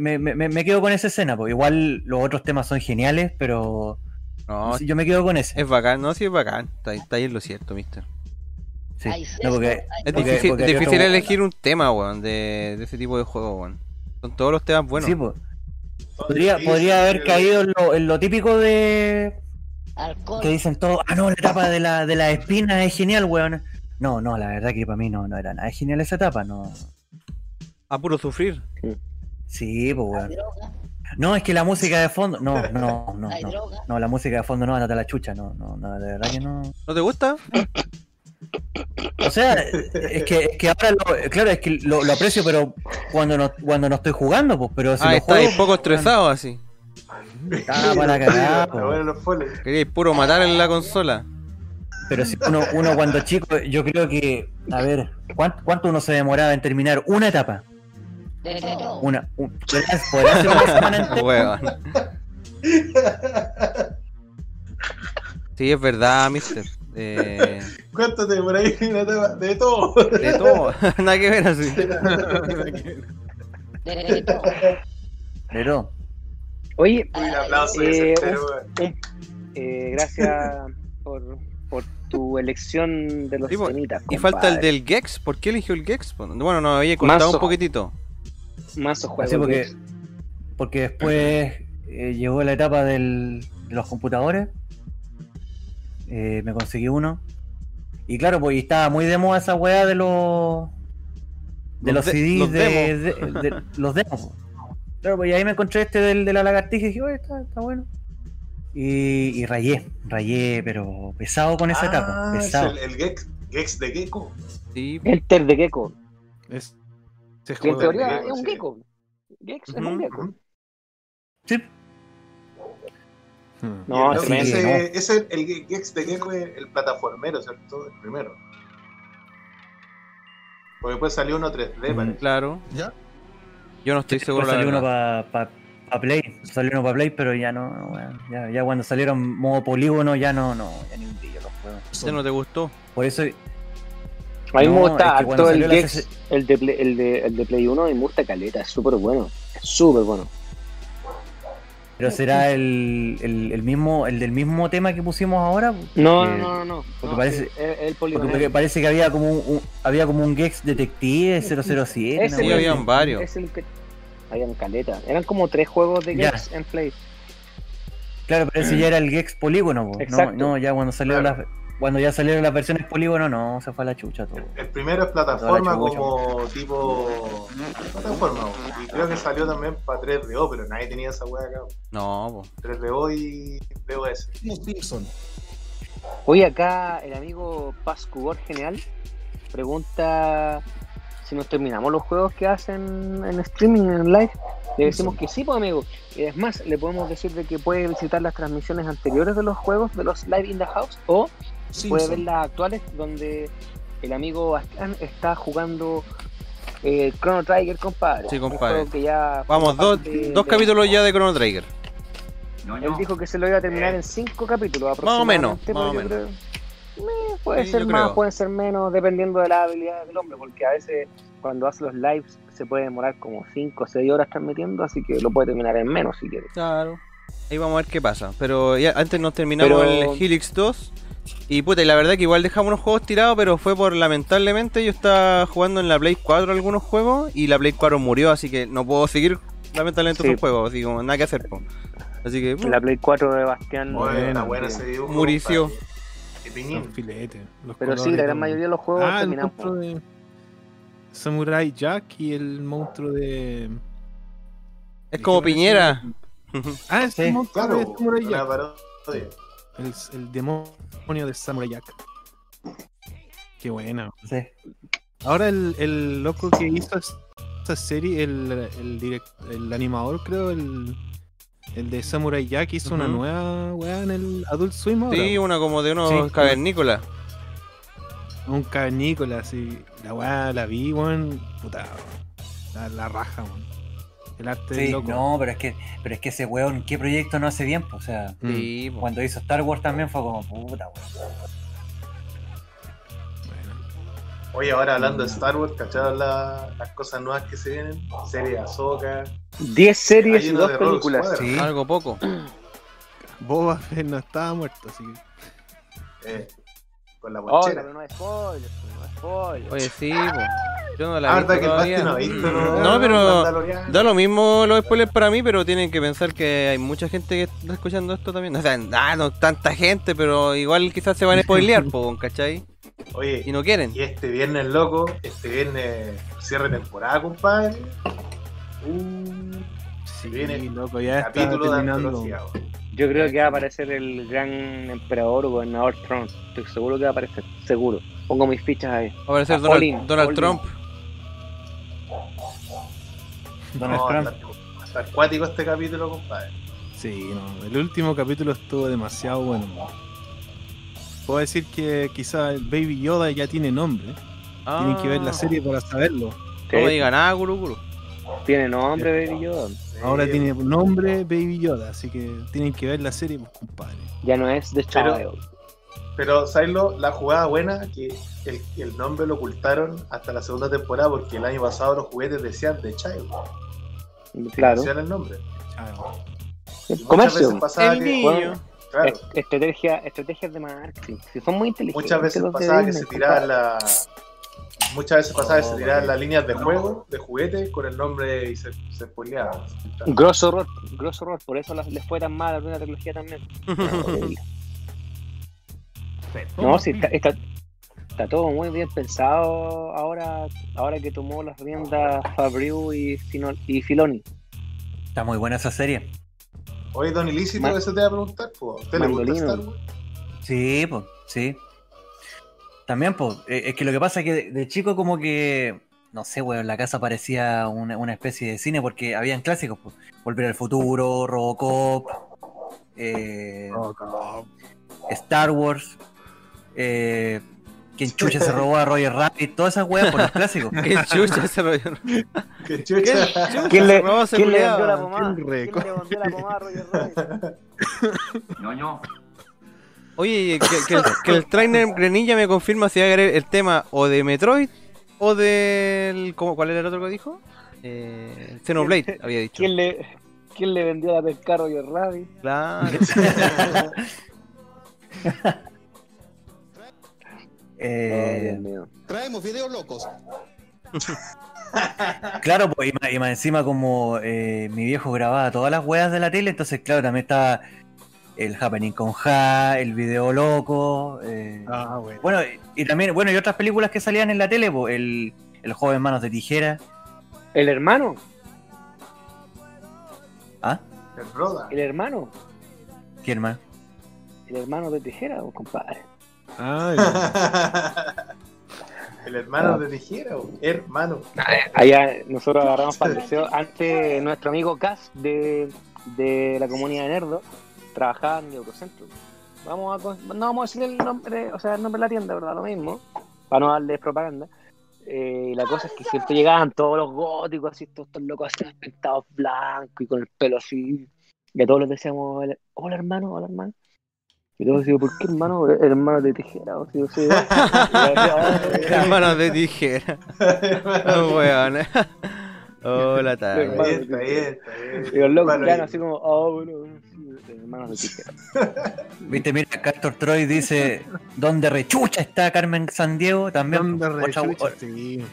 me, me, me, me quedo con esa escena, pues igual los otros temas son geniales, pero No, sí, yo me quedo con ese. es bacán, no, sí es bacán. Está, ahí- está ahí en lo cierto, mister. Sí. No, porque, Es porque- difícil, porque elegir un tema, weón, de, de ese tipo de juego, weón. Son todos los temas buenos. Sí, pues. Podría, podría haber caído en lo, en lo típico de alcohol. que dicen todos, ah, no, la etapa de la, de la espina es genial, weón. No, no, la verdad que para mí no, no era nada genial esa etapa, no. A puro sufrir. Sí, pues, Hay weón. droga, No, es que la música de fondo. No, no, no, hay no. droga. No, la música de fondo no, andate a la chucha, no, no, no, de verdad que no. ¿No te gusta? O sea, es que, es que ahora, lo, claro, es que lo, lo aprecio, pero cuando no, cuando no estoy jugando, pues, pero si ah, lo está juego, poco estresado así. Ah, para bueno, spoilers. Queríais puro matar en la consola. Pero si uno, uno cuando chico, yo creo que, a ver, ¿cuánto, cuánto uno se demoraba en terminar una etapa? De todo. Una, un, ¿podrás, podrás hacer una semana entera? Weón. Sí, es verdad, mister. Eh, Cuéntate por ahí de todo. de todo. Nada que ver así. De todo. Pero, Oye, Un aplauso Eh, eh, gracias por por tu elección de los Sí, temitas. Y falta el compadre. del Gex. ¿Por qué eligió el Gex? Bueno, no, había contado Mazo. un poquitito. Mazo juego. Así porque, porque después eh, llegó la etapa del- de los computadores. Eh, me conseguí uno. Y claro, pues y estaba muy de moda esa weá de los. De Los los, de- CDs los de, demos. de- de- los demos. Claro, pues y ahí me encontré este del, de la lagartija y dije, oye, está, está bueno. Y, y rayé, rayé, pero pesado con esa etapa. Ah, es Pesado. el, el Gex, Gex de Gecko. Sí, Enter de Gecko. Es, Que en teoría es un sí. Gecko. Gex es un. Gecko. Sí. Hmm. No, que tremendo. sí, ese, ese, el Ge- Gex de Gecko es el plataformero, ¿cierto? El primero. Porque después salió uno 3D, Mm. parece. claro. ¿Ya? Yo no estoy seguro. Después la salió uno verdad. para Play. Salió uno para Play, pero ya no. no, ya, ya cuando salieron modo polígono, ya no, no, ya ni un brillo los juegos. ¿Ya no te gustó? Por eso. A mí me No, gusta es que harto el salió la Gex, el de, Play, el, de, el de Play 1 y me gusta caleta, es súper bueno. Es súper bueno. Pero será el, el, el mismo, el del mismo tema que pusimos ahora. No, no, no, no. porque no, parece- sí, el, el Porque me parece que había como un, un- había como un Gex detective 007. Ese una Sí, habían varios. Es el que. Habían caleta. Eran como tres juegos de Ya. Gex en Play. Claro, pero ese ya era el Gex polígono. po. No, Exacto. no, ya cuando salieron Claro. las cuando ya salieron las versiones polígono, no, se fue a la chucha todo. El primero es plataforma como tipo plataforma. bo. Y creo que salió también para 3DO, pero nadie tenía esa wea acá. bo. No, po. 3DO y DOS. Simpson. Hoy acá el amigo Pascugor Genial pregunta si nos terminamos los juegos que hacen en streaming, en live. Le decimos que sí, pues amigo. Y es más, le podemos decir de que puede visitar las transmisiones anteriores de los juegos, de los live in the house, o puede ver las actuales donde el amigo Bastián está jugando eh, Chrono Trigger, compadre. Sí, compadre. juego que ya Vamos, dos, dos de- capítulos ya de Chrono Trigger. Él dijo que se lo iba a terminar en cinco capítulos Más o menos, aproximadamente, más o menos. creo- eh, puede Sí, ser más, creo. puede ser menos, dependiendo de la habilidad del hombre, porque a veces cuando hace los lives se puede demorar como 5 o 6 horas transmitiendo, así que lo puede terminar en menos si quiere. Claro. Ahí vamos a ver qué pasa. Pero ya antes nos terminamos Pero- el Helix 2. Y puta, y la verdad que igual dejamos unos juegos tirados, pero fue por lamentablemente yo estaba jugando en la Play 4 algunos juegos y la Play 4 murió, así que no puedo seguir lamentablemente Sí. esos juegos, así como nada que hacer. po. Así que En la Play 4 de Bastián. Bueno bien. ese dibujo. Murició. filetes. los Pero sí, la gran mayoría de los juegos Ah, el terminamos. monstruo de Samurai Jack y el monstruo de. es como Piñera. Ah, es Sí, el monstruo Claro, de Samurai Jack. El, el demonio de Samurai Jack. Qué buena. Sí. Ahora el, el loco que hizo es- esa serie, el, el, direct- el animador, creo, el, el de Samurai Jack, hizo una nueva weá en el Adult Swim ahora. Sí, una como de unos Sí. cavernícolas. Un cavernícola, así. La weá la vi, weón. Puta. La, la raja, weón. El arte del Sí, loco. no, pero es que, pero es que ese weón, ¿qué proyecto no hace bien? O sea, Mm, Sí, po. cuando hizo Star Wars también fue como puta, weón. bueno. Oye, ahora hablando de Star Wars, ¿cacharon la- las cosas nuevas que se vienen? Serie de Ahsoka. 10 series y dos películas. Sí. Algo poco. Boba Fett no estaba muerto, así que. Eh, con la Oiga, ponchera. pero no es spoiler, no es spoiler. Oye, sí, po. Yo no la Ah, he visto todavía. no ha visto, No, ¿no? pero da lo mismo los spoilers para mí, pero tienen que pensar que hay mucha gente que está escuchando esto también. O sea, ah, no tanta gente, pero igual quizás se van a spoilear, po, ¿cachai? Oye, Y no quieren. y este viernes, loco, este viernes cierre de temporada, compadre. Uh, Sí, Viene loco, ya está terminando. Yo creo que va a aparecer el gran emperador o gobernador Trump. Estoy seguro que va a aparecer, seguro. Pongo mis fichas ahí. Va a aparecer Ah, Donald, Donald. Trump. Donald No, Trump. está- Está acuático este capítulo, compadre. Sí, no, el último capítulo estuvo demasiado bueno. Puedo decir que quizá el Baby Yoda ya tiene nombre. Tienen que ver la Ah, serie para saberlo. No me Sí, diga nada, Guru Guru. Tiene nombre, Baby Yoda. Ahora Sí, tiene nombre Baby Yoda, así que tienen que ver la serie, pues compadre. Ya no es The Pero- Child. Pero, ¿sabes lo? La jugada buena, que el, el nombre lo ocultaron hasta la segunda temporada porque el año pasado los juguetes decían The Child. Claro. Decían el nombre. Muchas Comercio. veces pasaba El que, niño. Bueno, Claro. estrategia, estrategias de marketing. Si son muy inteligentes. Muchas veces pasaba que se tiraban compadre. la. Muchas veces pasaba que se Oh, tiraban las líneas de juego, de juguete, con el nombre y se, se spoileaban. Grosso error, grosso error. Por eso las- les fue tan mal a la primera trilogía también. No, sí, está, está, está todo muy bien pensado ahora, ahora que tomó las riendas Fabriu y, Fino- y Filoni. Está muy buena esa serie. Oye, Don Ilícito, Ma- eso te iba a preguntar. ¿A usted le gusta. Star Wars? Sí, pues, sí. También, pues, es que lo que pasa es que de, de chico como que, no sé, weón, la casa parecía una, una especie de cine porque habían clásicos, pues. Volver al futuro, Robocop, eh, Star Wars, eh, quien chucha se robó a Roger Rabbit, todas esas weas por los clásicos. Qué chucha ese rollo. Qué ¿Qué chucha. ¿Quién le, se robó quién le vendió la pomada? ¿Quién le vendió la pomada a Roger Rabbit? ñoño. Oye, que, que el, que el trainer Grenilla me confirma si va a querer el tema o de Metroid o del. ¿cómo, ¿Cuál era el otro que dijo? Eh, Xenoblade, había dicho. ¿Quién le, ¿Quién le vendió la pesca a Roger Rabbit? Claro. Eh, Oh, Dios mío. Traemos videos locos. Claro, pues, y, más, y más encima como eh, mi viejo grababa todas las weas de la tele, entonces claro, también estaba el Happening con Ja, el video loco, eh, Ah, bueno. bueno, y, y también, bueno, y otras películas que salían en la tele, pues, el, el joven manos de tijera, ¿El hermano? ¿ah? El Roda. ¿El hermano? ¿Quién más? El hermano de tijera, compadre. Ah. El hermano de tijera, hermano. Allá nosotros agarramos para el deseo. Antes nuestro amigo Cas de, de la comunidad de Nerdo trabajaba en Eurocentro. Vamos a, no vamos a decir el nombre, o sea, el nombre de la tienda, ¿verdad? Lo mismo, para no darles propaganda. Eh, y la cosa es que siempre llegaban todos los góticos, así, todos estos locos así, pintados blancos y con el pelo así. Y a todos les decíamos, hola hermano, hola hermano. Y todos decían, ¿por qué hermano? Hermano de tijera. O sea, yo soy- Y yo decía, "Oh, Hermanos de tijera. Weón. Hola, Está tarde. Hermano. bien, está bien, está bien. Y los locos Bueno, así como, oh, bueno, bueno, sí, hermanos de tijera. Viste, mira, Castor Troy dice, ¿dónde rechucha está Carmen Sandiego? También, ¿Dónde otra- rechucha? Sí.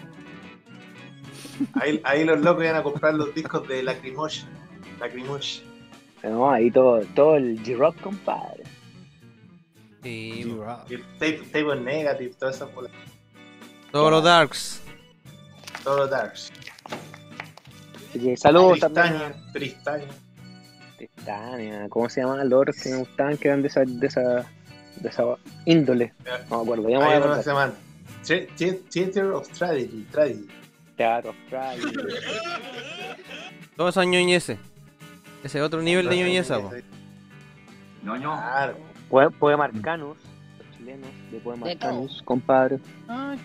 Ahí, ahí los locos iban a comprar los discos de Lacrimotion. Lacrimotion. No, ahí todo, todo el G-Rock, compadre. Sí, tape, tape negative, todas esas bolas. todos los darks. Todos los darks. Saludos también Tristania, a Tristania. Tristania, ¿cómo se llaman los otros que me gustaban que eran de esa, de esa, de esa índole? No me acuerdo, ya me voy Hay a unos que acordar. se llaman Thea- Thea- Theater of Strategy. Strategy. Teatro Astral. Todos son ñoñeces. Ese es otro nivel de ñoñeza, po. ñoño. Claro. Poe- Poema Arcanus, los chilenos de Poema. Arcanus, compadre. Ay,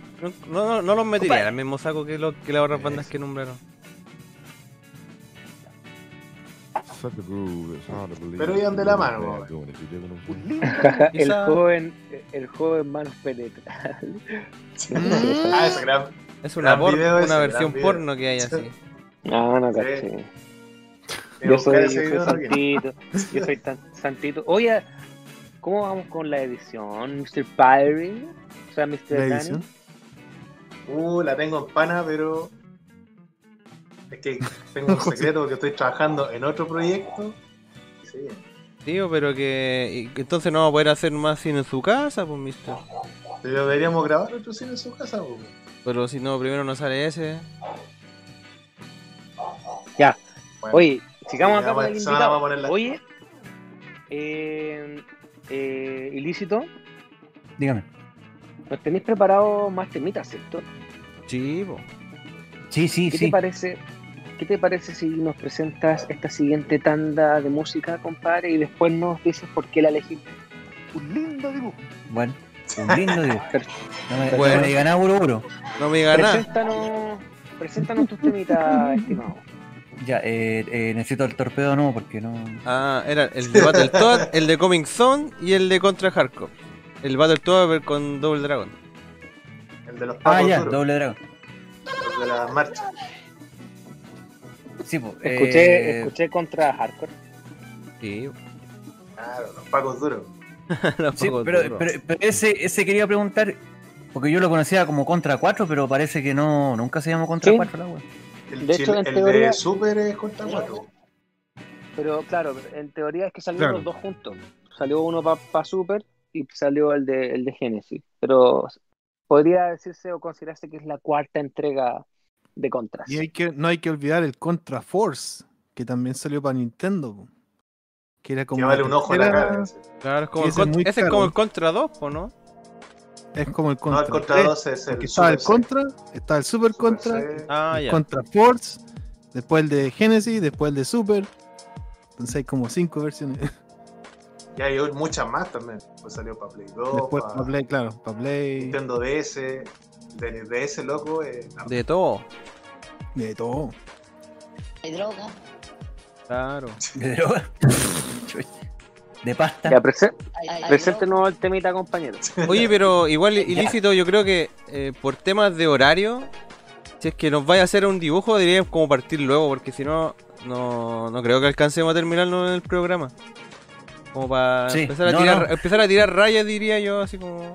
No, no, no los metería en el mismo saco que, lo- que las otras bandas que nombraron. Pero iban de la mano, el joven, el joven manos penetrables. Ah, ese gran. Es una, Gran por- video ese, una versión video. porno que hay así. No, no Sí. caché. Yo soy, yo soy ¿no? santito, yo soy tan santito. Oye, ¿cómo vamos con la edición, Mr. Pyrie? O sea, Mr. La edición. Uh, la tengo en pana, pero. Es que tengo un secreto porque estoy trabajando en otro proyecto. Sí. Tío, pero que, entonces no va a poder hacer más cine en su casa, pues, mister. Pero deberíamos grabar otro cine en su casa, po. Pero si no, primero no sale ese. Ya, Bueno, oye, sigamos acá vamos- con el vamos invitado. Oye, eh, eh, ilícito, Dígame. nos tenéis preparado más temitas, ¿cierto? Sí, po. Sí, sí, ¿Qué sí. te parece? ¿Qué te parece si nos presentas esta siguiente tanda de música, compadre, y después nos dices por qué la elegiste? Un lindo dibujo. Bueno, un lindo dibujo. No me, Bueno. no me diga nada, buro, buro. No me diga nada. Preséntanos, preséntanos tus temitas, estimado. Ya, eh, eh, necesito el torpedo no, porque no. Ah, era el de Battletoad, el de Coming Zone y el de Contra Hardcore. El Battletoad con Double Dragon. el de los Ah, pacos ya, duros, doble dragón. el de la marcha. Sí, pues. Escuché, eh, escuché contra Hardcore. Sí. Claro, los pacos duros. Los Sí, pocos pero, duros. pero- pero ese, ese quería preguntar, porque yo lo conocía como Contra 4, pero parece que no, nunca se llamó Contra Sí. 4 la wea. El, De hecho, chile- en el teoría- de Super es contra 4. Pero claro, en teoría es que salieron Claro. los dos juntos. Salió uno para Super y salió el de, el de Genesis. Pero podría decirse o considerarse que es la cuarta entrega de Contras. Y hay que, no hay que olvidar el Contra Force, que también salió para Nintendo. Que era como. Que vale un ojo en la cara. ese. Claro, es como el ese es muy ese es como el Contra 2, ¿o no? Es como el No, Contra. el contra 3, 2 es el estaba el Contra, estaba el Super, Super Contra, C. Ah, el ya. Contra Force, después el de Genesis, después el de Super. Entonces hay como cinco versiones. Y hay muchas más también. Pues salió para Play 2, después para para Play, claro, para Play. Nintendo DS. De DS, loco. Eh, De todo. De todo. Hay droga. Claro. De droga. De pasta. Ya, prese- preséntenos el temita, compañero. Oye, pero igual ilícito, yo creo que eh, por temas de horario, si es que nos vaya a hacer un dibujo, deberíamos como partir luego, porque si no, no, no creo que alcancemos a terminarlo en el programa. Como para Sí, empezar, a no, tirar, no. empezar a tirar rayas, diría yo, así como...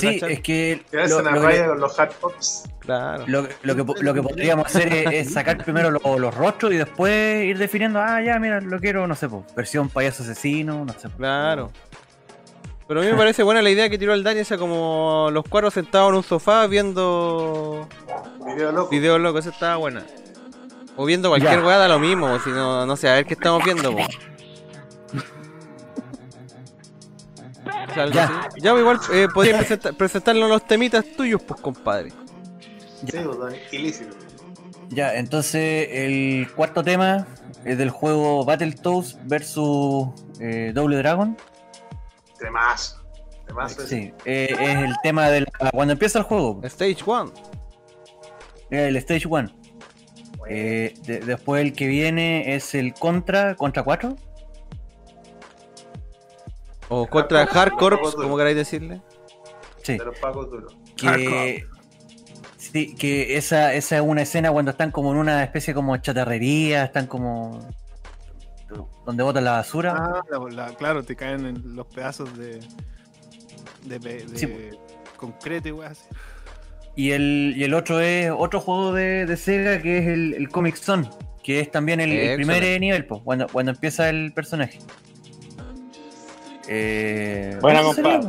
Sí, cachar. es que lo, que- raya con los hard pops. Claro. lo, lo que, lo que podríamos hacer es, es sacar primero lo- los rostros y después ir definiendo, ah, ya, mira, lo quiero, no sé, po, versión payaso asesino, no sé. po. Claro. Pero a mí me parece buena la idea que tiró el Dani, o sea, como los cuatro sentados en un sofá viendo Video loco. videos locos, esa estaba buena. O viendo cualquier weá da lo mismo, si no, no sé, a ver qué estamos viendo, po. Algo Ya. así. Ya, pues, igual eh, podrías presentar, presentarnos los temitas tuyos, pues, compadre. Sí, pues, don- ilícito. Ya, entonces el cuarto tema es del juego Battletoads versus eh, Double Dragon. Temazo. Temazo. Sí, eh, es el tema de la- cuando empieza el juego, Stage 1. el Stage 1. después el que viene es el Contra, Contra 4. O contra Hardcore, hardcore. como queráis decirle. Sí, De los pacos duros. que, sí, que esa, esa es una escena cuando están como en una especie como chatarrería, están como donde botan la basura. Ah, la- la- claro, te caen en los pedazos de. de, pe- de Sí. concreto y weas así. Y el, y el otro es otro juego de, de Sega que es el, el Comic Zone, que es también el, el primer nivel, po, cuando, cuando empieza el personaje. Eh, Buena, compadre.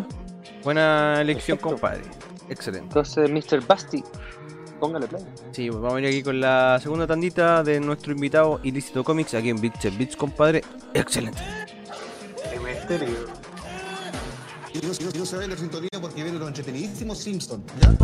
Buena elección, Perfecto. compadre. Excelente. Entonces, Mr. Basti, póngale play. Sí, pues vamos a ir aquí con la segunda tandita de nuestro invitado Ilícito Comics aquí en Bits and Bits, compadre. Excelente. Qué misterio. Y no, no se vayan de sintonía porque viene los entretenidísimos Simpson, ¿ya?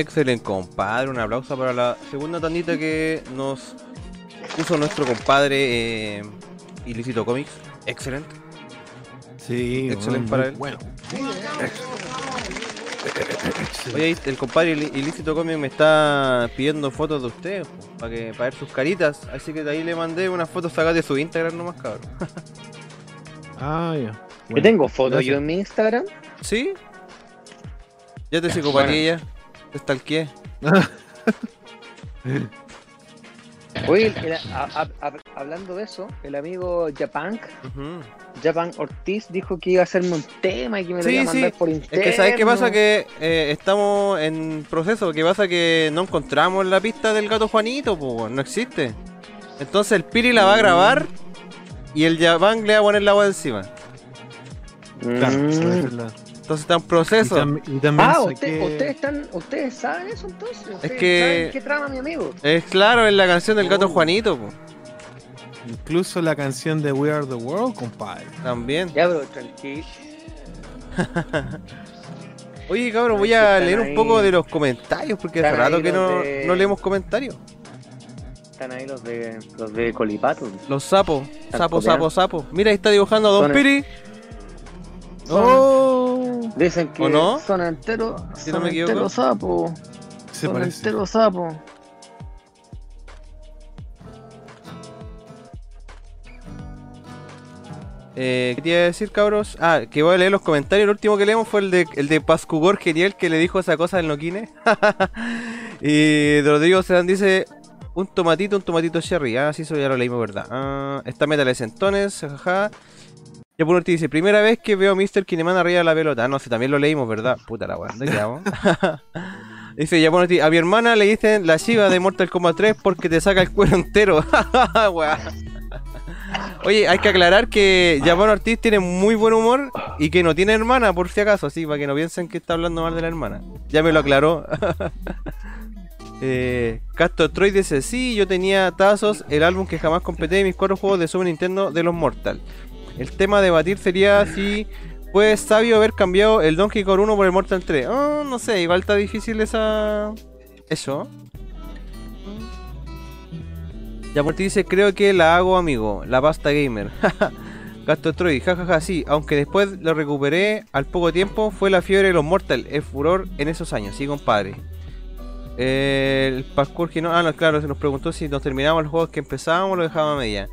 Excelente, compadre. Un aplauso para la segunda tandita que nos puso nuestro compadre eh, Ilícito Comics. Excelente. Sí, Excelente para él. Bueno. Oye, el compadre Ilícito Comics me está pidiendo fotos de ustedes para que para ver sus caritas. Así que de ahí le mandé unas fotos sacadas de su Instagram nomás, cabrón. Ah, ya. Yo Bueno, tengo fotos yo en mi Instagram. ¿Sí? Ya te psicopatía, ya. Te stalkeé. Oye, el- a- a- a- hablando de eso, el amigo Japan, Ujú. Japan Ortiz dijo que iba a hacerme un tema y que me lo Sí, iba a mandar sí. por Es interno. que ¿sabes qué pasa? Que eh, estamos en proceso. que pasa? Que no encontramos la pista del gato Juanito, pues no existe. Entonces el Piri la va a grabar y el Japan le va a poner la agua encima. Claro, Mm. es Entonces está en Y, proceso. tam- y también Ah, usted- ustedes están, ustedes saben eso entonces. ¿Ustedes que- saben qué trama mi amigo? Es claro, es la canción del gato Oh. Juanito, incluso la canción de We Are the World, compadre. También. Ya, bro, tranquilo. Oye, cabrón, voy a leer un poco de los comentarios porque hace rato que no, de- no leemos comentarios. Están ahí los de los de Colipato. Los sapos, sapo, sapo, sapo. Mira, ahí está dibujando a Don Piri. ¡Oh! Dicen que ¿O no? son enteros, Si no son equivoco. enteros sapos. Se Son parece. enteros sapos. Eh, ¿Qué te iba a decir, cabros? Ah, que voy a leer los comentarios. El último que leemos fue el de, el de Pascugor Geniel que le dijo esa cosa del Noquine. y Rodrigo Sedán dice: Un tomatito, un tomatito cherry. Ah, sí, eso ya lo leímos, ¿verdad? Ah, está Metales Centones, jaja. Ya por último dice: Primera vez que veo a Mr. Kineman arriba de la pelota. Ah, no sé, también lo leímos, ¿verdad? Puta la weá, ¿dónde quedamos? Dice, ya por último, a mi hermana le dicen la chiva de Mortal Kombat 3 porque te saca el cuero entero. Weá. Oye, hay que aclarar que Japón Ortiz tiene muy buen humor y que no tiene hermana, por si acaso, así, para que no piensen que está hablando mal de la hermana. Ya me lo aclaró. eh, Castro Troy dice, sí, yo tenía Tazos, el álbum que jamás completé en mis cuatro juegos de Super Nintendo de los Mortal. El tema a debatir sería si fue sabio haber cambiado el Donkey Kong 1 por el Mortal 3. Ah, no sé, igual está difícil esa... Eso. Ya por ti dice, creo que la hago amigo, la pasta gamer. Gasto Troy, jajaja, sí, aunque después lo recuperé al poco tiempo, fue la fiebre de los Mortal, el furor en esos años, sí, compadre. El parkour que no, ah, no, claro, se nos preguntó si nos terminábamos los juegos que empezábamos o lo dejábamos a media.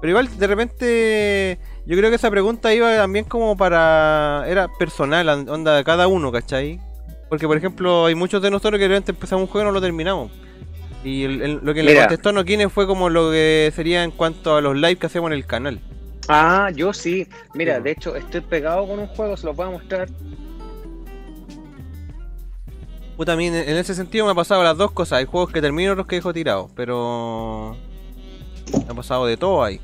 Pero igual, de repente, yo creo que esa pregunta iba también como para. Era personal, onda de cada uno, ¿cachai? Porque, por ejemplo, hay muchos de nosotros que de repente empezamos un juego y no lo terminamos. Y el- el- lo que le contestó Noquine fue como lo que sería en cuanto a los live que hacemos en el canal. Ah, yo sí. Mira, Sí. de hecho, estoy pegado con un juego, se lo voy a mostrar. Puta, a mí en, en ese sentido me ha pasado las dos cosas. Hay juegos que termino y otros que dejo tirados. Pero. Me ha pasado de todo ahí.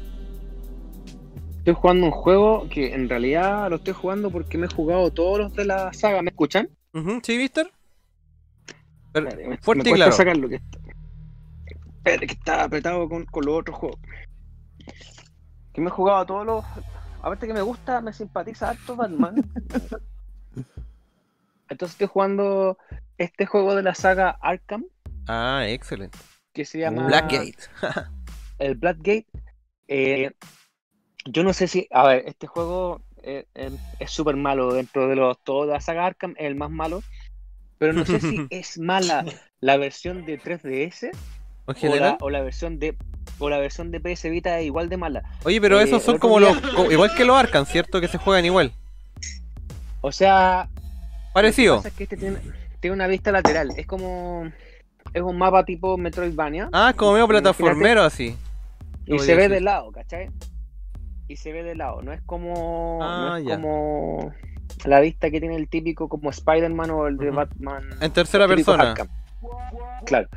Estoy jugando un juego que en realidad lo estoy jugando porque me he jugado todos los de la saga. ¿Me escuchan? ¿Sí? Pero- me- fuerte me y claro. sacarlo que está. Espérate, que está apretado con, con los otros juegos. Que me he jugado todos los. Aparte que me gusta, me simpatiza harto Batman. Entonces estoy jugando este juego de la saga Arkham, Ah, excelente. que se llama Blackgate. el Blackgate. Eh, yo no sé si. A ver, este juego eh, eh, es súper malo dentro de los, toda la saga Arkham, es el más malo. Pero no sé si es mala la versión de 3DS En o la, general. o la versión de o la versión de PS Vita es igual de mala. Oye, pero eh, esos son como día- los. igual que los Arkham, ¿cierto? Que se juegan igual. O sea, Lo Parecido. que pasa es que este tiene, tiene una vista lateral. Es como. Es un mapa tipo Metroidvania. Ah, como medio plataformero así. Y se ve de lado, ¿cachai? Y se ve de lado. No es como. no Ah, es como. La vista que tiene el típico como Spider-Man o el de. Batman. En tercera persona. Arkham. Claro.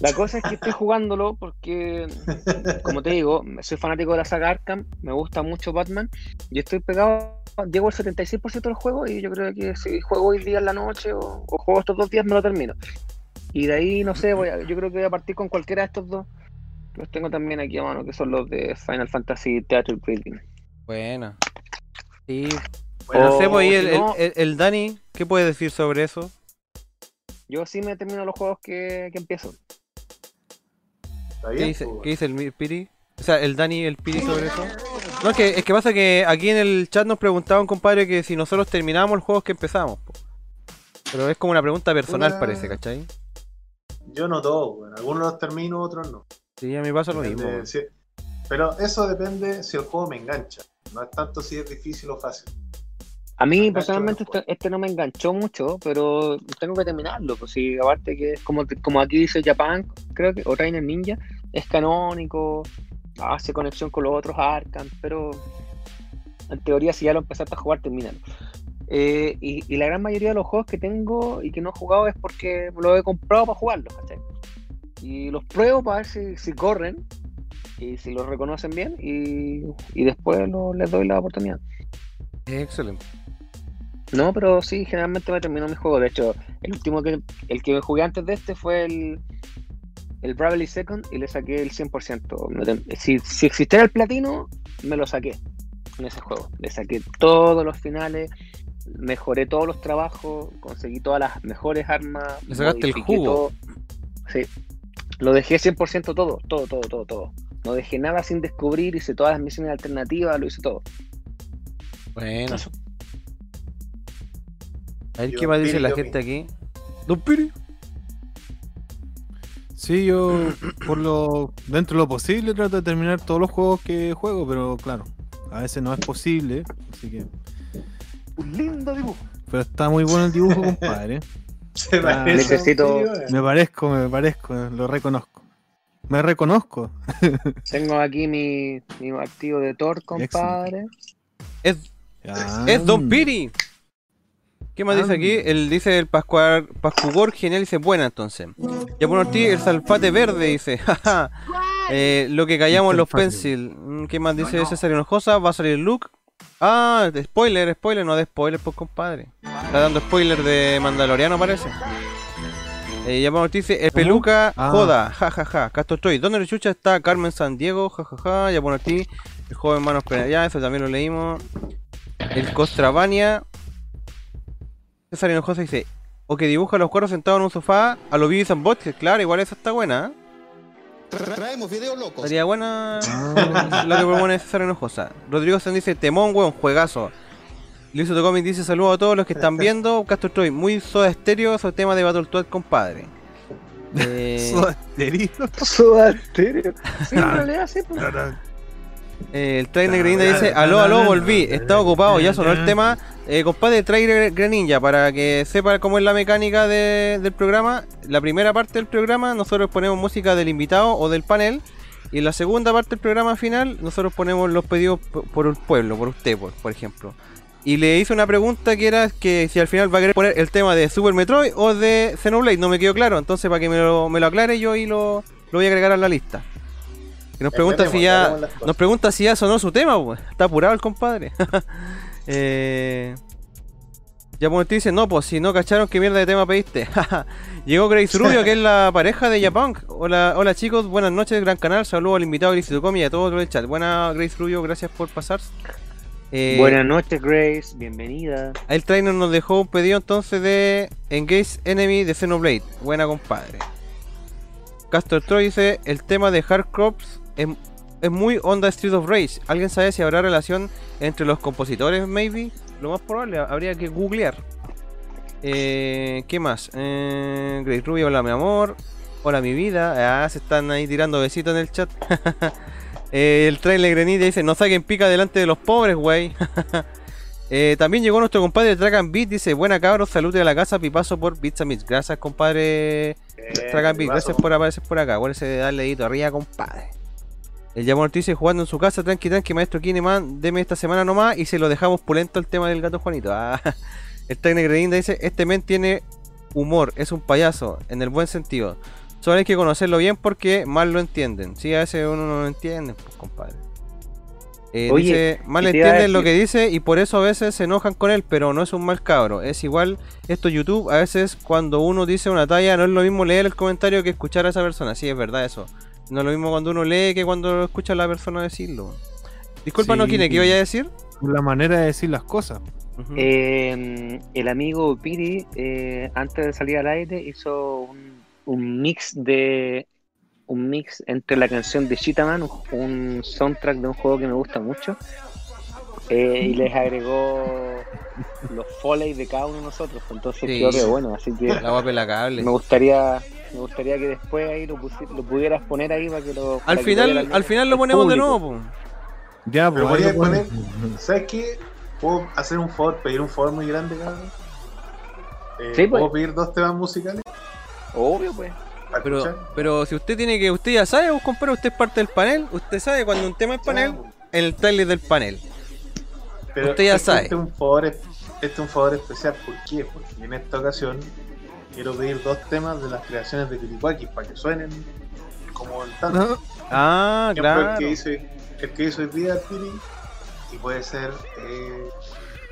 La cosa es que estoy jugándolo porque, como te digo, soy fanático de la saga Arkham, me gusta mucho Batman y estoy pegado, llego al 76% del juego y yo creo que si juego hoy día en la noche o, o juego estos dos días me lo termino. Y de ahí, no sé, voy a- yo creo que voy a partir con cualquiera de estos dos. Los tengo también aquí a mano, que son los de Final Fantasy Theatre Building. Buena. Sí. Bueno, no sé, O pues ahí si el, el- no- el- el Dani, ¿qué puede decir sobre eso? Yo sí me termino los juegos que, que empiezo. Está ¿Qué bien, dice, pues, ¿Qué dice el Piri? O sea, el Dani y el Piri sobre eso. No, es que, es que pasa que aquí en el chat nos preguntaban, compadre, que si nosotros terminamos los juegos que empezamos. po. Pero es como una pregunta personal, Una- parece, ¿cachai? Yo no todos, weón. Algunos los termino, otros no. Sí, a mí pasa lo Depende mismo. Pero eso depende si el juego me engancha. No es tanto si es difícil o fácil. A mí personalmente este, este no me enganchó mucho, pero tengo que terminarlo. Pues sí, aparte que es como, como aquí dice Japan, creo que, o Trainer Ninja, es canónico, hace conexión con los otros Arkham, pero en teoría si ya lo empezaste a jugar, termínalo. Eh, y, y la gran mayoría de los juegos que tengo y que no he jugado es porque los he comprado para jugarlos, ¿cachai? Y los pruebo para ver si, si corren y si los reconocen bien y, y después lo- les doy la oportunidad. Excelente. No, pero sí, generalmente me termino mi juego. De hecho, el último que el que me jugué antes de este fue el, el Bravely Second y le saqué el 100%. Me tem- Si, si existiera el platino, me lo saqué en ese juego. Le saqué todos los finales, mejoré todos los trabajos, conseguí todas las mejores armas. Le sacaste el jugo. todo. Sí, lo dejé 100% todo, todo, todo, todo, todo. No dejé nada sin descubrir, hice todas las misiones alternativas, lo hice todo. Bueno. Eso. A ver Yo, qué más dice la gente aquí. Don Piri. Sí, yo por lo dentro de lo posible trato de terminar todos los juegos que juego, pero claro, a veces no es posible, así que Un lindo dibujo. pero está muy bueno el dibujo, compadre. Se Ah, necesito- weón. Me parezco, me parezco, lo reconozco. Me reconozco. Tengo aquí mi, mi martillo de Thor, compadre. Es, Ah, es Don Piri. ¿Qué más dice aquí? Él dice el Pascual, Pascugor genial dice buena entonces. Ya por Ortiz, el salfate verde dice, jaja. Eh, lo que callamos los pencil. Mm, ¿Qué más dice César Hinojosa? Va a salir Luke. Ah, spoiler, spoiler, no de spoiler, pues compadre. Está dando spoiler de Mandaloriano parece. Eh, ya dice, el peluca Ah. joda, jajaja. Castro Troy, ¿dónde chucha está Carmen San Diego? Jajaja. Ya por Ortiz, el joven manos ya, eso también lo leímos. El Costravania. César Hinojosa dice, o que dibuja a los cuervos sentados en un sofá a los Beavis and Butthead. Claro, igual esa está buena. ¿eh? Tra- Traemos videos locos. Estaría buena lo que propone César Hinojosa. Rodrigo San dice, temón, weón, juegazo. Luis Comic dice, saludos a todos los que están viendo. Castro Troy, muy soda estéreo, esos temas de Battletoad, compadre. Eh, Soda Stereo. Soda en realidad sí, pues. Eh, el Trainer Greninja dice, aló, aló, volví, estaba ocupado, ya sonó el tema. Eh, compadre, Trainer Greninja, para que sepa cómo es la mecánica de- del programa, la primera parte del programa nosotros ponemos música del invitado o del panel, y en la segunda parte del programa final nosotros ponemos los pedidos por el pueblo, por usted, por, por ejemplo. Y le hice una pregunta que era que si al final va a querer poner el tema de Super Metroid o de Xenoblade, no me quedó claro, entonces para que me lo, me lo aclare yo y lo, lo voy a agregar a la lista. Que nos pregunta si ya nos pregunta si ya sonó su tema, pues. Está apurado el compadre. eh, ya pues te dice, no, pues si no cacharon qué mierda de tema pediste. Llegó Grace Rubio, que es la pareja de Japunk. Hola, hola chicos, buenas noches, gran canal. Saludos al invitado Grace Tucomi y a todos los del chat. Buena Grace Rubio, gracias por pasar. Eh, Buenas noches, Grace. Bienvenida. El trainer nos dejó un pedido entonces de Engage Enemy de Xenoblade. Buena compadre. Castor Troy dice, el tema de Hard Crops es, es muy onda Street of Rage. ¿Alguien sabe si habrá relación entre los compositores, maybe? Lo más probable, habría que googlear. Eh, ¿Qué más? Eh, Grace Rubio, hola mi amor. Hola mi vida. Ah, se están ahí tirando besitos en el chat. Eh, el trailer Grenita dice, no saquen pica delante de los pobres, güey. Eh, también llegó nuestro compadre Dragon Beat, dice, buena cabros, salute a la casa, pipazo por and Bits. Gracias, compadre Eh, Dragon Beat, gracias por aparecer por acá. Acuérdense de darle dedito arriba, compadre. El Yamor dice, jugando en su casa, tranqui, tranqui, maestro Kineman, deme esta semana nomás y se lo dejamos pulento el tema del gato Juanito. Ah, el Tecne Gredinda dice, este men tiene humor, es un payaso, en el buen sentido. Solo hay que conocerlo bien porque mal lo entienden. Sí, a veces uno no lo entiende, pues, compadre. Eh, Oye, dice, mal entienden lo que dice y por eso a veces se enojan con él, pero no es un mal cabro. Es igual esto YouTube, a veces cuando uno dice una talla no es lo mismo leer el comentario que escuchar a esa persona. Sí, es verdad eso. No es lo mismo cuando uno lee que cuando escucha a la persona decirlo. Disculpa, no Sí. quiere, ¿qué iba a decir? La manera de decir las cosas. Eh, el amigo Piri, eh, antes de salir al aire, hizo un, un mix de un mix entre la canción de Cheetah un, un soundtrack de un juego que me gusta mucho, eh, y les agregó los foley de cada uno de nosotros. Entonces Sí. creo que bueno, así que La guapa me gustaría me gustaría que después ahí lo, lo pudieras poner ahí para que lo Al final, lo al final lo ponemos de nuevo, po. Ya, pues. lo poner. ¿sabes qué? Puedo hacer un favor, pedir un favor muy grande, cabrón. Eh, Sí, pues. ¿Puedo pedir dos temas musicales Obvio, pues. Pero, pero si usted tiene que, usted ya sabe, vos compadre, usted es parte del panel, usted sabe cuando un tema es panel, en el trailer del panel. Pero usted ya este- sabe. Este es un favor, este es un favor especial. ¿Por qué? Porque en esta ocasión quiero pedir dos temas de las creaciones de Piricuaki para que suenen como el tanto. Ah, claro. El que hizo, el que hizo hoy día Piri y puede ser eh,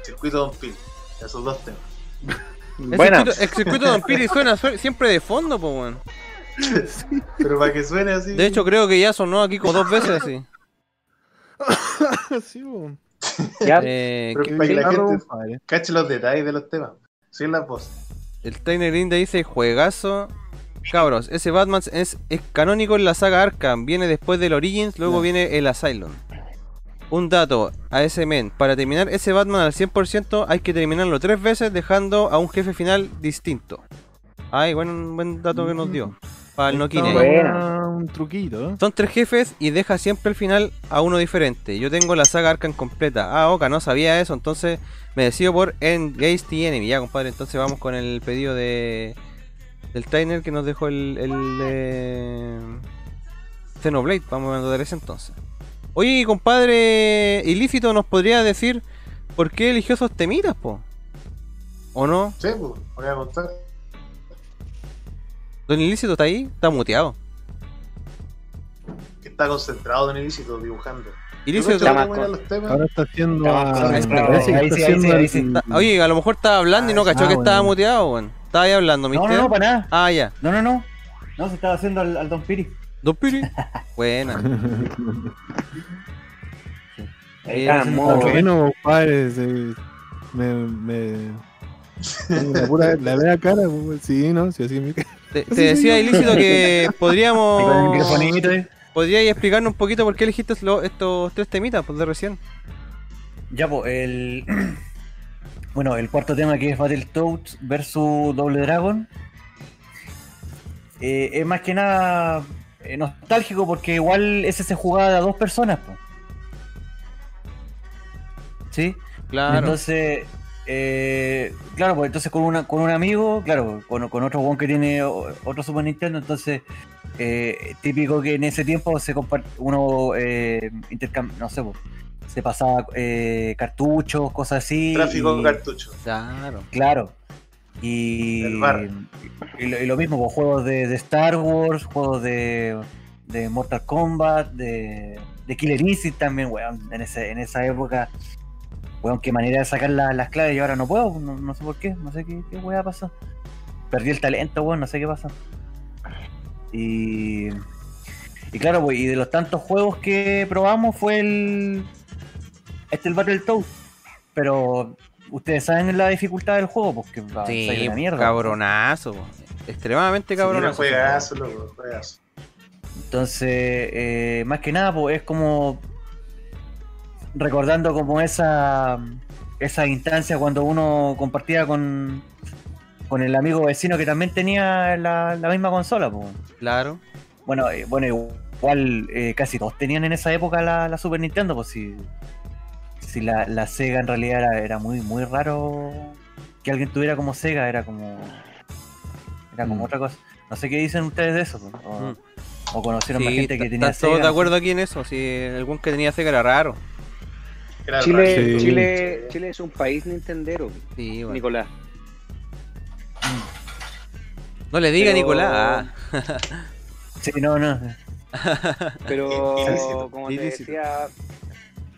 Circuito Don Piri. Esos dos temas. El circuito, el circuito de Vampiri suena sue- siempre de fondo, po, weón. Pero para que suene así. De hecho, creo que ya sonó aquí como dos veces así. Sí, pues. Ya, Eh, Pero que- para que la gente cache los detalles de los temas. Sin la voz. El trainer Linda dice juegazo. Cabros, ese Batman es, es canónico en la saga Arkham. Viene después del Origins, luego viene el Asylum. Un dato a ese men. Para terminar ese Batman al 100% hay que terminarlo tres veces dejando a un jefe final distinto. Ay, buen, buen dato que nos dio. Para el Nokine. Un truquito, ¿eh? Son tres jefes y deja siempre al final a uno diferente. Yo tengo la saga Arkham completa. Ah, Oka, no sabía eso, entonces me decido por Engage the Enemy. Ya, compadre, entonces vamos con el pedido de del trainer que nos dejó el, el eh, Xenoblade. Vamos a mandar ese entonces. Oye, compadre Ilícito, ¿nos podría decir por qué eligió esos temitas, po? ¿O no? Sí, pues, voy a contar. Don Ilícito está ahí, está muteado. Está concentrado en ilícito dibujando. Ilícito, Está más con-. Ahora está haciendo. Oye, a lo mejor estaba hablando y no cachó Ah, que estaba bueno. muteado, weón. Estaba ahí hablando, No, mister. no, no, para nada. Ah, ya. No, no, no. No, se estaba haciendo al, al Don Piri. Don Piri. Buena. Bueno, compadre, se- me. me... La pura, la cara, pues, sí, ¿no? Sí, así me Te, te decía ilícito que podríamos. ¿Podríais explicarnos un poquito por qué elegiste lo- estos tres temitas pues, de recién? Ya, pues, el. Bueno, el cuarto tema que es Battletoads versus Double Dragon. eh, es más que nada eh, nostálgico porque igual ese se jugaba de a dos personas, po. ¿Sí? Claro. Entonces, eh, claro, pues entonces con, una, con un amigo, claro, con, con otro one que tiene otro Super Nintendo, entonces eh, típico que en ese tiempo se uno eh, intercam- no sé, pues, se pasaba eh, cartuchos, cosas así. Tráfico con cartucho. Claro. Claro. Y, bar. y, lo, y lo mismo, pues, juegos de, de Star Wars, juegos de, de Mortal Kombat, de, de Killer Instinct también, weón. En, ese, en esa época, weón, qué manera de sacar la- las claves y ahora no puedo, no, no sé por qué, no sé qué, qué weá pasó. Perdí el talento, weón, no sé qué pasó. Y, y claro, pues, y de los tantos juegos que probamos fue el. Este el Battletoads. Pero ustedes saben la dificultad del juego, porque va a Sí, salir una mierda. cabronazo. po. Extremadamente cabronazo. juegazo, loco, juegazo. Entonces, eh, más que nada, pues es como recordando como esa esa instancia cuando uno compartía con, con el amigo vecino que también tenía la, la misma consola. Pues. Claro. Bueno, eh, bueno, igual eh, casi todos tenían en esa época la, la Super Nintendo, pues si, si la, la Sega en realidad era, era muy, muy raro que alguien tuviera como Sega, era como era como Mm. otra cosa. No sé qué dicen ustedes de eso, pues, o, Mm. o conocieron más gente que tenía ¿estás todos Sega. de acuerdo aquí en eso? Si algún que tenía Sega era raro. Era Chile, raro. Sí. Chile, Chile es un país nintendero, Sí, bueno. Nicolás. No le diga Pero- Nicolás. Sí, no, no. Pero Ilícito. como te Ilícito. decía,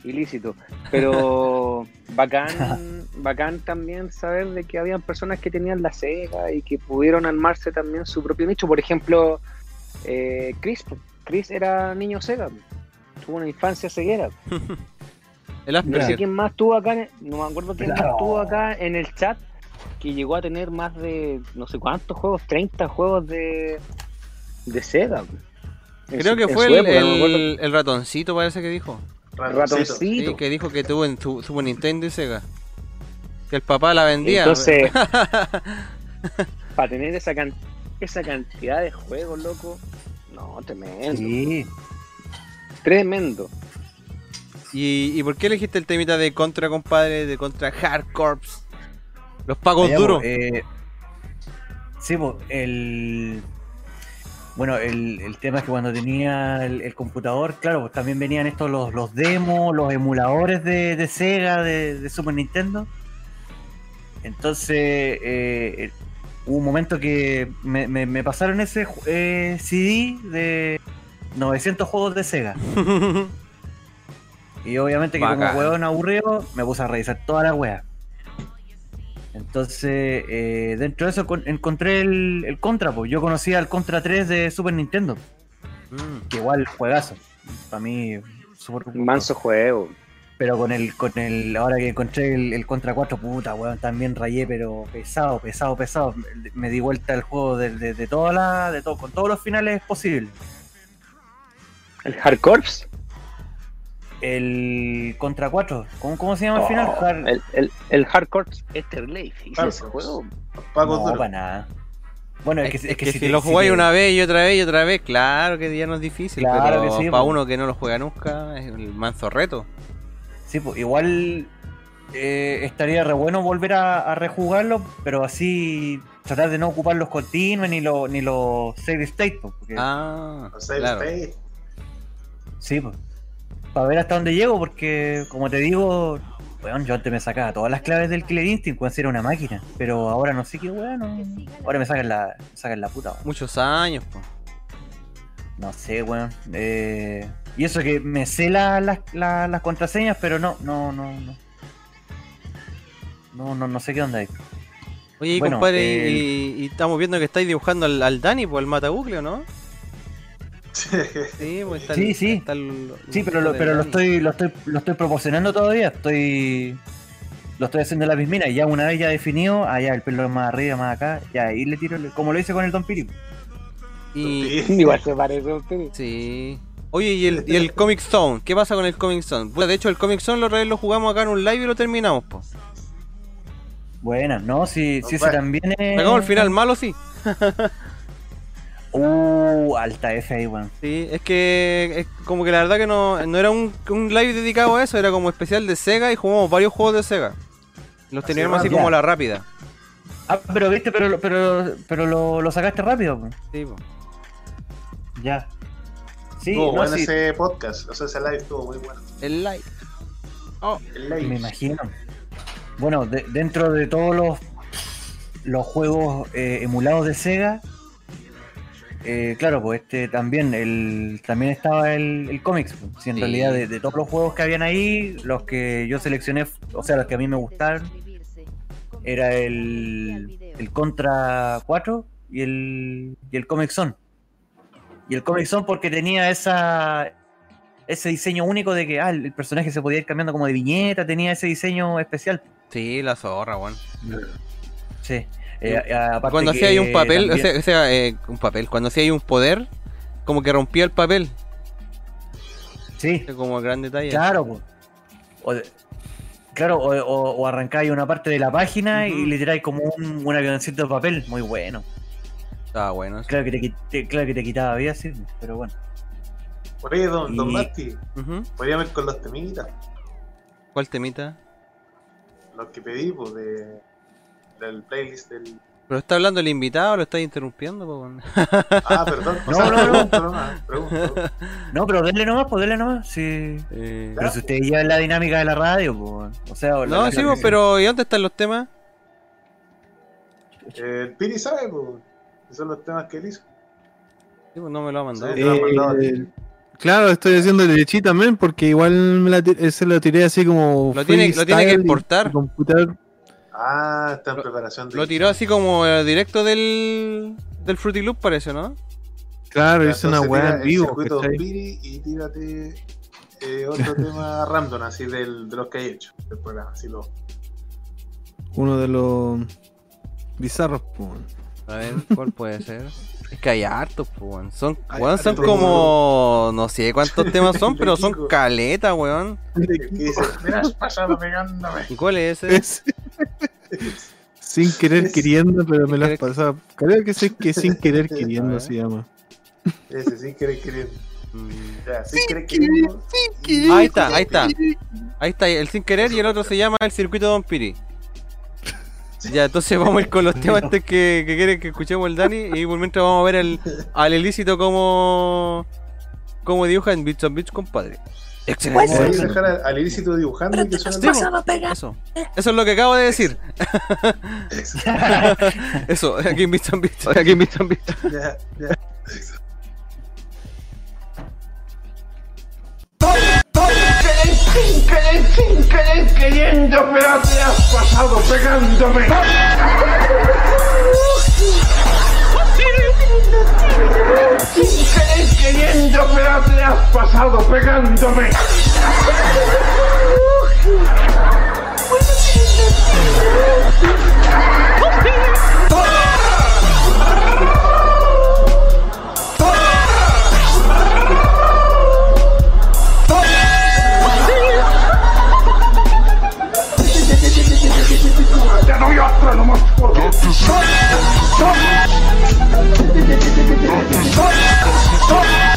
ilícito. Pero bacán, bacán también saber de que habían personas que tenían la Sega y que pudieron armarse también su propio nicho. Por ejemplo, eh, Chris, Chris era niño Sega, tuvo una infancia ceguera. El No sé quién más tuvo acá, en- no me acuerdo quién más tuvo acá en el chat que llegó a tener más de no sé cuántos juegos, 30 juegos de, de Sega. En Creo su- que fue el, época, no ratoncito, parece que dijo. Ratoncito. Sí, que dijo que tuvo en su Super Nintendo y Sega. Que el papá la vendía. Entonces, para tener esa, can- esa cantidad de juegos, loco, no, tremendo. Sí. Tremendo. ¿Y, ¿Y por qué elegiste el temita de Contra, compadre? De Contra Hard Corps. Los pagos Allá, duros. po, eh, sí, pues, el. Bueno, el, el tema es que cuando tenía el, el computador, claro, pues también venían estos los, los demos, los emuladores de, de Sega, de, de Super Nintendo. Entonces, eh, hubo un momento que me, me- me pasaron ese eh, CD de 900 juegos de Sega. Y obviamente que Bacán. como hueón aburrido, me puse a revisar toda la wea. Entonces, eh, dentro de eso con- encontré el, el Contra, pues yo conocía el Contra 3 de Super Nintendo, Mm. que igual juegazo. Para mí, súper Manso juego. Pero con el, con el, ahora que encontré el, el Contra 4, puta, weón, también rayé, pero pesado, pesado, pesado. Me, di vuelta el juego de, de, de toda la, de todo, con todos los finales posibles. El Hard Corps. El Contra 4, ¿cómo, cómo se llama el final? Oh, Hard- el, el, el Hard Corps Afterlife. ¿Hice Hard ese juego? Pagos no, para nada. Bueno, es, Es, que, es que, si, te- lo jugáis te- una vez y otra vez y otra vez, claro que ya no es difícil. Claro pero que sí, para uno que no lo juega nunca, es el manso reto. Sí, pues igual eh, estaría re bueno volver a, a rejugarlo, pero así tratar de no ocupar los continuos ni los ni los save state, pues, porque Ah, sea, claro. usted- sí, pues. Para ver hasta dónde llego, porque como te digo, weón, yo antes me sacaba todas las claves del Killer Instinct cuando era una máquina, pero ahora no sé qué weón, no- ahora me sacan la, me sacan la puta, weón. Muchos años, po. No sé, weón. Eh, y eso que me sé la- las- la- las contraseñas, pero no, no, no, no. No, no, no sé qué onda ahí. Oye, Bueno, compadre, el- y, y estamos viendo que estáis dibujando al, al Dani, pues el Matabucle, ¿o ¿no? Sí, pues está el- Sí, está el- Sí, pero lo, pero lo estoy, lo estoy, lo estoy proporcionando todavía. Estoy, lo estoy haciendo en la pismina y ya una vez ya definido, allá el pelo más arriba, más acá, ya ahí le tiro, como lo hice con el Don Piri. Y, Igual se parece a usted. sí. Oye, ¿y el, y el Comic Zone? ¿Qué pasa con el Comic Zone? Puta, de hecho, el Comic Zone lo, otra vez lo jugamos acá en un live y lo terminamos, po. Buena, no, si, si ese Bueno. también es. Sacamos el final malo, sí. Uh, alta F ahí, weón. Sí, es que es como que la verdad que no, no era un, un live dedicado a eso, era como especial de Sega y jugamos varios juegos de Sega. Los Así teníamos así como la rápida. Ah, pero viste, pero, pero, pero lo, lo sacaste rápido, weón. Sí, po. Ya. Sí, Estuvo no, bueno sí, ese podcast, o sea, ese live estuvo muy bueno. el live. Oh, El live. me imagino. Bueno, de- dentro de todos los, los juegos eh, emulados de Sega, eh, claro, pues este también, el, también estaba el, el cómics. pues. Si en Sí. realidad de, de todos los juegos que habían ahí, los que yo seleccioné, o sea, los que a mí me gustaron, era el, el Contra 4 y el, y el Comic Zone. Y el Comic Zone porque tenía esa ese diseño único de que ah, el personaje se podía ir cambiando como de viñeta, tenía ese diseño especial. sí, la zorra, weón. Sí. Eh, aparte Cuando hacía ahí un papel, o también- sea, o sea, eh, un papel, cuando hacía ahí un poder, como que rompía el papel. sí, Como gran detalle. claro. O de- claro, o, o, o arrancáis una parte de la página y le tiráis como un, un avioncito de papel, muy bueno. Estaba bueno. eso. Claro que te, te- claro que te quitaba vida, sí, pero bueno. Por ahí, don, don Y- Mati, Ujú. podríamos ir con los temitas, ¿Cuál temita? los que pedí, pues, de, del playlist del... ¿Pero está hablando el invitado o lo está interrumpiendo? po? Ah, perdón. o No, sea, no, no. pregunto nomás, pregunto. No, pero denle nomás, pues denle nomás. Sí. Eh, Pero si ustedes llevan la dinámica de la radio, pues. O sea, o No, la- sí, la- po, pero ¿y dónde están los temas? Eh, el Piri sabe, pues, esos son los temas que él hizo. Sí, pues no me lo ha mandado. Sí. te lo han mandado. Eh, claro, estoy haciendo el chi también porque igual me la, ese lo tiré así como. Lo tiene- lo tiene que exportar. Ah, está en Lo- preparación de... Lo tiró así como eh, directo del, del Fruity Loop, parece, ¿no? Claro, Ya, hice una weá en vivo. y tírate eh, otro tema random, así del, de los que hay hecho del programa. Así lo, Uno de los bizarros, po. A ver, ¿cuál puede ser? Es que hay hartos, pues, weón. Son, Hay weón, son como. No sé cuántos temas son, pero son caletas, weón. ¿Y cuál es ese? Sin querer Es- queriendo, pero me lo has querer- pasado. Creo que sí que sin querer queriendo ver. se llama. Ese, sin querer queriendo. Mm. Ya, sin querer queriendo. Ahí está, ahí está. Ahí está, el sin querer y el otro se llama el circuito Don Piri. Ya, entonces vamos a ir con los temas antes que, que quieren que escuchemos el Dani y por mientras vamos a ver el, al ilícito como, como dibuja en Beats on Beats, compadre. Excelente. Dejar al, al ilícito dibujando y que po. Eso. Eso es lo que acabo de decir. Eso, aquí en Beats. Aquí en Beats. Ya, ya. Sin querer, sin querer, queriendo, pero te has pasado pegándome. Sin querer, queriendo, pero te has pasado pegándome. আমি অস্ত্র নমস্ত করবো Stop!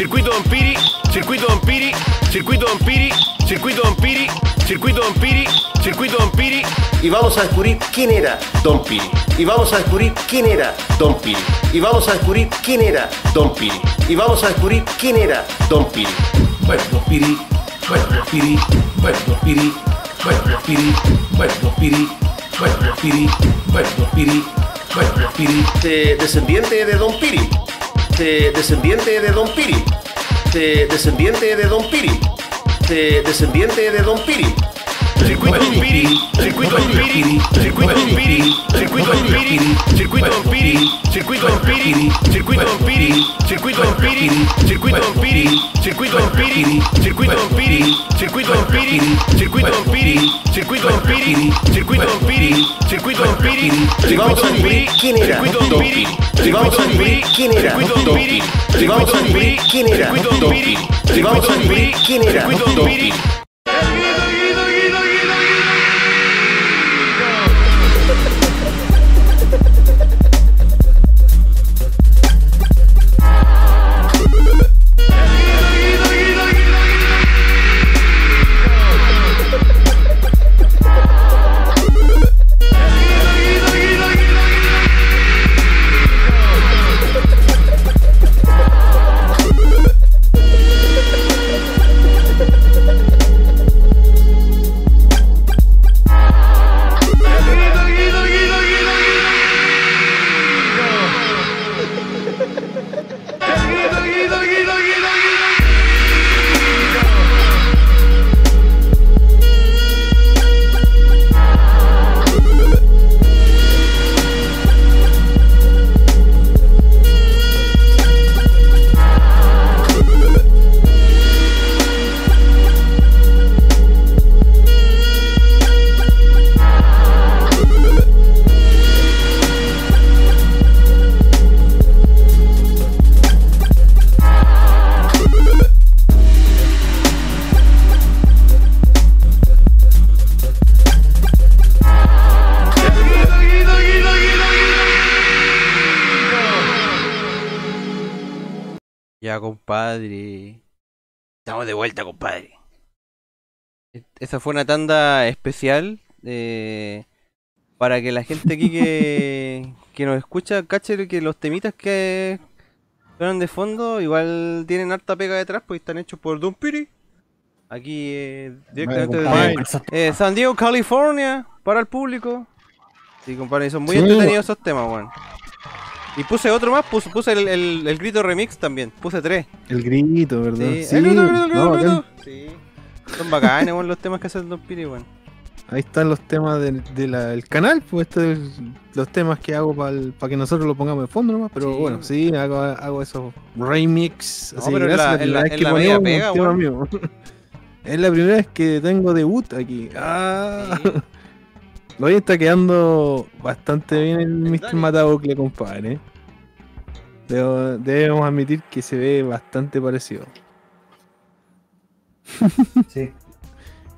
Circuito Don Piri, Circuito Don Piri, Circuito Don Piri, Circuito Don Piri, Circuito Don Piri, Circuito Don Piri. Y vamos a descubrir quién era Don Piri. Y vamos a descubrir quién era Don Piri. Y vamos a descubrir quién era Don Piri. Y vamos a descubrir quién era Don Piri. Bueno, Don Piri, bueno, Don Piri, bueno, Don Piri, bueno, Don Piri, bueno, Don Piri, bueno, Don Piri, bueno, Don Piri, bueno, Don Piri. Eh, descendiente de Don Piri. Eh, descendiente de Don Piri. Eh, descendiente de Don Piri. Eh, descendiente de Don Piri. Circuito Don Piri, Circuito Don Piri, Circuito Don Piri, Circuito Don Piri, Circuito Don Piri, Circuito Don Piri, Circuito Don Piri, Circuito Don Piri, Circuito Don Piri, Circuito Don Piri, Circuito Don Piri, Circuito Don Piri, Circuito Don Piri, Circuito Don Piri, Circuito Don Piri, Circuito Don Piri, y vamos a descubrir quién era Don Piri. Y vamos a descubrir quién era Don Piri. Y vamos a descubrir quién era Don Piri. Y vamos a descubrir quién era Don Piri. Ya, compadre. Estamos de vuelta, compadre. E- Esa fue una tanda especial eh, para que la gente aquí que, que nos escucha cache que los temitas que, Suenan de fondo, igual tienen harta pega detrás, pues están hechos por Don Piri. Aquí eh, directamente desde eh, San Diego, California, para el público. Sí, compadre, son muy Sí, entretenidos esos temas, weón. Y puse otro más, puse, puse el, el- el grito remix también, puse tres. El grito, ¿verdad? Sí, el grito, el grito, el grito, no, grito. Sí. Son bacanes, los temas que hace el Don Piri, weón. Ahí están los temas del de la- canal, pues estos es los temas que hago para que nosotros lo pongamos de fondo nomás, pero Sí. bueno, sí, hago, hago esos remix. No, así, pero gracias, la- la es la- es que la media pega. Es la primera vez que tengo debut aquí. Ah. Sí. Hoy está quedando bastante bien el Mr. Matabucle, compadre. Debo- debemos admitir que se ve bastante parecido. Sí.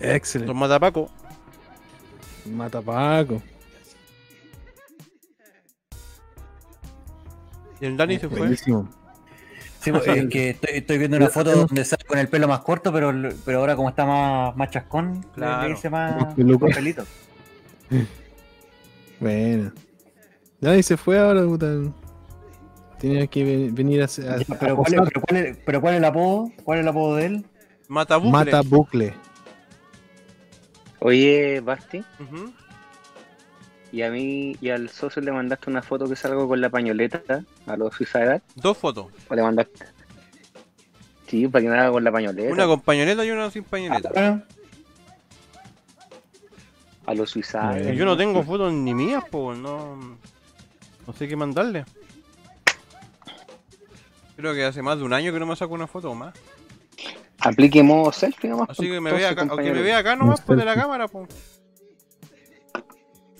Excelente. Los matapaco. Matapaco. Y el Dani se fue. Buenísimo. Sí, pues, es que estoy, estoy viendo una foto donde sale con el pelo más corto, pero, pero ahora como está más, más chascón, le- Claro. le hice más, más pelito. Bueno. Y se fue ahora, puta. Tenía que ve- venir a, a, Ya, a pero, ¿cuál es, posar. pero, cuál es, pero ¿cuál es el apodo? ¿Cuál es el apodo de él? Matabucle. Mata bucle. Oye, Basti, y a mí y al socio le mandaste una foto que salgo con la pañoleta a los Suicide Dos fotos. o le mandaste. Sí, para que me haga con la pañoleta. Una con pañoleta y una sin pañoleta. Bueno, A los Suicide. Eh, Yo no tengo fotos ni mías, pues no. No sé qué mandarle. Creo que hace más de un año que no me saco una foto o más. Aplique modo selfie nomás. Así que me vea acá, aunque me vea acá nomás pues de la cámara, pues.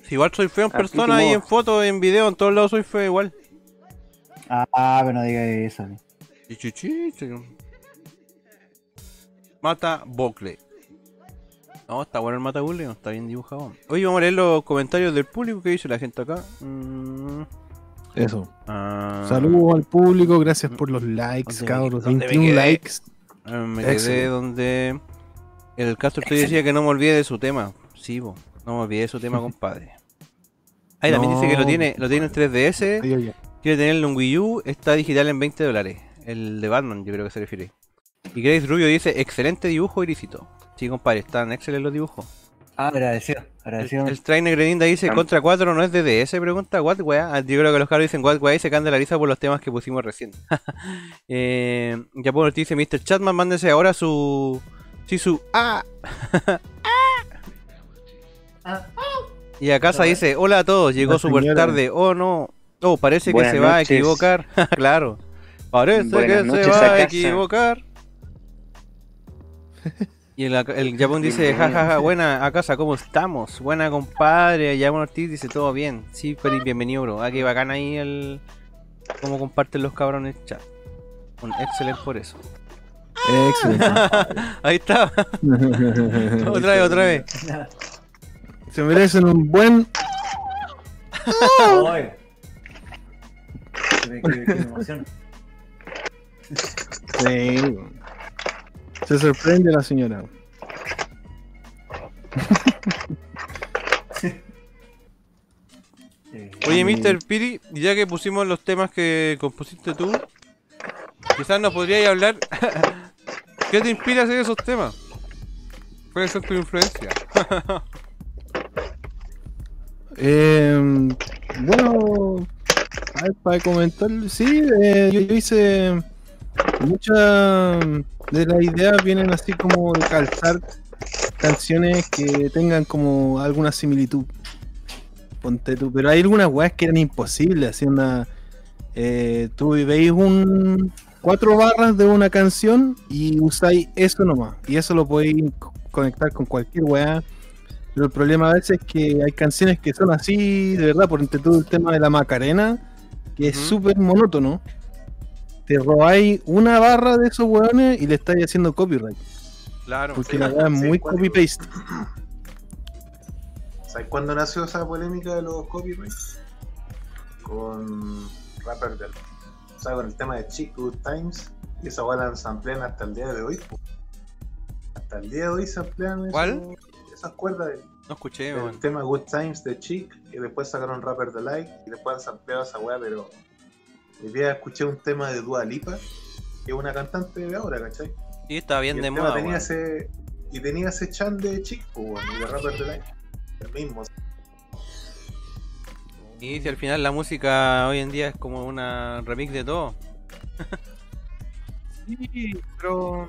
Si igual soy feo en Aplique persona y en fotos, en video, en todos lados soy feo igual. ah, pero no diga eso. Chichichi, chico. Mata Bocle. No, está bueno el Mata Bocle, no está bien dibujado. Oye, vamos a leer los comentarios del público que dice la gente acá. Mm, Eso. ah, Saludos al público, gracias por los likes, ¿Dónde cabros. dónde me 21 quedé? likes. ah, me quedé Excelente. donde el Castro te decía que no me olvide de su tema. Sí, bo, no me olvide de su tema, compadre. Ahí también dice que lo tiene, lo tiene en 3DS, Oye, oye. quiere tenerlo en Wii U, está digital en 20 dólares. El de Batman, yo creo que se refiere. Y Grace Rubio dice, excelente dibujo, Irisito. Sí, compadre, están excelentes los dibujos. Ah, agradecido, El, agradecido. el trainer Greninda dice, contra 4 no es de DS, pregunta, what weá. Ah, Yo creo que los caros dicen, what weá, y se caen de la risa por los temas que pusimos recién. eh, ya por dice, Mr. Chatman, mándese ahora su... Sí, su... ¡Ah! Y a casa dice, hola a todos, llegó súper tarde. Oh, no. Oh, parece que Buenas se va a equivocar. claro. Parece Buenas que se va a equivocar. Y el, el Japón dice, jajaja, buena, a casa, ¿cómo estamos? Buena compadre, Yamon Ortiz dice, todo bien. Sí, pero bienvenido, bro. Ah, que bacán ahí el... Cómo comparten los cabrones chat. Un excelente por eso. Excelente. Ahí está. otra vez, otra vez. Se merecen un buen. Qué- qué- qué emoción. Sí. Se sorprende la señora. Oye, Mr. Piri, ya que pusimos los temas que compusiste tú, quizás nos podrías hablar. ¿Qué te inspira a hacer esos temas? ¿Cuál es tu influencia? Eh, bueno, a ver, para comentar, sí, eh, yo, yo hice muchas de las ideas vienen así como de calzar canciones que tengan como alguna similitud. Ponte tú, pero hay algunas weas que eran imposibles, así una eh, tú veis un cuatro barras de una canción y usáis eso nomás, y eso lo podéis co- conectar con cualquier wea. Pero el problema a veces es que hay canciones que son así, de verdad, por entre todo el tema de la Macarena, que es súper monótono. Te robáis una barra de esos weones y le estáis haciendo copyright. Claro. Porque sí, la weá es muy copy-paste. ¿Sabes cuándo nació esa polémica de los copyrights? Con rapper del. O sea, con el tema de Chick Good Times. Y esa weá la ensamblean hasta el día de hoy. Hasta el día de hoy eso- ¿Cuál? esas cuerdas del, No escuché, weón. tema Good Times de Chick. Y después sacaron Rapper Delight. Y después han sampleado esa weá, pero. Hoy día escuché un tema de Dua Lipa, que es una cantante de ahora, ¿cachai? Sí, estaba bien y de moda, tenía ese, y tenía ese chan de chico, weón, y de rapper del año. El mismo. Y si al final la música hoy en día es como una remix de todo. Sí, pero.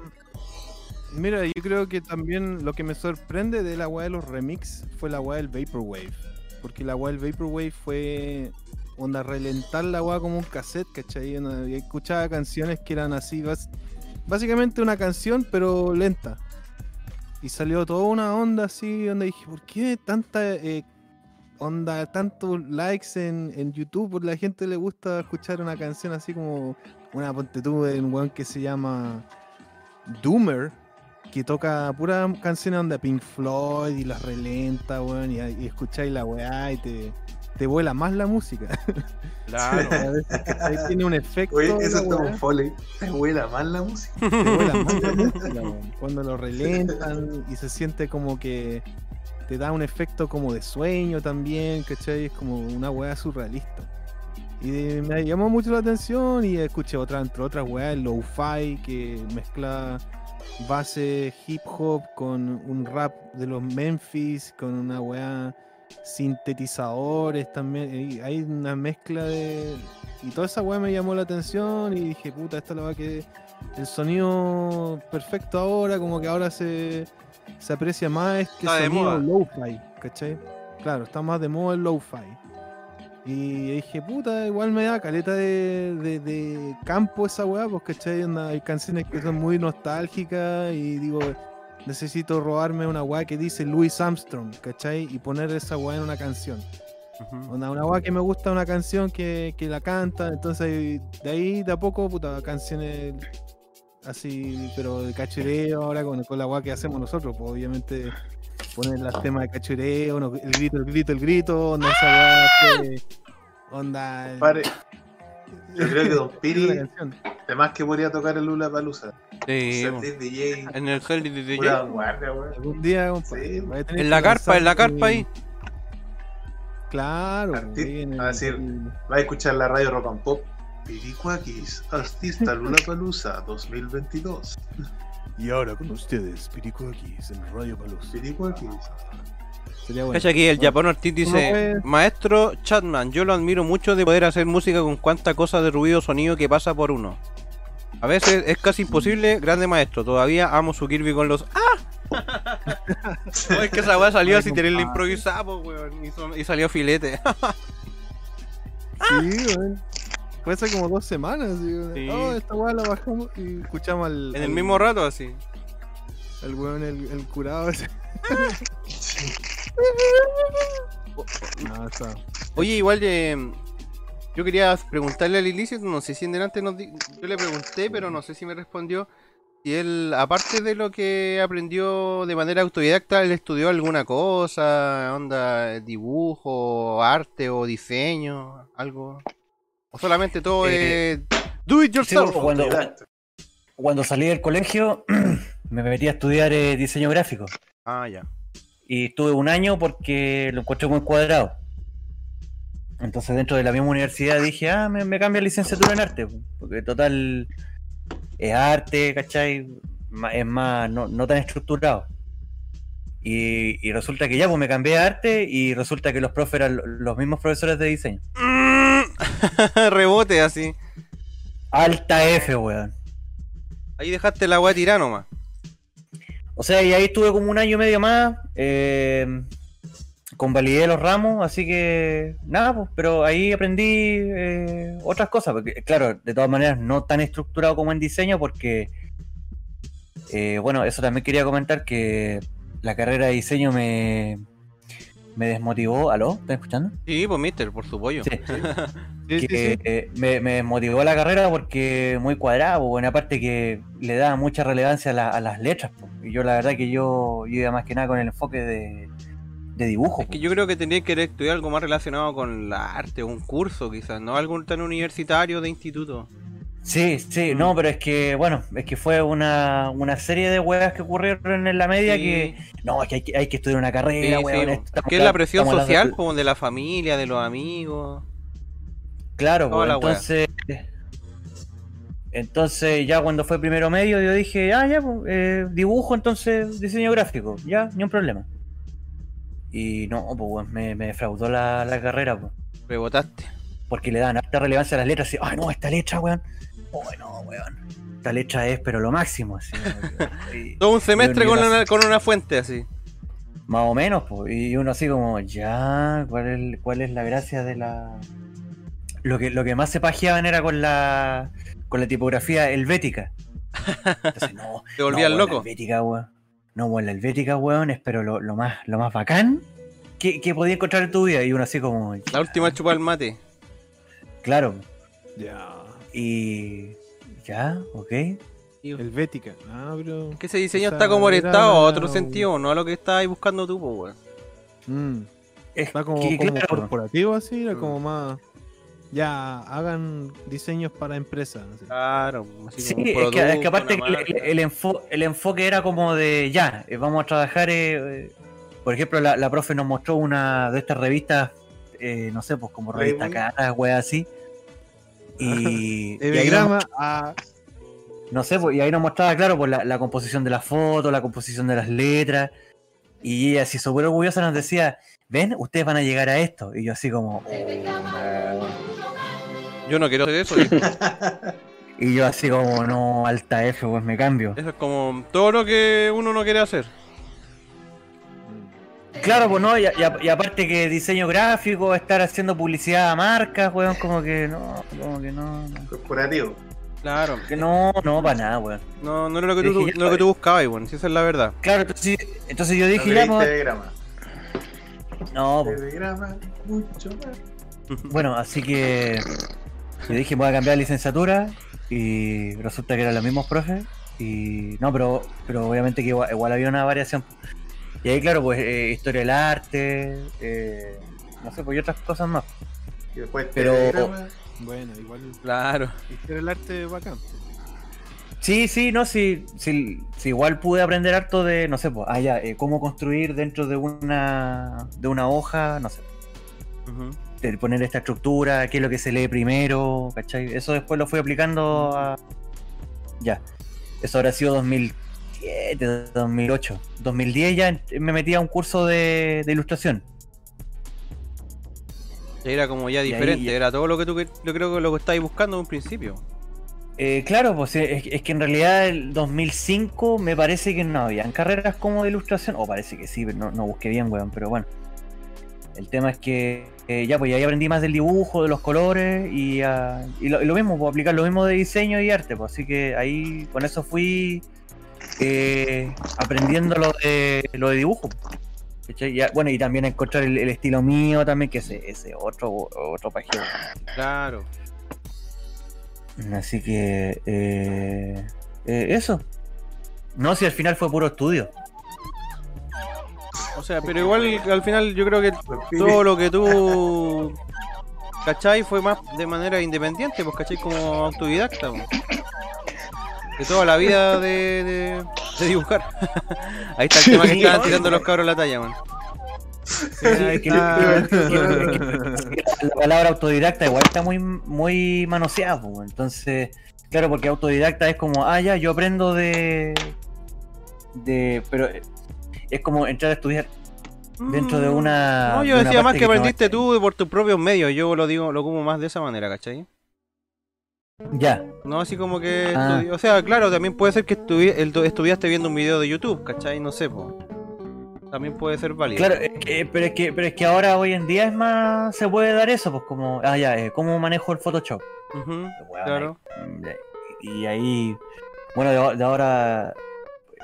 Mira, yo creo que también lo que me sorprende de la weá de los remix fue la weá del Vaporwave. Porque la weá del Vaporwave fue. Onda, relentar la weá como un cassette, ¿cachai? Onda, Y escuchaba canciones que eran así, básicamente una canción, pero lenta. Y salió toda una onda así, donde dije, ¿por qué tanta eh, onda, tantos likes en, en YouTube? Porque la gente le gusta escuchar una canción así como una ponte tú de un weón que se llama Doomer, que toca puras canciones onda Pink Floyd y las relenta, weón, y, y escucháis la weá y te, te vuela más la música. Claro. A veces, ¿cachai? tiene un efecto. Oye, eso está un foley. Te vuela mal la música. Te vuela más la música. Cuando lo relentan y se siente como que te da un efecto como de sueño también, ¿cachai? Es como una weá surrealista. Y me llamó mucho la atención y escuché otra, entre otras weas, el lo-fi que mezcla base hip hop con un rap de los Memphis, con una weá sintetizadores también. hay una mezcla de. Y toda esa weá me llamó la atención y dije, puta, esta es la weá que. El sonido perfecto ahora, como que ahora se, se aprecia más este Está sonido lo-fi, ¿cachai? Claro, está más de moda el lo-fi. Y dije, puta, igual me da caleta de, de- de campo esa weá, pues, ¿cachai? Hay canciones que son muy nostálgicas y digo, necesito robarme una weá que dice Louis Armstrong, ¿cachai? Y poner esa weá en una canción. Onda, una weá que me gusta una canción que, que la canta, entonces de ahí de a poco, puta, canciones así, pero de cachureo ahora con, con la weá que hacemos nosotros, pues obviamente poner las temas de cachureo, el grito, el grito, el grito, onda esa weá que- onda. Yo creo que Don Piri, además que podría tocar el Lula Palusa. Sí. DJ, en el Hell DJ. vanguardia, weón. Algún día, compadre, Sí. En la carpa, en la carpa ahí. Claro, Arti- ahí en el- a decir, Va a escuchar la radio Rock and Pop. Piricuakis, artista Lula Palusa 2022. Y ahora con ustedes, Pirico aquí, en Radio Palos. Piricuakis. Sería bueno. Cacha aquí el Bueno, Japón Ortiz dice, Maestro Chatman, yo lo admiro mucho de poder hacer música con cuánta cosa de ruido sonido que pasa por uno. A veces es casi imposible, grande maestro, todavía amo su Kirby con los ¡Ah! No, es que esa weá salió sin improvisada, po, weón, y, son- y salió filete. Sí, weón. Fue hace como dos semanas. y, weón, Sí. Oh, esta weá la bajamos y escuchamos al. en el mismo rato así. al weón, el, el curado ese. no, está. Oye, igual eh, yo quería preguntarle al ilícito, no sé si en delante nos di- yo le pregunté, pero no sé si me respondió. Si él, aparte de lo que aprendió de manera autodidacta, él estudió alguna cosa, onda, dibujo, arte o diseño, algo. O solamente todo Eh, es do it Sí, yourself. cuando, cuando salí del colegio me metí a estudiar eh, diseño gráfico. Ah, ya. Y estuve un año porque lo encontré muy cuadrado. Entonces dentro de la misma universidad dije, ah, me, me cambio a licenciatura en arte. Porque total es arte, ¿cachai? Es más, no, no tan estructurado. Y, y resulta que ya, pues me cambié a arte y resulta que los profes eran lo- los mismos profesores de diseño. Rebote así. Alta F, weón. Ahí dejaste la weá tirada nomás. O sea, y ahí estuve como un año y medio más. Eh, convalidé los ramos, así que nada, pues, pero ahí aprendí eh, otras cosas. Porque, claro, de todas maneras, no tan estructurado como en diseño, porque, eh, bueno, eso también quería comentar que la carrera de diseño me, me desmotivó. ¿Aló? ¿Estás escuchando? Sí, pues mister, por su pollo. Sí. Sí, sí, que sí. eh, me, me desmotivó la carrera porque muy cuadrado, pues, bueno, aparte que le da mucha relevancia a, la- a las letras. pues. Y yo la verdad que yo, yo iba más que nada con el enfoque de, de dibujo. Es que yo creo que tendría que estudiar algo más relacionado con la arte, un curso quizás, no algo tan universitario de instituto. Sí, sí, no, pero es que, bueno, es que fue una, una serie de huevas que ocurrieron en la media Sí. que, no, es que hay que, hay que estudiar una carrera, sí, weón, esto- es la presión social como de la familia, de los amigos. Claro, pues, wea. entonces, Entonces ya cuando fue primero medio yo dije, ah, ya, pues, eh, dibujo, entonces diseño gráfico, ya, ni un problema. Y no, pues me, me defraudó la, la carrera, pues. Rebotaste. Porque le dan harta relevancia a las letras, así, ay no, esta letra, weón. Oh, no, weón. Esta letra es pero lo máximo, así. y- Todo un semestre con una, con una fuente así. Más o menos, pues. Y uno así como, ya, ¿cuál es, cuál es la gracia de la. Lo que, lo que más se pajeaban era con la. con la tipografía helvética. Entonces, no. Te volvías no, loco. La helvética, weón. No, weón, la helvética, weón, es pero lo, lo más, lo más bacán que, que podía encontrar en tu vida. Y uno así como. La última chupa del mate. Claro. Ya. Y. Ya, ok. Helvética. Ah, pero. Que ese diseño está como orientado a otro sentido, no a lo que estabas ahí buscando tú, pues, weón. Mm, Es Está como, que, como claro, corporativo así, era Mm. como más. Ya, hagan diseños para empresas. así. Claro, así Sí, como un es que, es que producto, aparte el, el enfo- el enfoque era como de ya, eh, vamos a trabajar. eh, eh, por ejemplo, la, la profe nos mostró una de estas revistas, eh, no sé, pues como revista caras, wea así. Y, y ahí nos, Epigrama a. no sé, pues, y ahí nos mostraba, claro, pues la, la composición de las fotos, la composición de las letras. Y ella así súper orgullosa nos decía, ven, ustedes van a llegar a esto. Y yo así como, "Oh, Yo no quiero hacer eso. y yo así como, no, alta F, pues me cambio. Eso es como todo lo que uno no quiere hacer. Claro, pues no, y, y- y aparte que diseño gráfico, estar haciendo publicidad a marcas, weón, como que no, como que no, no. Corporativo. Claro. Que no, no, para nada, weón. No, no era lo que tú, Dije, ya, no lo que tú buscabas, weón. Si esa es la verdad. Claro, entonces, entonces yo No dije, ya, queréis pues, no, pues, Telegrama, mucho más. bueno, así que yo dije, voy a cambiar de licenciatura y resulta que eran los mismos profes y no, pero, pero obviamente que igual, igual había una variación. Y ahí, claro, pues eh, historia del arte, eh, no sé, pues y otras cosas más. Y después Pero- telegrama. Bueno, igual. Claro. Hicieron el arte bacán. Sí, sí, no, sí, sí, sí, igual pude aprender harto de, no sé, pues, ah, ya, eh, cómo construir dentro de una, de una hoja, no sé, de poner esta estructura, qué es lo que se lee primero, ¿cachai? Eso después lo fui aplicando a... Ya, eso habrá sido 2007, 2008. 2010 ya me metí a un curso de, de ilustración. Era como ya diferente, era todo lo que tú yo creo que lo que estabas buscando en un principio. Eh, claro, pues es, es que en realidad el 2005 me parece que no habían carreras como de ilustración, o parece que sí, pero no, no busqué bien, weón, pero bueno. El tema es que eh, ya, pues ahí aprendí más del dibujo, de los colores y, ah, y lo, y lo mismo, puedo aplicar lo mismo de diseño y arte, pues así que ahí con eso fui eh, aprendiendo lo de, lo de dibujo. bueno, y también encontrar el, el estilo mío también, que ese, ese otro, otro pajero. Claro. Así que eh, eh, eso. No, si al final fue puro estudio. O sea, pero igual al final yo creo que todo lo que tú ¿cachai? Fue más de manera independiente, pues ¿cachai? Como autodidacta, pues. De toda la vida de, de, de dibujar. Ahí está el tema que estaban tirando los cabros la talla, man. Ay, que- Ah. que- que- que la palabra autodidacta igual está muy, muy manoseada, pues, entonces, claro, porque autodidacta es como, ah, ya, yo aprendo de. de. pero es como entrar a estudiar dentro de una. No, yo de una decía más que no aprendiste es- tú por tus propios medios. Yo lo digo, lo como más de esa manera, ¿cachai? Ya, No así como que. Ah. estudi- O sea, claro, también puede ser que estuvi- el- estudiaste viendo un video de YouTube, ¿cachai? No sé, pues. También puede ser válido. claro, es que- pero, es que, pero es que ahora hoy en día es más. se puede dar eso, pues como, ah, ya, eh, ¿cómo manejo el Photoshop? Claro. ahí- Y ahí, bueno, de, de ahora,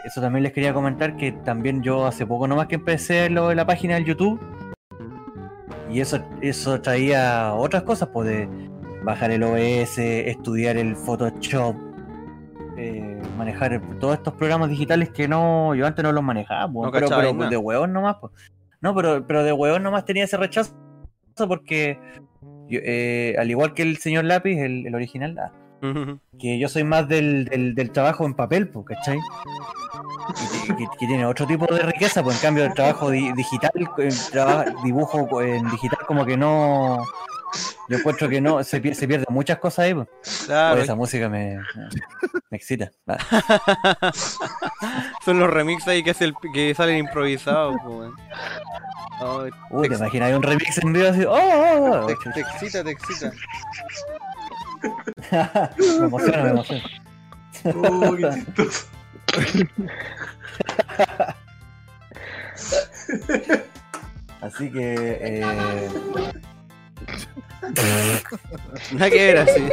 eso también les quería comentar que también yo hace poco nomás que empecé lo de la página del YouTube. Y eso, eso traía otras cosas, pues de bajar el OS, estudiar el Photoshop, eh, manejar todos estos programas digitales que no, yo antes no los manejaba, pues, No pero, pero de huevón nomás, pues. No, pero, pero de huevón nomás tenía ese rechazo porque yo, eh, al igual que el señor Lápiz, el, el original, ah, que yo soy más del, del, del trabajo en papel, pues, ¿cachai? Que, que- que tiene otro tipo de riqueza, pues en cambio el trabajo di- digital, el traba- dibujo en digital como que no Yo encuentro que no, se, pier- se pierden muchas cosas ahí. Claro. Oye, esa música me, me excita. Va. Son los remixes ahí que, el- que salen improvisados. Ay, Uy, te imaginas hay un remix en vivo así. ¡Oh! oh, oh! te, te excita, te excita. me emociona, me emociona. Oh, qué chistoso. Así que. Eh... Nada que ver así.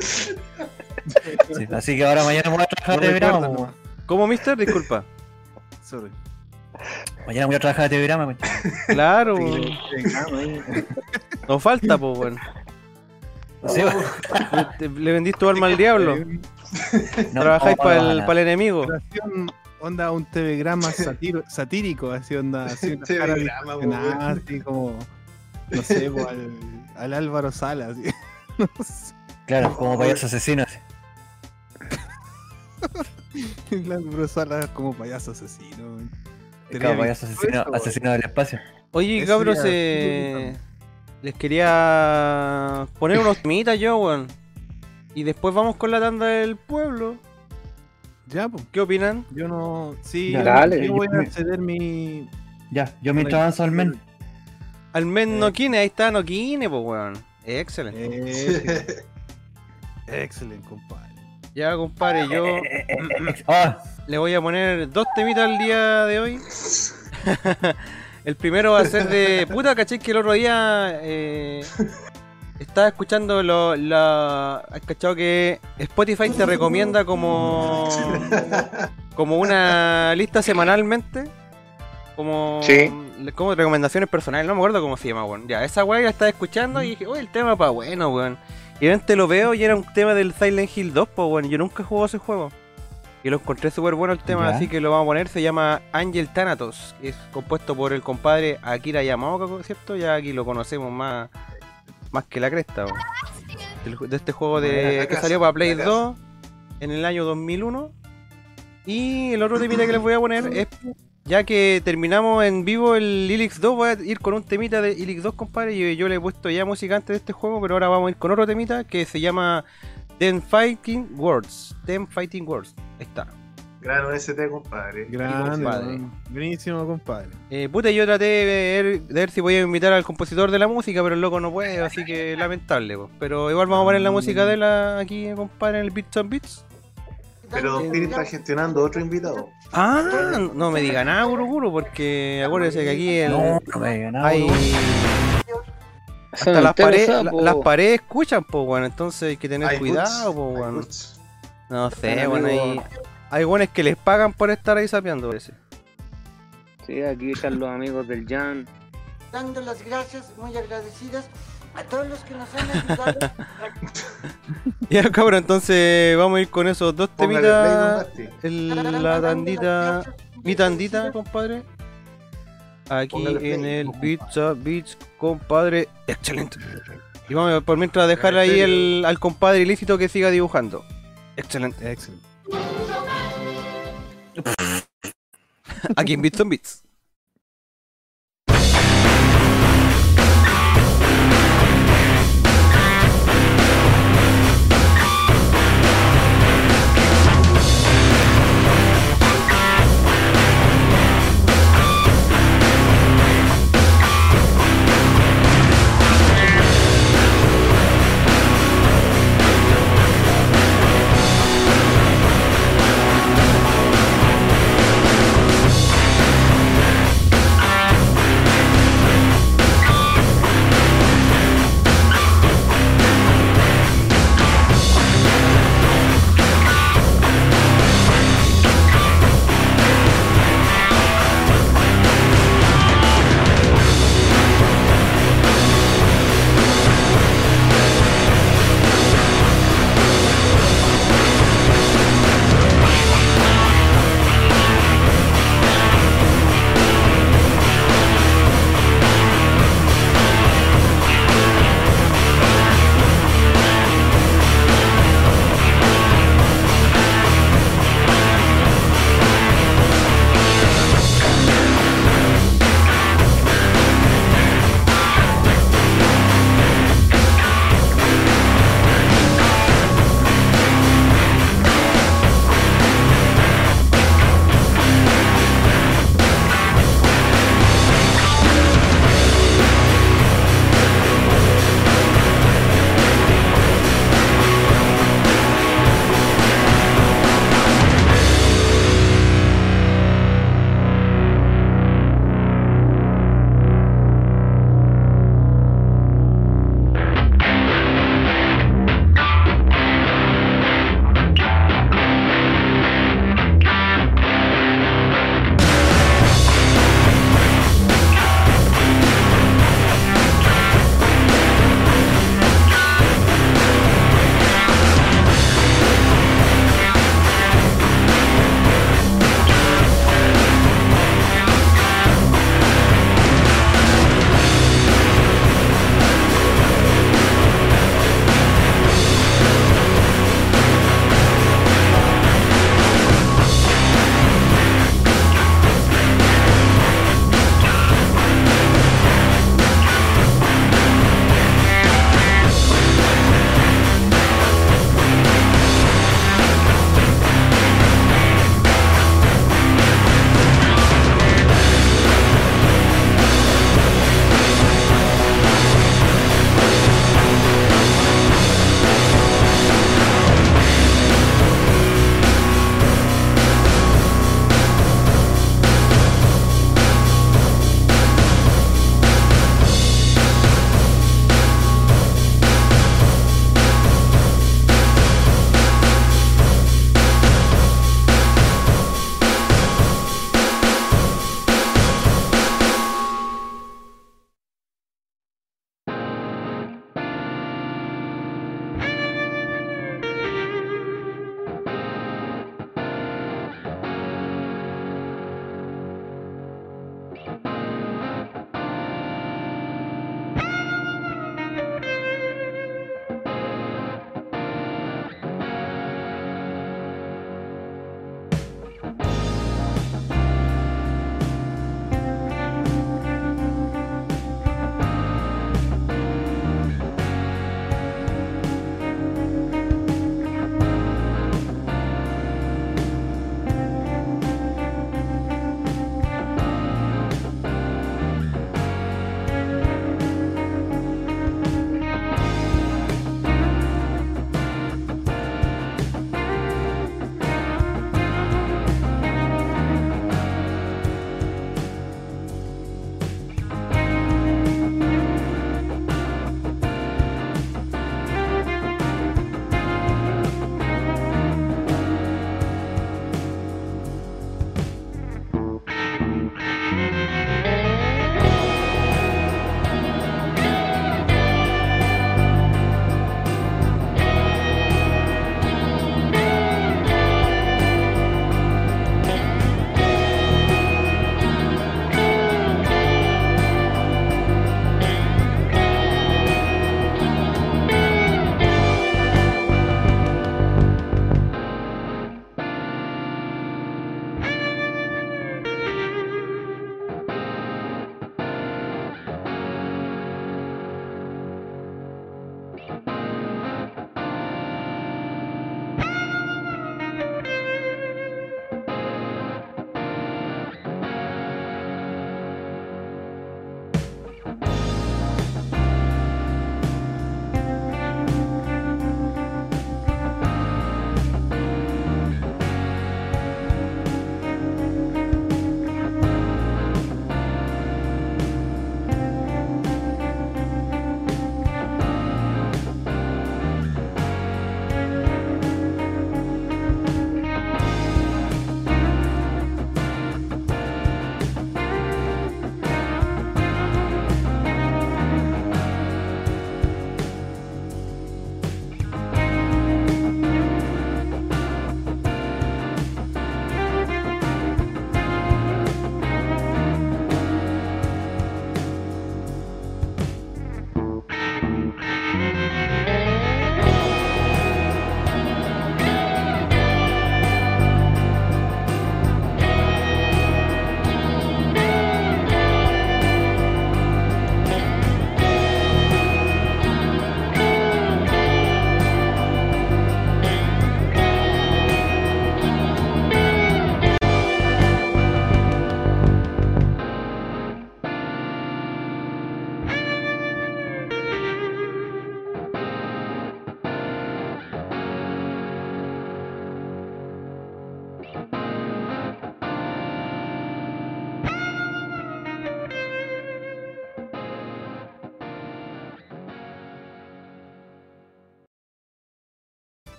sí, así que ahora mañana voy a trabajar No de verano. no. ¿Cómo, mister? Disculpa. Sorry. Mañana voy a trabajar de verano. Claro, Sí. Nos falta, pues. Sí, Te- Le vendiste tu alma al diablo. no, Trabajáis no, para no, el, no. pa'l enemigo. Onda un telegrama satírico, así onda, así una cara weón. así como, no sé, po, al, al Álvaro Sala, así. No sé, Claro, como payaso asesino. el Álvaro Sala como payaso asesino. Claro, payaso asesino, eso, asesino del espacio. Oye, cabros, eh, les quería poner unos temitas yo, weón. Y después vamos con la tanda del pueblo. Ya, pues, ¿Qué opinan? yo no, sí, Ya, yo- dale. yo voy a ceder mi... Ya, yo mientras avanzo al men. Al men Eh. Noquine, ahí está Noquine, pues, weón. Excelente. Eh, excelente, compadre. Ya, compadre, yo Eh, eh, eh, le voy a poner dos temitas al día de hoy. el primero va a ser de. Puta, caché que el otro día eh, estaba escuchando lo, la. Has cachado que Spotify te recomienda como. como una lista semanalmente. Como. Sí. Como recomendaciones personales, no me acuerdo cómo se llama, weón. Ya, esa weá la estaba escuchando y dije, oye, el tema pa' bueno, weón. Y repente lo veo y era un tema del Silent Hill 2, pues, weón. Yo nunca he jugado ese juego. Y lo encontré súper bueno el tema, Ya. así que lo vamos a poner. Se llama Angel Thanatos. Es compuesto por el compadre Akira Yamaoka, ¿cierto? Ya aquí lo conocemos más, más que la cresta, weón. De, este juego de, que salió para Play buena casa. 2 en el año 2001. Y el otro temita que les voy a poner es, ya que terminamos en vivo el Ilix 2, voy a ir con un temita de Ilix 2, compadre. Y yo le he puesto ya música antes de este juego, pero ahora vamos a ir con otro temita que se llama Ten Fighting Words. Ten Fighting Words. Ahí está. Gran OST, compadre. Weón. buenísimo, compadre. Eh, puta, yo traté de ver, de ver si podía invitar al compositor de la música, pero el loco no puede, así que lamentable. po. Pero igual vamos a poner la música de la aquí, compadre, en el Beats on Beats. Pero Don Piri está gestionando otro invitado. Ah, no me diga nada, Guru Guru, porque acuérdense que aquí el, no, no me diga nada. hay. Hasta las, paredes, la- las paredes escuchan, pues, bueno, entonces hay que tener Hay cuidado, pues, bueno. No sé, Bueno, bueno, hay, hay buenos que les pagan por estar ahí sapeando, parece. Sí, aquí están los amigos del Jan. dando las gracias, muy agradecidas a todos los que nos han ayudado. Ya, cabrón, entonces vamos a ir con esos dos temitas. El- la tandita, mi tandita, compadre. Aquí Póngale en el Beats Up Beats, compadre. Excelente. Y vamos a por mientras dejar ahí el, al compadre ilícito que siga dibujando. Excelente. Excelente. Aquí en Beats on Beats.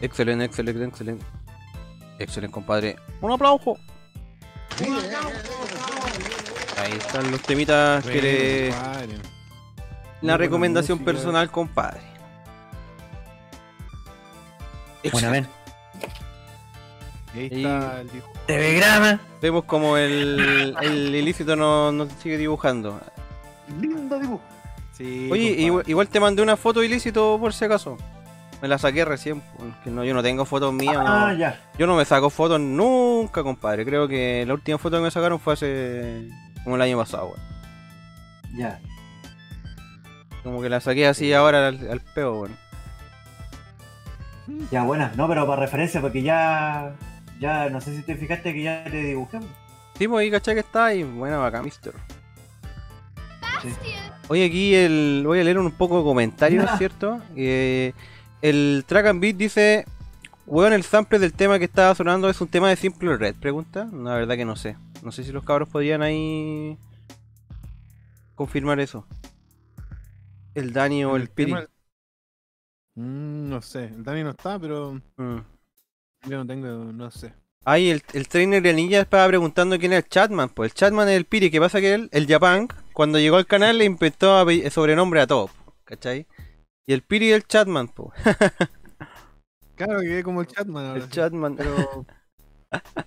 Excelente, excelente, excelente. Excelente, compadre. Un aplauso. Ahí están los temitas que le... La recomendación música. personal, compadre. Bueno, a ver. Y ahí está el dibujo. TV-grama. Vemos como el, el ilícito nos nos sigue dibujando. Lindo dibujo. Sí, Oye, igual, igual te mandé una foto ilícito por si acaso. Me la saqué recién, porque no, yo no tengo fotos mías. Ah, no. ya. Yo no me saco fotos nunca, compadre. Creo que la última foto que me sacaron fue hace como el año pasado, weón. Ya. Como que la saqué así ahora al, al peo, weón. Ya, buena. No, pero para referencia, porque ya. Ya, no sé si te fijaste que ya te dibujé. Sí, pues ahí caché que está y bueno, acá, mister. Sí. Oye, aquí el, voy a leer un poco de comentarios, ¿cierto? Eh, el Track and Beat dice: Weón, el sample del tema que estaba sonando es un tema de Simple Red. Pregunta. La verdad que no sé. No sé si los cabros podrían ahí confirmar eso. El Dani o el, Piri. tema- Mm, no sé, el Dani no está, pero Mm. yo no tengo, no sé. Ahí el, el trainer de Ninja estaba preguntando quién es el Chatman. Pues el Chatman es el Piri. que pasa que él, el Japan, cuando llegó al canal le inventó ape- sobrenombre a todos. ¿Cachai? Y el Piri es el Chatman, pues. Claro, quedé como el Chatman ahora. El Chatman. Pero.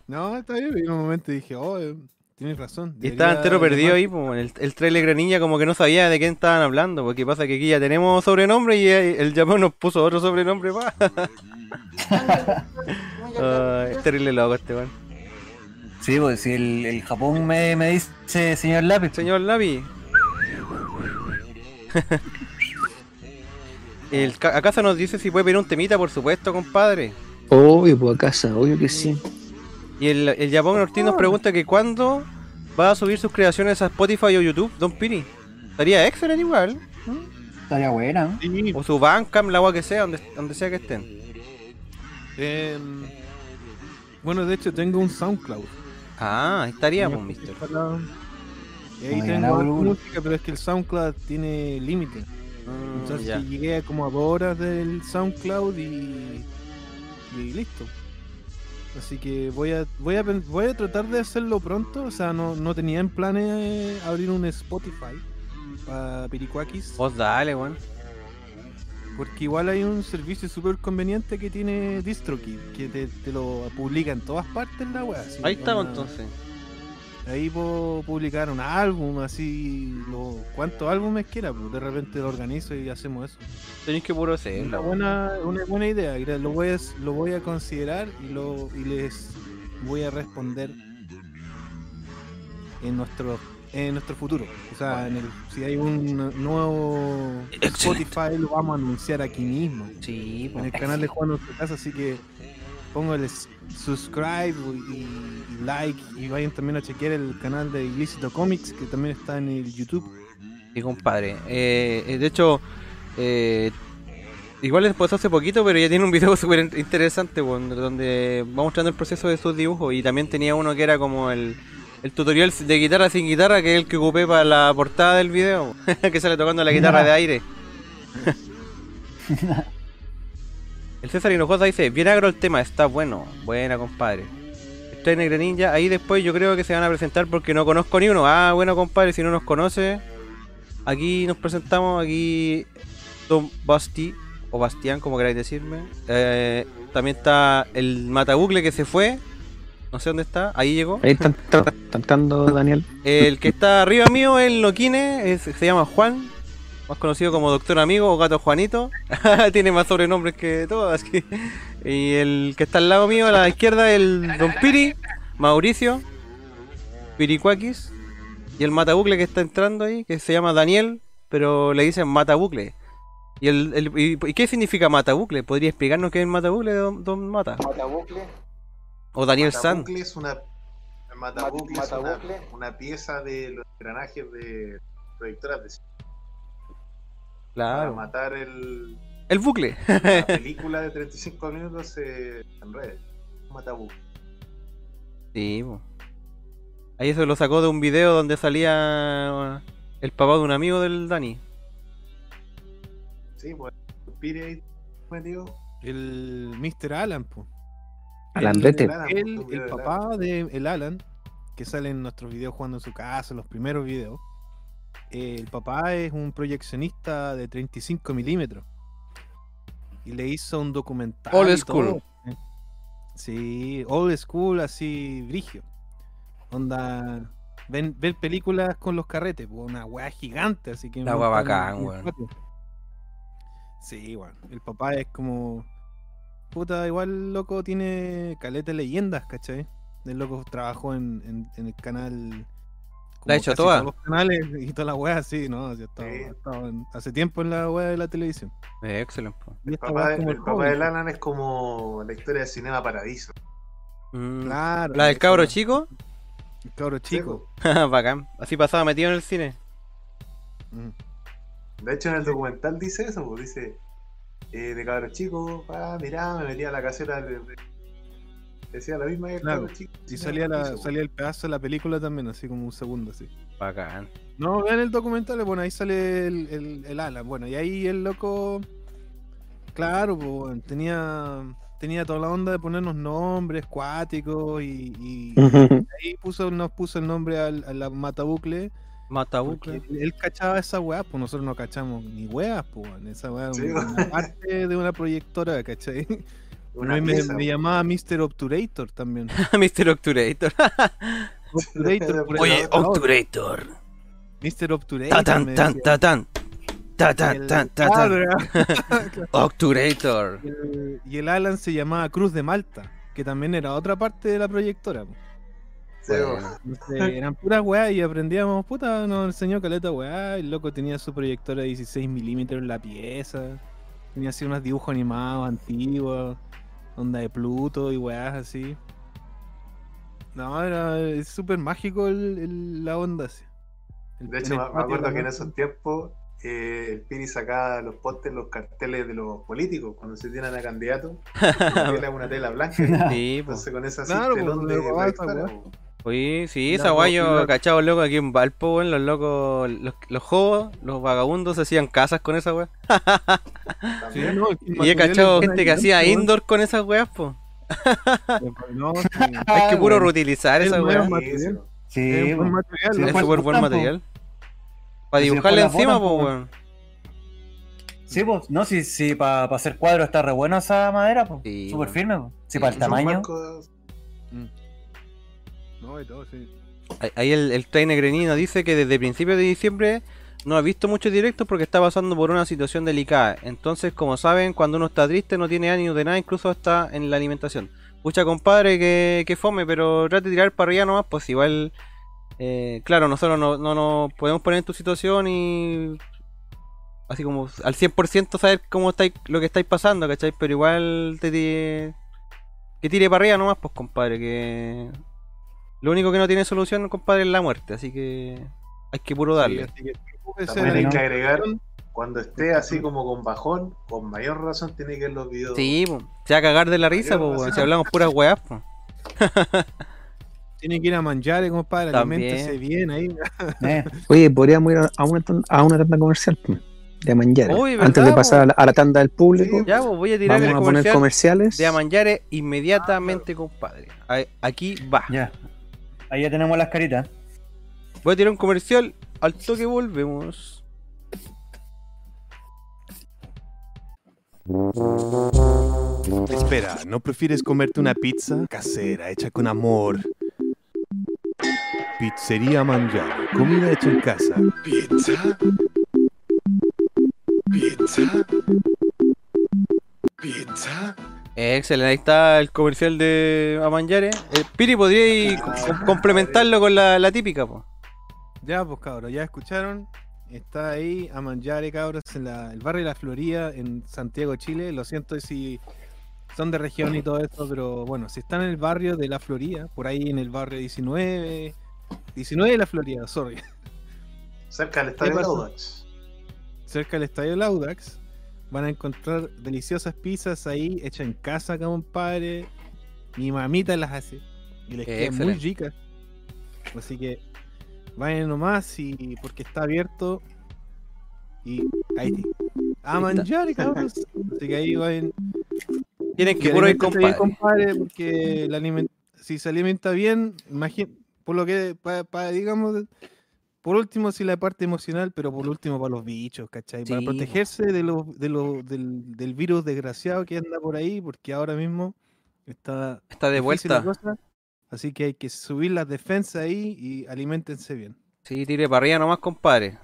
No, está bien. Y en un momento dije, oh, eh, tienes razón. Y estaba entero perdido ahí, pues. El, el trailer Granilla como que no sabía de quién estaban hablando. Porque pasa que aquí ya tenemos sobrenombre y eh, el Japón nos puso otro sobrenombre más. es terrible loco este weón. Sí, pues si el, el Japón me, me dice señor lápiz. Señor Lavi. El, ca- ¿Acaso nos dice si puede pedir un temita? Por supuesto, compadre. Obvio, pues a casa, obvio que sí. Y el, el Japón Ortiz nos pregunta que cuándo va a subir sus creaciones a Spotify o YouTube, Don Piri. Estaría excelente igual. Estaría buena. Sí, O su Bandcamp, la agua que sea, donde, donde sea que estén. em, bueno, de hecho, tengo un SoundCloud. Ah, ahí estaría, pues, mister. Y ahí No tengo música, pero es que el SoundCloud tiene límite. Mm, Entonces llegué a como a dos horas del SoundCloud y, y listo. Así que voy a, voy a voy a tratar de hacerlo pronto. O sea, no, no tenía en planes eh, abrir un Spotify para Piricuakis. Vos dale, weón. Porque igual hay un servicio súper conveniente que tiene DistroKid, que te, te lo publica en todas partes la así, Ahí onda, entonces. Ahí puedo publicar un álbum, así, lo, cuántos álbumes quiera, pues de repente lo organizo y hacemos eso. Tenéis que puro Una hacerlo. weón. buena, una buena idea, lo voy a, lo voy a considerar y, lo, y les voy a responder en nuestro en nuestro futuro. O sea, en el, si hay un nuevo Excelente. Spotify lo vamos a anunciar aquí mismo. Sí, En el canal de Juan Nuestra Casa, así que póngale s- subscribe y, y like y vayan también a chequear el canal de Ilícito Comics que también está en el YouTube. Sí, compadre. Eh, eh, de hecho, eh, igual después hace poquito, pero ya tiene un video súper in- interesante, donde va mostrando el proceso de sus dibujos. Y también tenía uno que era como el, el tutorial de guitarra sin guitarra, que es el que ocupé para la portada del video, que sale tocando la guitarra de aire. el César Hinojosa dice, bien agro el tema, está bueno. Buena, compadre. Estoy Negre Ninja, ahí después yo creo que se van a presentar porque no conozco ni uno. Ah, bueno, compadre, si no nos conoce, aquí nos presentamos, aquí Don Basti, o Bastián, como queráis decirme. Eh, también está el Matabucle que se fue, no sé dónde está, ahí llegó. Ahí están tra- cantando Daniel. El que está arriba mío, el Noquine, es- se llama Juan, más conocido como Doctor Amigo o Gato Juanito. Tiene más sobrenombres que todas. así. Y el que está al lado mío, a la izquierda, el Don Piri, Mauricio, Piricuakis. Y el Matabucle que está entrando ahí, que se llama Daniel, pero le dicen Matabucle. ¿Y, el, el- y, y qué significa Matabucle? ¿Podría explicarnos qué es el Matabucle, don, don Mata? Matabucle. O Daniel San. Matabucle es una. el Matabucle es una, Matabucle. una pieza de los engranajes de proyectoras de cine para Claro. matar el, El bucle. la película de 35 minutos eh, en redes. Matabucle. Sí, po. Ahí se lo sacó de un video donde salía el papá de un amigo del Dani. Sí, pues Piri ahí metido. El Mr. Alan, po. Alan El-. Él, el papá de el Alan, que sale en nuestros videos jugando en su casa, los primeros videos. Eh, el papá es un proyeccionista de 35 milímetros. Y le hizo un documental. Old school. todo. Sí, old school, así, brigio. Onda. Ven, ver películas con los carretes, po, una weá gigante, así que. La weá bacán, weón. Sí, weón. El papá es como. Puta, igual loco tiene caleta de leyendas, ¿cachai? El loco trabajó en, en, en el canal. La ha como hecho toda. todos los canales y toda la weá, sí, ¿no? Sí, ha estado- ha estado en- hace tiempo en la weá de la televisión. Eh, excelente. El papá, el el papá de Alan es como la historia de Cinema Paradiso. Mm, Claro. ¿La del cabro chico? El cabro chico. Bacán. Así pasaba metido en el cine. Mm. De hecho, en el documental dice eso, pues, dice eh, de cabro chico, ah, mirá, me metía a la caseta de, de- decía la misma que Claro. Y salía, la, salía el pedazo de la película también, así como un segundo, así. Bacán. No, vean el documental, bueno, ahí sale el, el, el Alan. Bueno, y ahí el loco, claro, pues, bueno, tenía, tenía toda la onda de ponernos nombres cuáticos y, ahí puso, nos puso el nombre al, a la Matabucle. Matabucle. Él, él cachaba esa weá, pues nosotros no cachamos ni weas, pues, esa weá Sí, una parte de una proyectora, ¿cachai? Me, pieza, me llamaba Mr. Obturator también. Mr. Obturator. Obturator, por Oye. Obturator. Mr. Obturator. Ta tan tan ta tan. Ta tan ta Claro, tan. Obturator. Y el- Alan se llamaba Cruz de Malta, que también era otra parte de la proyectora. Bueno. Entonces, eran puras weá y aprendíamos, puta, nos enseñó caleta weá. El loco tenía su proyectora de 16 milímetros en la pieza. Tenía así unos dibujos animados antiguos, onda de Pluto y weás así. No, era es súper mágico el, el- la onda así. El- De hecho, me, acuerdo de que en esos tiempos eh, el Piri sacaba los postes, los carteles de los políticos cuando se tiran a candidato. Era una tela blanca. Sí, po. Entonces con esa Claro, telón pues, de weá. po. Oye, sí, esa guay boquilla. yo cachaba loco aquí en Valpo, weón, los locos, los, los jobos, los vagabundos se hacían casas con esa weá. Sí, no, Y he cachado es gente que hacía indoor con esas weas, po. No, sí. Hay que puro reutilizar Es esa weá. Sí, Es un buen material, Sí. Es súper buen material. Para Si dibujarle encima, po, weón. Sí, pues, no, si, si para hacer cuadros está re bueno esa madera, pues. Sí, Súper firme, pues. Si Sí, para el tamaño. No. Ahí- el, el trainer Grenino dice que desde principios de diciembre no ha visto muchos directos porque está pasando por una situación delicada. Entonces, como saben, cuando uno está triste no tiene ánimo de nada, incluso hasta en la alimentación. Pucha, compadre, que, que fome, pero trate de tirar para arriba nomás, pues igual... eh, claro, nosotros no, no nos podemos poner en tu situación y... Así como al 100% saber cómo estáis, lo que estáis pasando, ¿cachai? Pero igual te, tire- que tire para arriba nomás, pues compadre, que... Lo único que no tiene solución, compadre, es la muerte, así que hay que puro darle. Sí, así que, También hay que agregar, cuando esté así como con bajón, con mayor razón tiene que ver los videos. Sí, po. se va a cagar de la risa, po, si hablamos puras weas, po. Tiene que ir a manjar, compadre, También. aliméntese bien ahí. Eh, Oye, podríamos ir a a una, a una tanda comercial pues, de Manjare. Uy, Antes ¿verdad, de pasar a la, a la tanda del público, Ya, pues voy a tirar vamos el a poner comercial comerciales. de Amanyares inmediatamente, compadre. A- Aquí va. ya. Ahí ya tenemos las caritas. Voy a tirar un comercial, al toque volvemos. Espera, ¿no prefieres comerte una pizza casera, hecha con amor? Pizzería Mangiare, comida hecha en casa. Pizza. Pizza. Pizza. Excelente, ahí está el comercial de Amanyares. Eh, Piri, ¿podríais co- co- complementarlo con la, la típica, po? Ya, pues cabros, ya escucharon. Está ahí a Manjare, cabros, en la- el barrio de la Florida, en Santiago, Chile. Lo siento si son de región y todo eso, pero bueno, si están en el barrio de la Florida, por ahí en el barrio 19, 19 de la Florida, sorry, Cerca del estadio ¿Qué pasó? Audax. cerca del estadio del Audax, van a encontrar deliciosas pizzas ahí, hechas en casa, compadre. Mi mamita las hace y les quedan muy ricas. Así que vayan nomás y porque está abierto y ahí sí. A manjar, cabros. Así que ahí vayan. Tienen que puro ir compadre. compadre, porque aliment- si se alimenta bien, imagín- por lo que, pa- pa- digamos, por último, si la parte emocional, pero por último para los bichos, ¿cachai? Para Sí, protegerse de los, de los, del, del virus desgraciado que anda por ahí, porque ahora mismo está, Está de vuelta. cosa, así que hay que subir las defensas ahí y alimentense bien. Sí, tire para arriba nomás, compadre.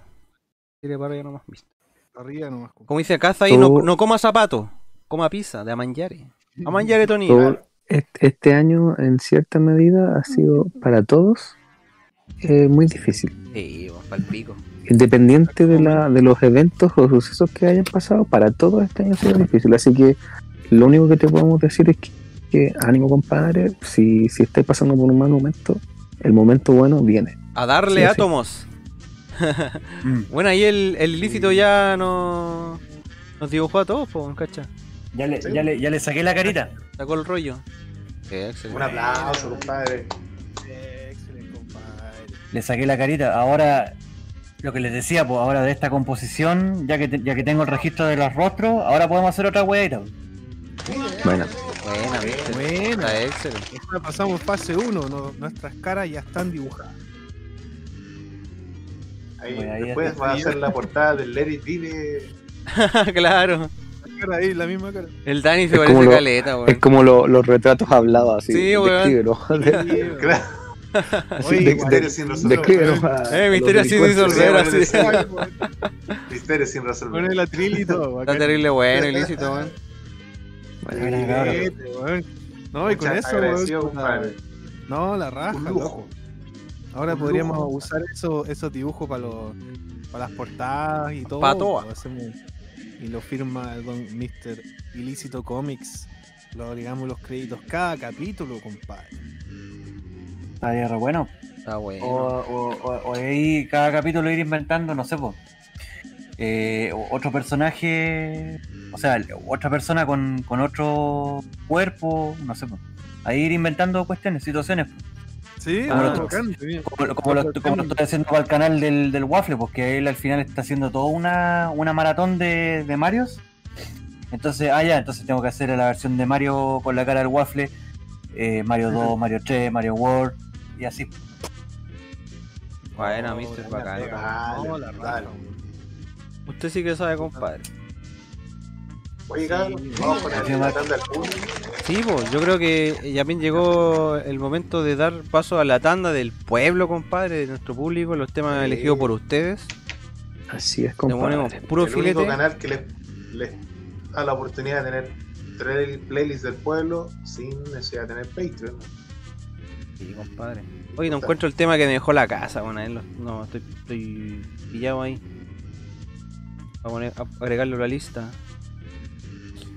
Tire para arriba nomás. ¿viste? Arriba nomás. Como dice Caza ahí, no, no coma zapatos, coma pizza de amanjare. Amanjare, Tony. Todo este año, en cierta medida, ha sido para todos eh, muy difícil. Sí, para el pico. Independiente de, la, de los eventos o sucesos que hayan pasado, para todos este año ha sido difícil. Así que lo único que te podemos decir es que, que ánimo, compadre. Si, si estáis pasando por un mal momento, el momento bueno viene. A darle Sí, átomos. bueno, ahí el, el ilícito ya no nos dibujó a todos, po, ¿cacha? Ya le, ya, le, ya le saqué la carita. Sacó el rollo. Un aplauso, compadre. Le saqué la carita. Ahora, lo que les decía, pues ahora de esta composición, ya que, te- ya que tengo el registro de los rostros, ahora podemos hacer otra weita. Bueno. Buena. Buena. Ya pasamos fase 1, nuestras caras ya están dibujadas. Ahí, Bueno, ahí después va a hacer la portada del Be de- claro. Ahí, la misma cara. El Dani se Es parece caleta, weón. es como lo- los retratos hablados así. Sí, weón. Claro. Misterio de- sin resolver. Eh, misterio sin resolver, Sí, así. bueno, Misterio sin resolver. Pone la tril y todo. Está terrible bueno, ilícito, weón. Weón. No, y con eso. No, la raja, Un lujo. loco. Ahora Un podríamos lujo. usar eso, esos dibujos para los para las portadas y todo. Pa' toa. lo hacemos- y lo firma el don Mr. Ilícito Comics. Lo agregamos los créditos cada capítulo, compadre. Estaría re bueno. Está bueno. O, o, o- o ahí cada capítulo ir inventando, no sé, pues. otro personaje, o sea, otra persona con, con otro cuerpo, no sé, po. ahí ir inventando cuestiones, situaciones. po. Sí, Como, ah, lo, bacán, sí. como, como lo, como lo estoy haciendo para el canal del, del Waffle, porque él al final está haciendo toda una, una maratón de, de Marios. Entonces, ah, ya, entonces tengo que hacer la versión de Mario con la cara del Waffle, eh, Mario 2, Mario 3, Mario World, y así. Buena, No, mister, la bacán. pega. Dale, No, la raja, dale. weón. Usted sí que sabe, compadre. Oye, cabrón, vamos con el tanda al público. Sí, pues, yo creo que ya bien llegó el momento de dar paso a la tanda del pueblo, compadre, de nuestro público, los temas Sí. elegidos por ustedes. Así es, ponemos compadre. puro el único filete. canal que les, les da la oportunidad de tener tres playlists del pueblo sin necesidad de tener Patreon. Sí, compadre. Oye, no encuentro el tema que me dejó la casa, bueno, no, estoy, estoy pillado ahí. A, poner, a agregarlo a la lista.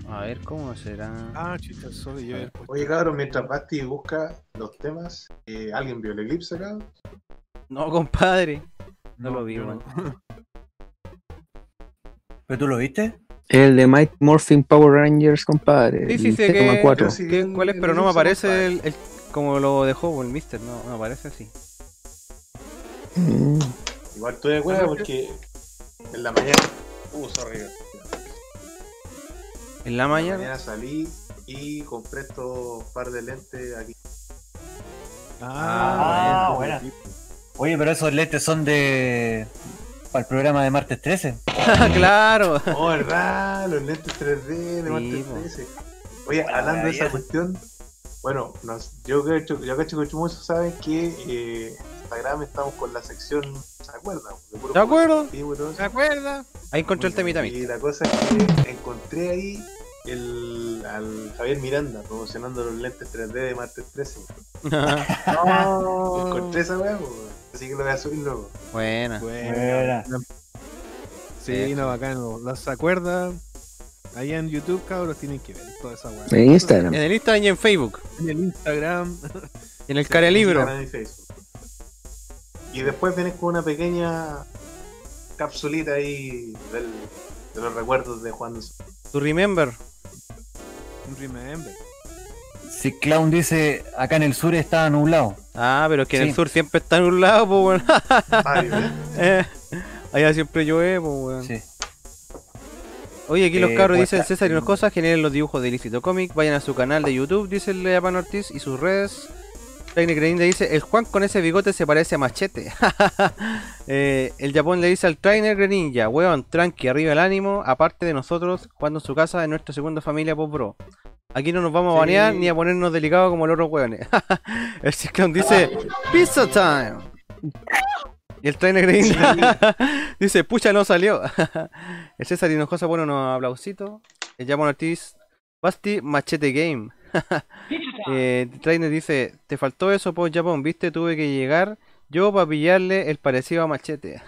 A ver, ¿cómo será? Ah, chucha, sorry, yo Oye, cabrón, mientras Basti busca los temas, eh, ¿alguien vio el eclipse acá? No, compadre. No, lo vi, no. ¿Pero tú lo viste? El de Mike Morphin Power Rangers, compadre. Sí, sí, sé que, 4. sí. cuál es, pero no me aparece el, el- como lo dejó el mister, no, no aparece así. Mm. Igual estoy de acuerdo porque en la mañana. Uh, sorry. En la En la mañana. salí y compré estos par de lentes aquí. Ah, bueno. buena. Oye, pero esos lentes son de. para el programa de martes 13. claro. Oh, verdad, los lentes 3D de Sí, martes po. 13. Oye, hablando de esa cuestión, bueno, nos, yo que yo que Chico Chumuso saben que eh, Instagram estamos con la sección, ¿se acuerdan? De, ¿De acuerdo? ¿Se acuerda? Ahí encontré el temita Y la cosa es que encontré ahí el, al Javier Miranda promocionando los lentes 3D de martes 13. No. Encontré esa weá, así que lo voy a subir luego. Buena. Buena. Sí, no, bacán. ¿Los se acuerdan? Ahí en YouTube, cabros, tienen que ver toda esa weá. En Instagram. En el Instagram y en Facebook. En el Instagram. En el Care Libro. Instagram y Facebook. Y después vienes con una pequeña capsulita ahí del, de los recuerdos de Juan. Tu remember. Remember. Si Clown dice acá en el sur está nublado. Ah, pero es que en Sí. el sur siempre está en un lado, pues. Ay, ¿ves? Eh, Allá siempre llueve, pues weón. Sí. Oye, aquí los Eh, cabros dicen César y unas cosas, generen los dibujos de Ilícito Comic, vayan a su canal de YouTube, dice el Ortiz, y sus redes. Técnica Grande dice, el Juan con ese bigote se parece a Machete. Eh, el Japón le dice al trainer Greninja, weón, tranqui, arriba el ánimo, aparte de nosotros, cuando en su casa es nuestra segunda familia post bro. Aquí no nos vamos a banear ni a ponernos delicados como los otros weones. el Ciclón dice, pizza time. Y el trainer Greninja dice, pucha, no salió. el César Hinojosa pone unos aplausitos. El Japón Ortiz, Basti Machete Game. Eh, Trainer dice, te faltó eso post Japón, viste, tuve que llegar yo para pillarle el parecido a Machete.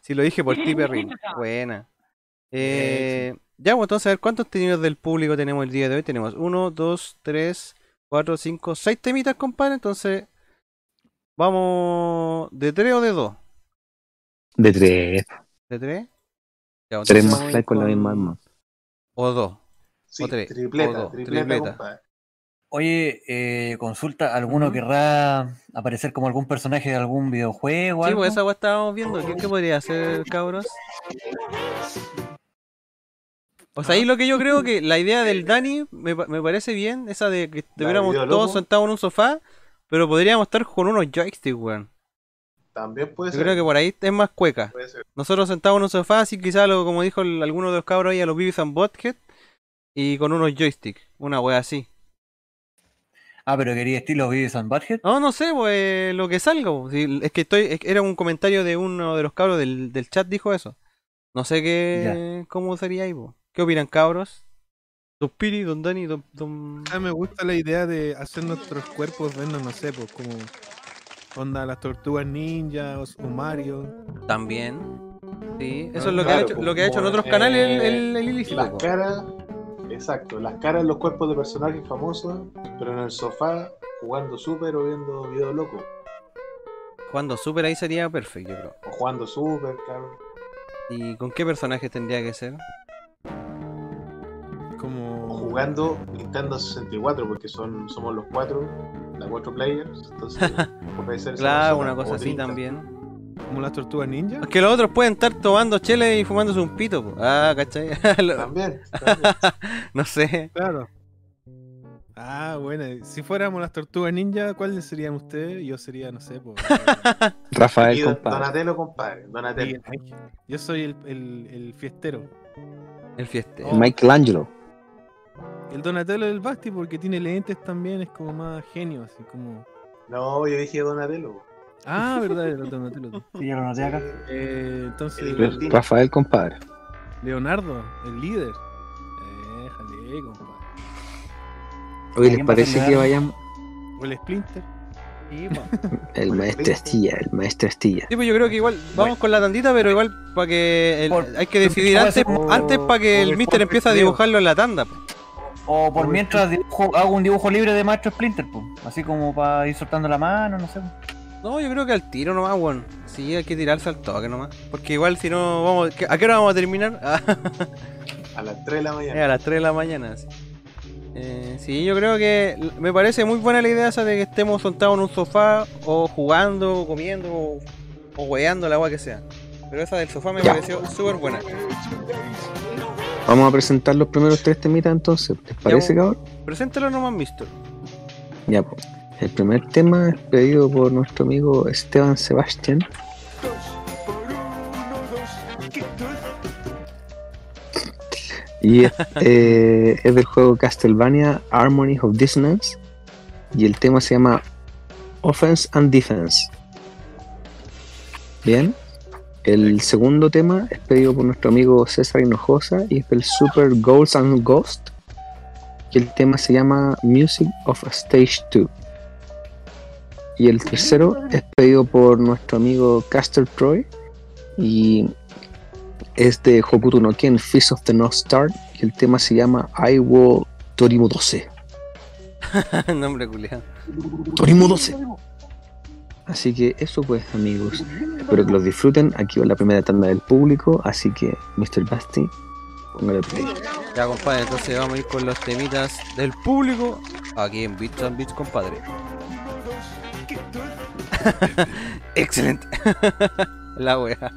si lo dije por ti, perrín. Buena. Eh, ya, pues entonces a ver cuántos tenidos del público tenemos el día de hoy. Tenemos 1, 2, 3, 4, 5, 6 temitas, compadre. Entonces, vamos de 3 o de 2. De tres. ¿De 3? Ya, Tres entonces más fly con la misma arma. O 2. Sí, o 3. tripleta, o 2. tripleta, Tripleta. Oye, eh, consulta, ¿alguno querrá aparecer como algún personaje de algún videojuego o Sí, algo? pues esa weá estábamos viendo. ¿Qué, qué podría hacer, cabros? O sea, ahí lo que yo creo que la idea del Dani me, me parece bien, esa de que estuviéramos todos sentados en un sofá, pero podríamos estar con unos joysticks, weón. También puede Yo ser. creo que por ahí es más cueca. Puede ser. Nosotros sentados en un sofá, así quizás lo, como dijo el- alguno de los cabros ahí, a los Beavis and Butthead, y con unos joysticks, una wea así. Ah, pero quería estilo Beavis and Butthead. No, no sé, pues lo que salga. pues. Es que estoy, es que era un comentario de uno de los cabros del, del chat dijo eso. No sé qué, cómo sería ahí. po. ¿Qué opinan cabros? Don Piri, Don Dani, Don, don... Ah, me gusta la idea de hacer nuestros cuerpos vernos, no sé, pues como onda las tortugas ninja o, o Mario. También. Sí, eso es lo que ha hecho, lo que ha hecho en otros canales el, eh, el, el ilícito. Las po. caras, exacto, las caras en los cuerpos de personajes famosos, pero en el sofá jugando super o viendo video loco. Cuando super ahí sería perfecto, yo creo. O jugando super, claro. ¿Y con qué personaje tendría que ser? Jugando Nintendo 64, porque son, somos los cuatro, las cuatro players. Entonces, puede ser Claro, una cosa así también. Como las tortugas ninja. Es que los otros pueden estar tomando chele y fumándose un pito. po. Ah, ¿cachai? También, también. no sé. Claro. Ah, bueno. Si fuéramos las tortugas ninja, ¿cuáles serían ustedes? Yo sería, no sé, pues. Rafael, Y Don- compadre. Donatello, compadre. Donatello. Yo soy el, el, el fiestero. El fieste. Michelangelo. El Donatello del Basti porque tiene lentes también, es como más genio, así como. No, yo dije Donatello. Ah, verdad, el Donatello. Sí, ya lo noté acá. Eh, entonces, El- Rafael, compadre. Leonardo, el líder. Déjale, compadre. Oye, ¿les ¿Quién va a parece que vayamos? O el Splinter. El maestro Astilla, el maestro Astilla. Sí, pues yo creo que igual vamos con la tandita, pero igual para que el- Por- hay que decidir antes, antes para que el mister empiece a dibujarlo en la tanda. O por mientras dibujo- hago un dibujo libre de Maestro Splinter, pues. Así como para ir soltando la mano, no sé. No, yo creo que al tiro nomás, weón. Sí, hay que tirarse al toque nomás. Porque igual si no, vamos. ¿A qué hora vamos a terminar? A las 3 de la eh, mañana. a las 3 de la mañana. Sí. Eh, sí, yo creo que me parece muy buena la idea esa de que estemos sentados en un sofá o jugando, o comiendo o, o weando, la agua que sea. Pero esa del sofá me Ya. pareció súper buena. Vamos a presentar los primeros tres temitas entonces. ¿Les parece, Ya, cabrón? Preséntalo nomás, mister. Ya, pues. El primer tema es pedido por nuestro amigo Esteban Sebastián. Y es, eh, es del juego Castlevania Harmony of Dissonance. Y el tema se llama Offense and Defense. Bien. El segundo tema es pedido por nuestro amigo César Hinojosa y es del Super Goals and Ghost. Y el tema se llama Music of Stage 2. Y el tercero es pedido por nuestro amigo Caster Troy y es de Hokuto no Ken Fist of the North Star y el tema se llama I Will Torimo 12. Nombre culiado. Torimo 12. Así que eso pues amigos. Espero que los disfruten. Aquí va la primera tanda del público. Así que Mr. Basti, póngale play. Ya, compadre, entonces vamos a ir con los temitas del público aquí en Beats and Beats, compadre. Excelente. La wea.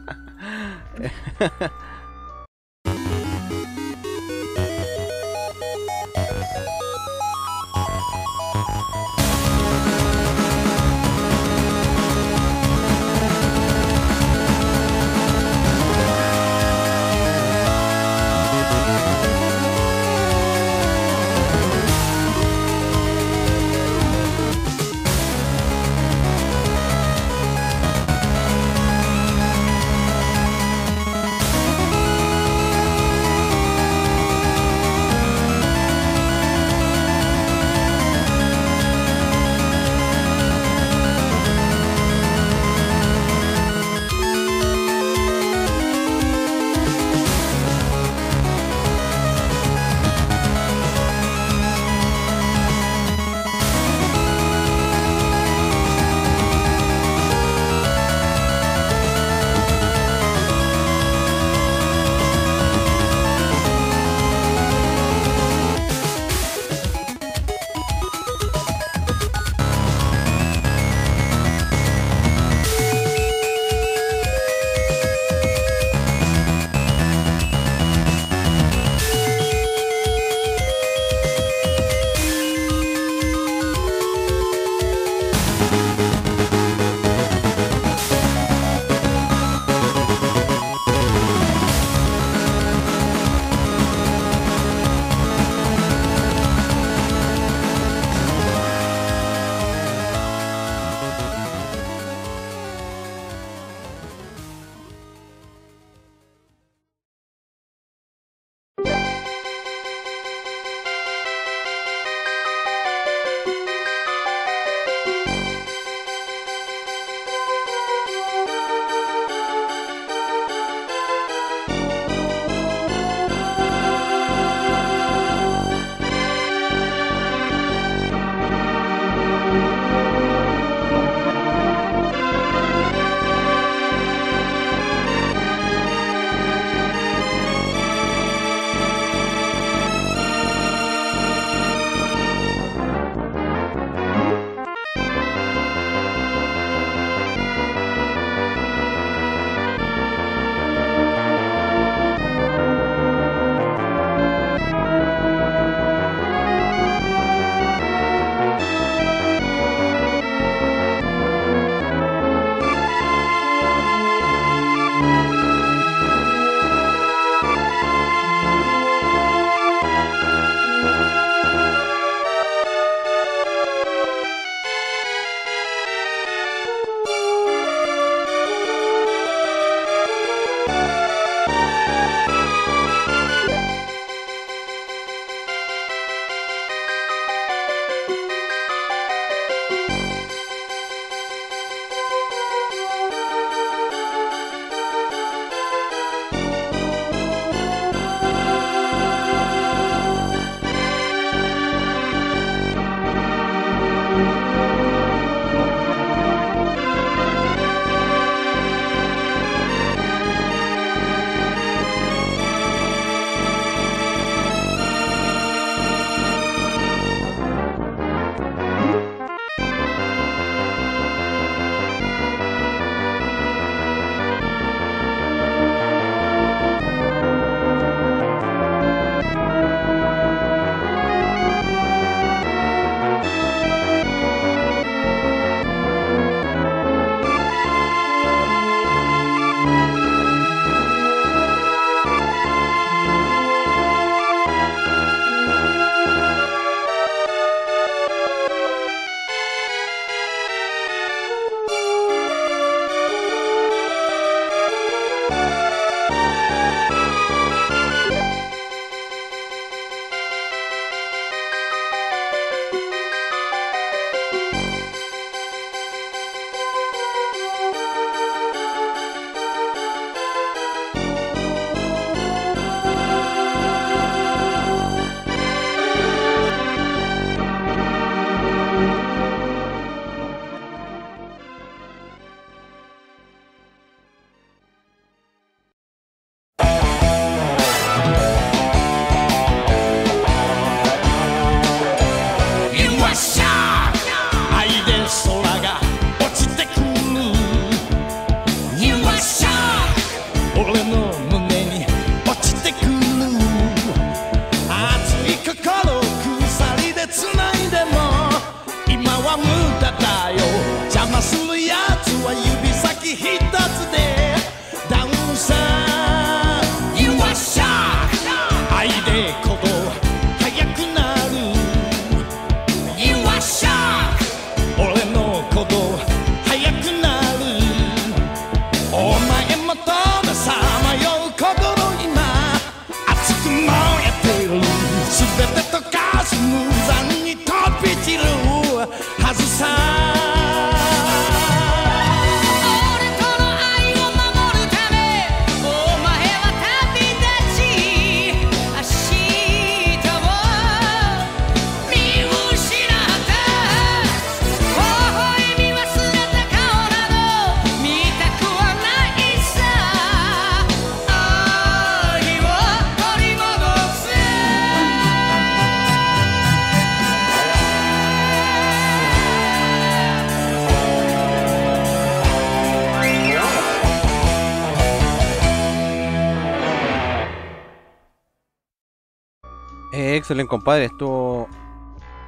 Excelente, compadre. Estuvo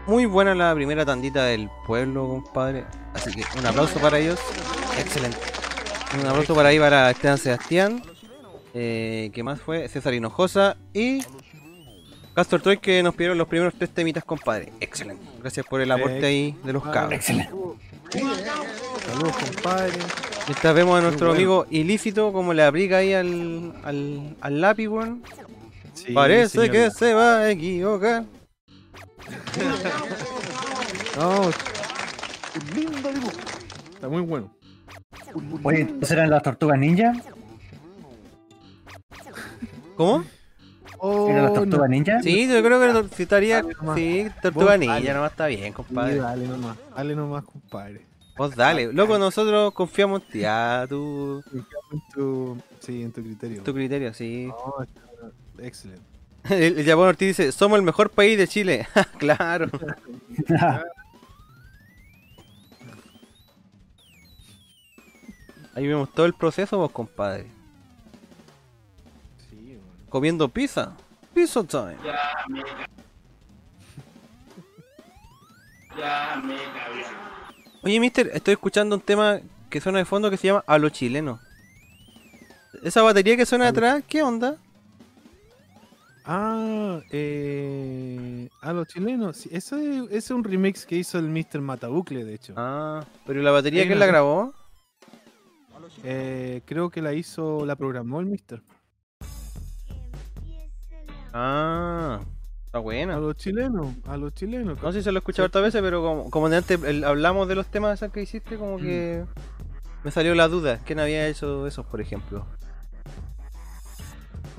muy buena la primera tandita del pueblo, compadre. Así que un aplauso para ellos. Excelente. Un aplauso para ahí para Esteban Sebastián. Eh, ¿Qué más fue? César Hinojosa y Castor Toy que nos pidieron los primeros tres temitas, compadre. Excelente. Gracias por el aporte ahí de los cabros. Excelente. Saludos, compadre. Mientras vemos a nuestro amigo ilícito como le aplica ahí al, al, al lápiz, weón. Sí, Parece señor. que se va a equivocar. No, un lindo dibujo. Está muy bueno. Oye, ¿entonces eran las tortugas ninja? ¿Cómo? ¿Eran las tortugas ninja? Sí, yo creo que si estaría. Dale. Sí, tortuga ninja, dale. nomás está bien, Sí, compadre. dale nomás, dale nomás, compadre. Vos dale, loco, nosotros confiamos en ti, ah, tu, En tu, sí, en tu criterio. tu criterio, sí. No, excelente. El, el Japón Ortiz dice, somos el mejor país de Chile. claro. Ahí vemos todo el proceso, vos, compadre. Sí, Comiendo pizza. Pizza time. Oye, mister, estoy escuchando un tema que suena de fondo que se llama A lo chileno. Esa batería que suena atrás, ¿qué onda? Ah, eh, a los chilenos. Sí, ese, ese es un remix que hizo el Mr. Matabucle, de hecho. Ah, pero ¿y la batería quién una- la grabó? Eh, creo que la hizo, la programó el Mr. Ah, está A buena. los chilenos, a los chilenos. No sé si se lo he escuchado hartas veces, pero como, como de antes el- hablamos de los temas que hiciste, como que me salió la duda. ¿Quién había hecho esos, por ejemplo?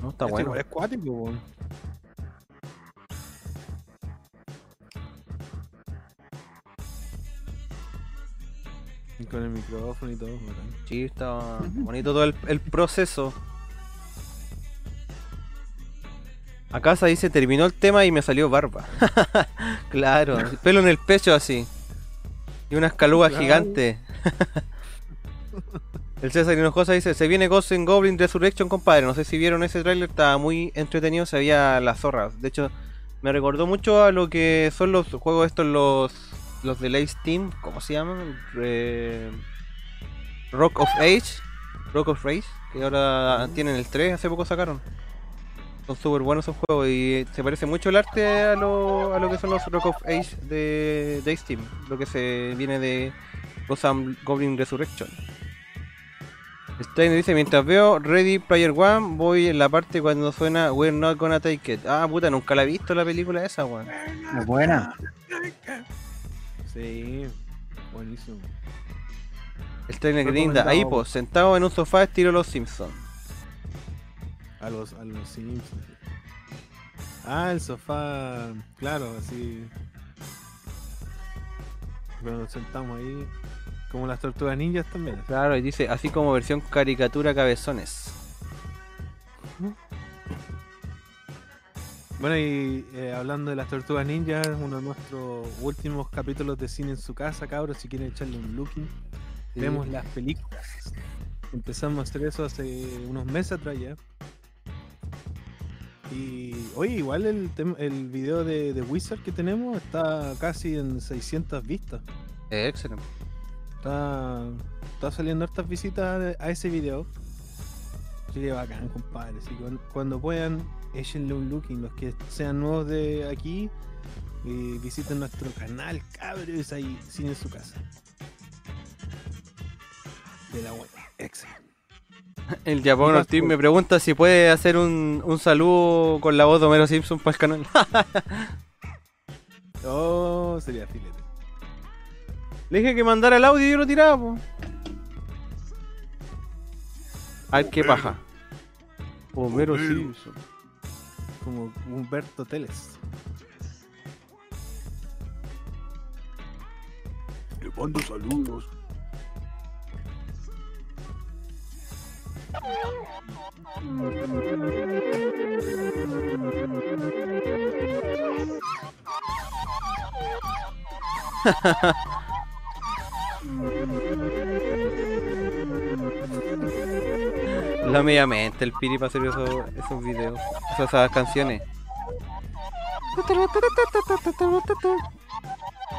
No, está Este bueno. igual Es cuático, weón. Y con el micrófono y todo, bacán. Sí, está bonito todo el, el proceso. Acá se dice, terminó el tema y me salió barba. claro, pelo en el pecho así. Y una escaluga Claro. gigante. el César Hinojosa dice, se viene Ghost in Goblin Resurrection, compadre. No sé si vieron ese tráiler, estaba muy entretenido, se veía las zorras. De hecho, me recordó mucho a lo que son los juegos estos, los, los de Lace Team, ¿cómo se llaman? Eh, Rock of Age, Rock of Rage, que ahora tienen el 3, hace poco sacaron. Son súper buenos esos juegos y se parece mucho el arte a lo, a lo que son los Rock of Age de, de Steam, lo que se viene de Gotham Goblin Resurrection. Steiner dice, mientras veo Ready Player One, voy en la parte cuando suena We're Not Gonna Take It. Ah, puta, nunca la he visto la película esa, weón. Es buena. Sí, buenísimo. El trainer grinda, ahí pues, sentado en un sofá estilo Los Simpsons. A los, a los Simpsons. Ah, el sofá, claro, así. Pero nos sentamos ahí, como las tortugas ninjas también. Claro, y dice, así como versión caricatura cabezones. Bueno, y eh, hablando de las tortugas ninjas, uno de nuestros últimos capítulos de cine en su casa, cabros, si quieren echarle un looking, Sí. vemos las películas. Empezamos a hacer eso hace unos meses atrás ya. Y oye, igual el, el video de, de Wizard que tenemos está casi en 600 vistas. Excelente. Está, está saliendo hartas visitas a ese video. Sería bacán, compadre. Así que cuando, puedan, échenle un look y los que sean nuevos de aquí, eh, visiten nuestro canal, cabros, ahí, sin en su casa. De la web. Excelente. El Japón Ortiz me pregunta si puede hacer un, un saludo con la voz de Homero Simpson para el canal. Oh, sería filete. Le dije que mandara el audio y yo lo tiraba, po. A ver qué paja. Homero Simpson. Como Humberto Teles. Le mando saludos. La media mente el Piri para esos, esos videos, esas, canciones.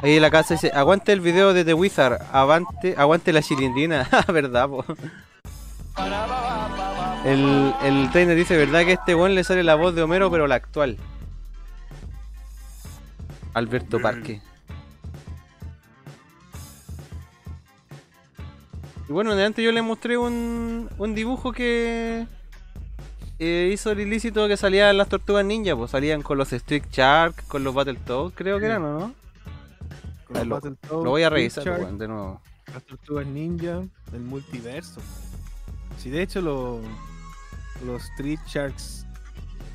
Ahí en la casa dice, aguante el video de The Wizard, avante, aguante la chilindrina, verdad po. El, el trainer dice, verdad que este buen le sale la voz de Homero pero la actual. Alberto Parque. Y bueno, antes yo le mostré un, un dibujo que eh, hizo el ilícito que salían las tortugas ninja, pues salían con los Street Shark, con los Battletoads, creo que eran, ¿o no? Con los lo, Battletoads, lo voy a revisar weón, de nuevo. Las tortugas ninja, el multiverso. Si de hecho los los Street Sharks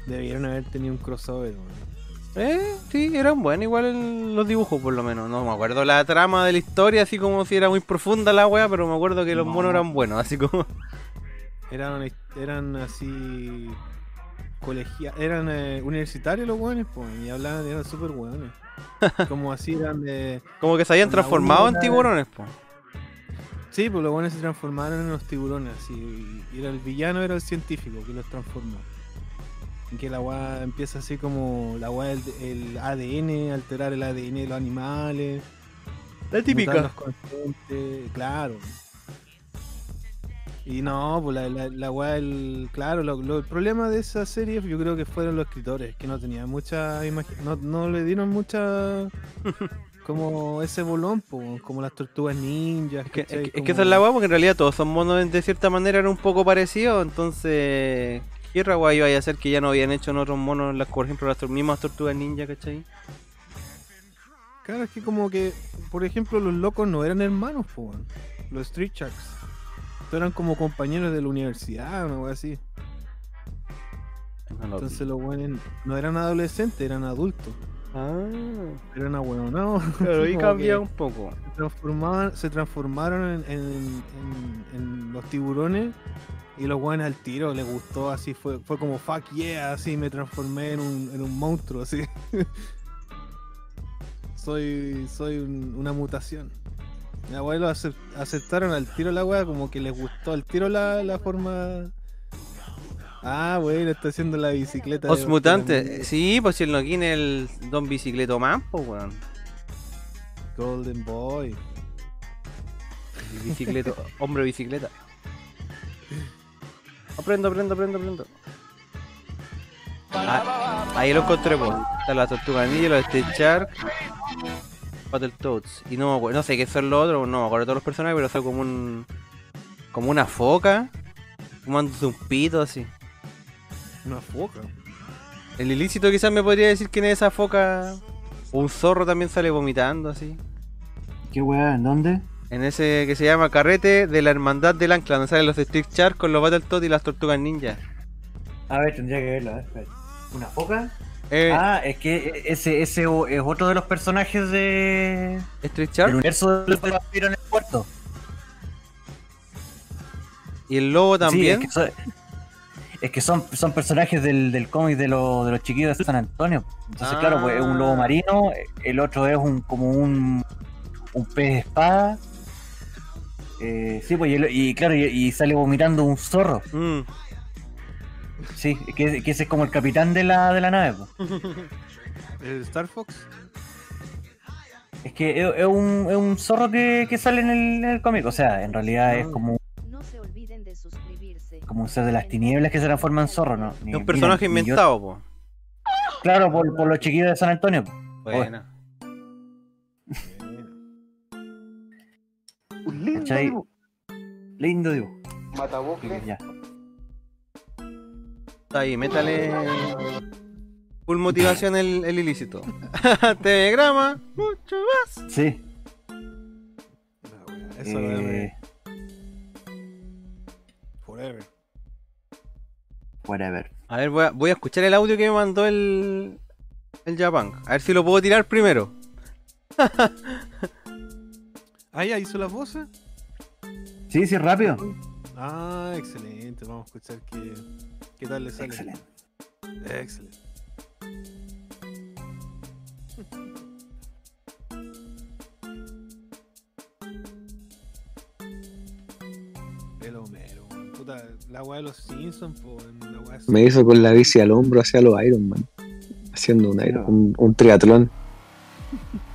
debieron haber tenido un crossover, weón. Eh, sí, eran buenos igual el- los dibujos por lo menos. No me acuerdo la trama de la historia, así como si era muy profunda la wea, pero me acuerdo que los No. monos eran buenos, así como... Eran, eran así colegia eran eh, universitarios los buenos, pues, y hablaban, eran súper buenos. Como así eran de. Como que se habían transformado en tiburones, pues. Sí, pues los buenos se transformaron en los tiburones, así, y era el villano era el científico que los transformó. Que la weá empieza así como la weá el, el ADN, alterar el ADN de los animales. La típica. claro. Y no, pues la, la, la weá, el, claro, lo- lo- el problema de esa serie yo creo que fueron los escritores, que no tenían mucha no, no le dieron mucha como ese bolón, po, como las tortugas ninjas. Es que, es que esa es la weá, porque en realidad todos son monos de cierta manera eran un poco parecidos, entonces... ¿Qué iba a hacer que ya no habían hecho en otros monos, las, por ejemplo, las mismas tortugas ninja, ¿cachai? Claro, es que como que, por ejemplo, los locos no eran hermanos, po, los Street Sharks. Eran como compañeros de la universidad, una wea así. Entonces los buenos no eran adolescentes, eran adultos. Ah. Eran ahueonados. Claro, ahí cambia un poco. Se transformaban, se transformaron en, en- en- en los tiburones y los buenos al tiro les gustó, así fue, fue como fuck yeah, así me transformé en un, en un monstruo, así. soy soy un- una mutación. Mi abuelo acep- aceptaron al tiro la wea, como que les gustó al tiro la, la forma. Ah, bueno, está haciendo la bicicleta. los mutantes, tiburones. sí, pues si el es el Don Bicicleto Man, pues weón. Golden Boy. El Bicicleto, hombre bicicleta. Aprendo, aprendo, aprendo, aprendo. Ah, ahí lo encontré, pues. Está la tortuga ninja, los Stitch Shark, Battletoads. Y no me acuerdo, no sé qué son los otros, no me acuerdo todos los personajes, pero son como un. como una foca. Fumándose un pito así. Una foca. El ilícito quizás me podría decir quién es esa foca. O un zorro también sale vomitando así. ¿Qué weá? ¿En dónde? En ese que se llama Carrete de la Hermandad del Ancla, donde salen los Street Shark con los Battletoads y las Tortugas Ninja. A ver, tendría que verlo, a ver. ¿Una foca? Eh, Ah, es que ese, ese es otro de los personajes de. Street Shark. del universo del vampiro en el puerto. Y el lobo también. Sí, es que, son, es que son, son personajes del, del cómic de, lo- de los chiquillos de San Antonio. Entonces, claro, pues es un lobo marino, el otro es un como un, un pez espada. Eh, sí, pues y, y claro, y, y sale vomitando un zorro. Mm. Sí, que, que ese es como el capitán de la, de la nave. pues. ¿El Star Fox? Es que es, es un, es un zorro que, que sale en el, en el cómic. O sea, en realidad es como, como un ser de las tinieblas que se transforma en zorro, ¿no? Ni- Es un personaje inventado, po. Claro, por, por los chiquillos de San Antonio. po. Buena. Un lindo ¿Cachai? dibujo. Lindo dibujo. Matabucle. Ya. Está ahí, métale. Full motivación el, el ilícito. Telegrama, mucho más. Sí. Eso Eh, Forever. whatever. A ver, voy a, voy a escuchar el audio que me mandó el. El Japan. A ver si lo puedo tirar primero. Ah, ya hizo las voces. Sí, sí, rápido. Ah, excelente. Vamos a escuchar qué, qué tal le sale. Excelente. Excelente. El Homero. Puta, la weá de los Simpsons, pues. La weá es- Me hizo con la bici al hombro hacia los Iron Man. Haciendo un, Iron- un, un triatlón.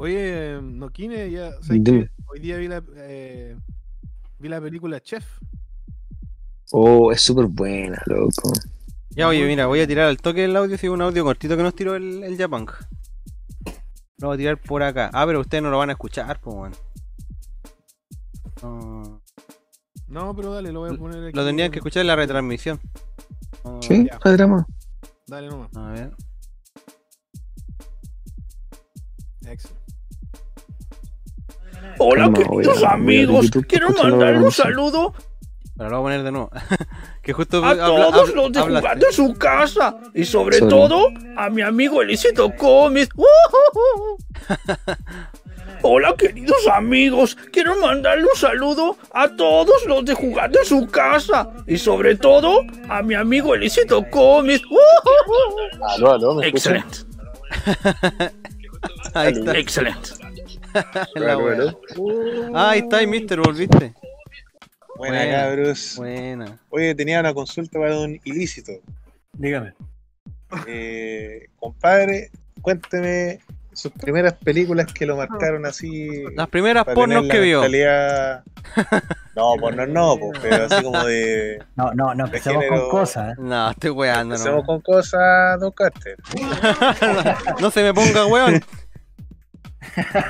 Oye, eh, Noquine, ya. ¿sabes qué? Hoy día vi la, eh, vi la película Chef. Oh, es súper buena, loco. Ya, oye, mira, voy a tirar al toque el audio. Si es un audio cortito que nos tiró el, el Japan. Lo voy a tirar por acá. Ah, pero ustedes no lo van a escuchar, pues, bueno. No, No, pero dale, lo voy a poner aquí. lo tendrían que escuchar en la retransmisión. ¿Sí? ya. No hay drama. Dale nomás. A ver. Excelente. Hola, Calma, queridos a- a amigos. YouTube Quiero mandar un saludo Pero lo voy a poner de nuevo. que justo a habla- todos habla- los de hablaste. jugar de su casa y sobre Sorry. todo a mi amigo Elisito Comis. Hola queridos amigos, quiero mandarle un saludo a todos los de jugar de su casa y sobre todo a mi amigo Elisito Comis. Aló, aló. Excelente, excelente. La. Ah, ahí está, ahí, mister, volviste. Buena, Buena. cabros. Buena. Oye, tenía una consulta para un ilícito. Dígame. Eh, compadre, cuénteme sus primeras películas que lo marcaron así. Las primeras pornos la que vio. mentalidad- No, pornos no, po, pero así como de. No, no, no empecemos género- con cosas. ¿eh? No, estoy weando, Empecemos no. con cosas, Don Carter. no se me ponga weón.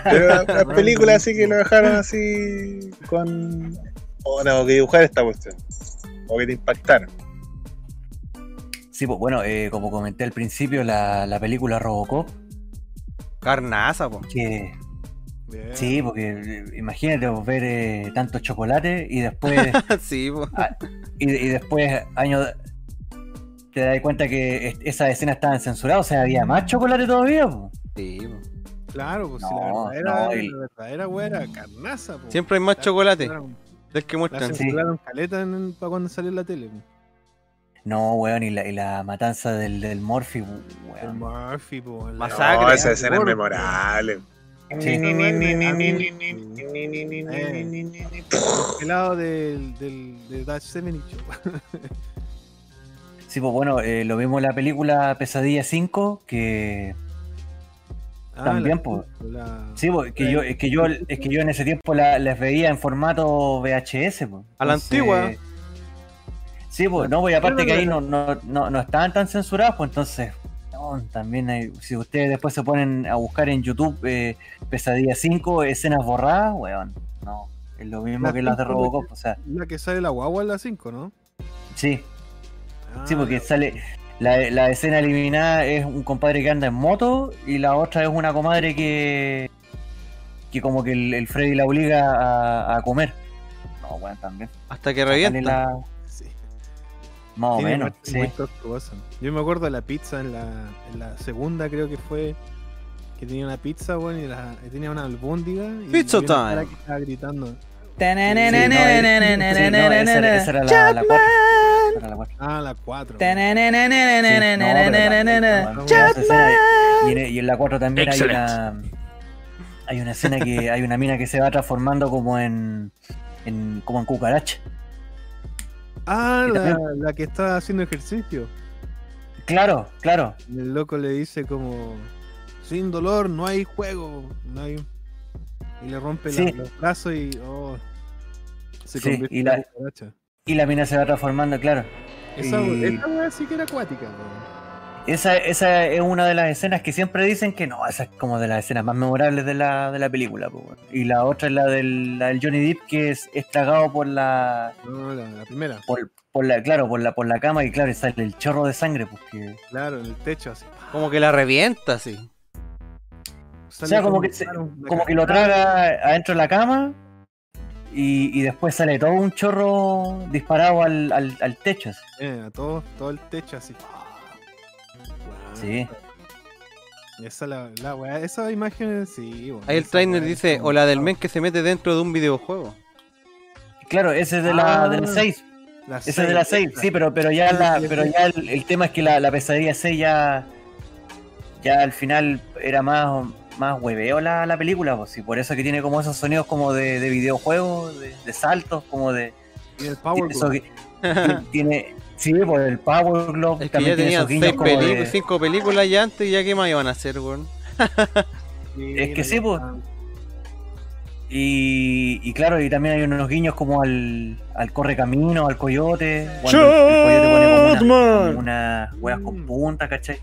Pero las las películas así que lo dejaron así con. O no, que dibujar esta cuestión. O que te impactaron. Sí, pues bueno, eh, como comenté al principio, la, la película Robocop, Carnaza, que Bien. sí, porque eh, imagínate vos ver eh, tanto chocolate y después sí, y, y después años te das cuenta que es- esas escenas estaban censuradas, o sea, había más chocolate todavía. po. Sí, po. Claro, pues si No, la verdadera, no, la verdadera weá era carnaza, pues. Siempre hay más chocolate del que La muestran. Sí. caleta en- para cuando salió en la tele. pues. No, weón, y la, y la matanza del, del Morphy, El weón. Murphy, pues. la- Masacre. No, esa escena es memorable. Sí. Ni, ni, ni, ni, A ni, mí- ni, ni, ni, ni, ni, ni, ni, ni, ni, ni. El lado del, del, de Dutch Seven Show. Sí, pues bueno, eh, lo vimos en la película Pesadilla 5, que Ah, También, pues. la- sí, pues, que yo, es que yo, es que yo en ese tiempo la, las veía en formato VHS, pues. A la antigua. Sí, pues, no, pues aparte que ahí no, no, no, no estaban tan censurados, pues entonces, no, también hay, si ustedes después se ponen a buscar en YouTube eh, Pesadilla 5, escenas borradas, weón, no, es lo mismo La que las de Robocop, o sea, La que sale la guagua en la 5, ¿no? sí, Ah, sí, porque sale, la, la escena eliminada es un compadre que anda en moto y la otra es una comadre que, que como que el, el Freddy la obliga a, a comer. No, weón, también. Hasta que revienta. la- Sí. Más o menos, sí. Yo me acuerdo de la pizza en la, en la segunda, creo que fue. Que tenía una pizza, bueno, y, la- y tenía una albóndiga. Y Pizza time. que estaba gritando. Eh, esa, era- la. Ah, la 4. Sí, no, pero la- la- la- esa escena- y, en, la 4 también hay una hay una escena que hay una mina que se va transformando como en, en como en cucaracha. Ah, la, la que está haciendo ejercicio. Claro, claro. Y el loco le dice como, sin dolor no hay juego, no hay... Y le rompe la- los brazos y oh, se Sí, convierte y en la- una cucaracha. Y la mina se va transformando, claro. Esa, Y- esa weá sí que era acuática, weón. Esa, esa es una de las escenas que siempre dicen que no, esa es como de las escenas más memorables de la, de la película. po. Y la otra es la del, la del Johnny Depp que es, es tragado por la, No, la, la primera. por, por la, claro, por la, por la cama y claro, y sale el chorro de sangre, porque. Claro, en el techo así. Como que la revienta, así. O sea, como que, se- como que lo traga adentro de la cama y, y después sale todo un chorro disparado al, al, al techo. así. Eh, a todo, todo el techo así. Sí. Esa la, la weá, esa imagen sí. Ahí el trainer dice, o la del men que se mete dentro de un videojuego. Claro, ese es de la, Ah, de la 6. la Ese es de la 6, sí, pero, pero ya, la, pero ya el, el tema es que la, la pesadilla 6 ya, ya al final era más, más hueveo la, la película, pues, y por eso que tiene como esos sonidos como de, de videojuego, de, de saltos, como de... Y el Power Glove. que- tiene, tiene- sí, por el Power Glove, Es que ya también tiene esos guiños seis como de- cinco películas ya antes y ya qué más iban a hacer, weón. Es que sí, pues. Y, y claro, y también hay unos guiños como al, al correcamino, al coyote. Cuando el, el coyote pone como una- unas hueas con punta, ¿cachai?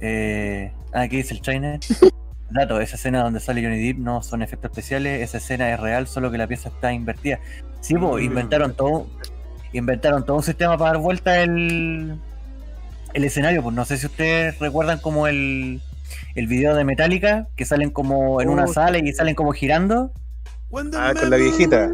Eh, ah, aquí dice el trainer. Dato, esa escena donde sale Johnny Depp no son efectos especiales, esa escena es real, solo que la pieza está invertida. Sí, pues, Mm. inventaron todo, inventaron todo un sistema para dar vuelta el, el escenario, pues no sé si ustedes recuerdan como el, el video de Metallica, que salen como en una Oh, sala y salen como girando. Ah, con la viejita.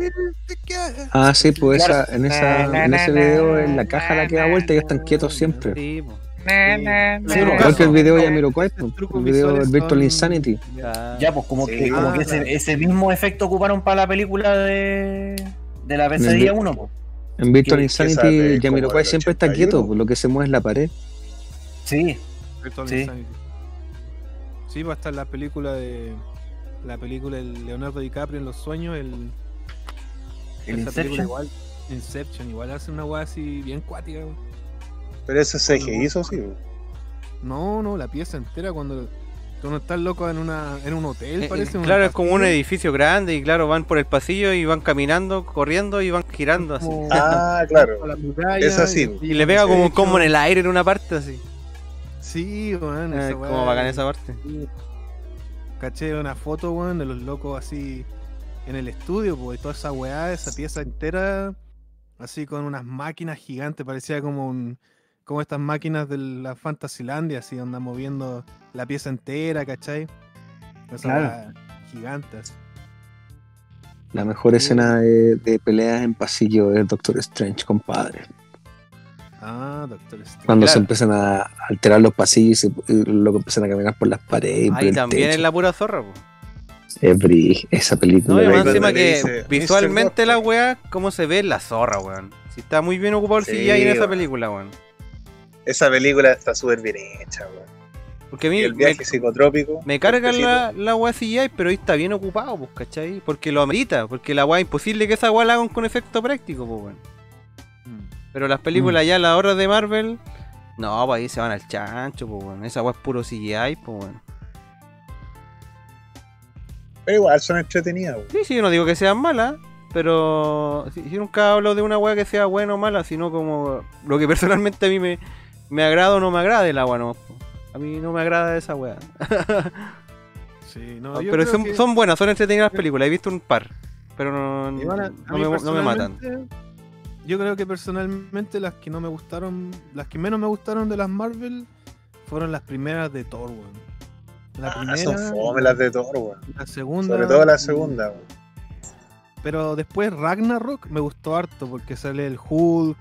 Ah, sí, pues esa, en, esa, en ese video, en la caja la que da vuelta, ellos están quietos siempre. Sí, po. Sí, Igual que el video de Yamiroquai, pues, el video del Virtual Insanity. Ya. Pues como que, como que claro. ese, ese mismo efecto ocuparon para la película de, de la pesadilla 1, pues. En Virtual Insanity, Yamiroquai siempre está 81. quieto, pues, lo que se mueve es la pared. Sí, Virtual Sí. Insanity. Sí, va a estar la película de. La película de Leonardo DiCaprio en los sueños, el. el esa película Inception. igual. Inception, igual hace una weá así bien cuática. Pero eso se hizo, sí. No, no, la pieza entera cuando. Cuando estás loco en una en un hotel, Eh, parece. eh, un claro, es como un edificio grande y claro, van por el pasillo y van caminando, corriendo y van girando así. Ah, claro. Es así, y- le pega como un combo en el aire en una parte así. Sí, weón. Eh, esa como bacán esa parte. Sí. Caché una foto, weón, de los locos así en el estudio, pues, y toda esa weá, esa pieza entera, así con unas máquinas gigantes, parecía como un como estas máquinas de la Fantasylandia, así andan moviendo la pieza entera, ¿cachai? Esa Claro. weá gigante, así. La mejor escena de, de peleas en pasillo es Doctor Strange, compadre. Ah, Doctor Strange. Cuando se empiezan a alterar los pasillos y, se- y luego empiezan a caminar por las paredes. Ahí el también techo. es la pura zorra, po. Es brí- esa película. No, y encima que dice, visualmente "Mr. la Robot". weá, cómo se ve la zorra, weón. Si está muy bien ocupado el Sí, CGI en esa película, weón. Esa película está súper bien hecha, weón. Porque a mí el me, viaje psicotrópico. me carga el la, la weá CGI, pero ahí está bien ocupado, pues, ¿cachai? Porque lo amerita, porque la weá es imposible que esa weá la hagan con efecto práctico, pues, weón. Mm. Pero las películas ya, las horas de Marvel, no, pues ahí se van al chancho, pues, weón. Esa weá es puro CGI, pues, weón. Pero igual son entretenidas, weón. Sí, sí, yo no digo que sean malas, pero yo nunca hablo de una weá que sea buena o mala, sino como lo que personalmente a mí me, me agrada o no me agrada el agua, no. A mí no me agrada esa weá. Sí, no, yo pero creo son, que- son buenas, son entretenidas las películas, he visto un par, pero no, no, me, no me matan. Yo creo que personalmente las que no me gustaron, las que menos me gustaron de las Marvel fueron las primeras de Thor, weón. La Ah, primera, son fome las de Thor, weón. la segunda. Sobre todo la segunda, weón. Pero después Ragnarok me gustó harto porque sale el Hulk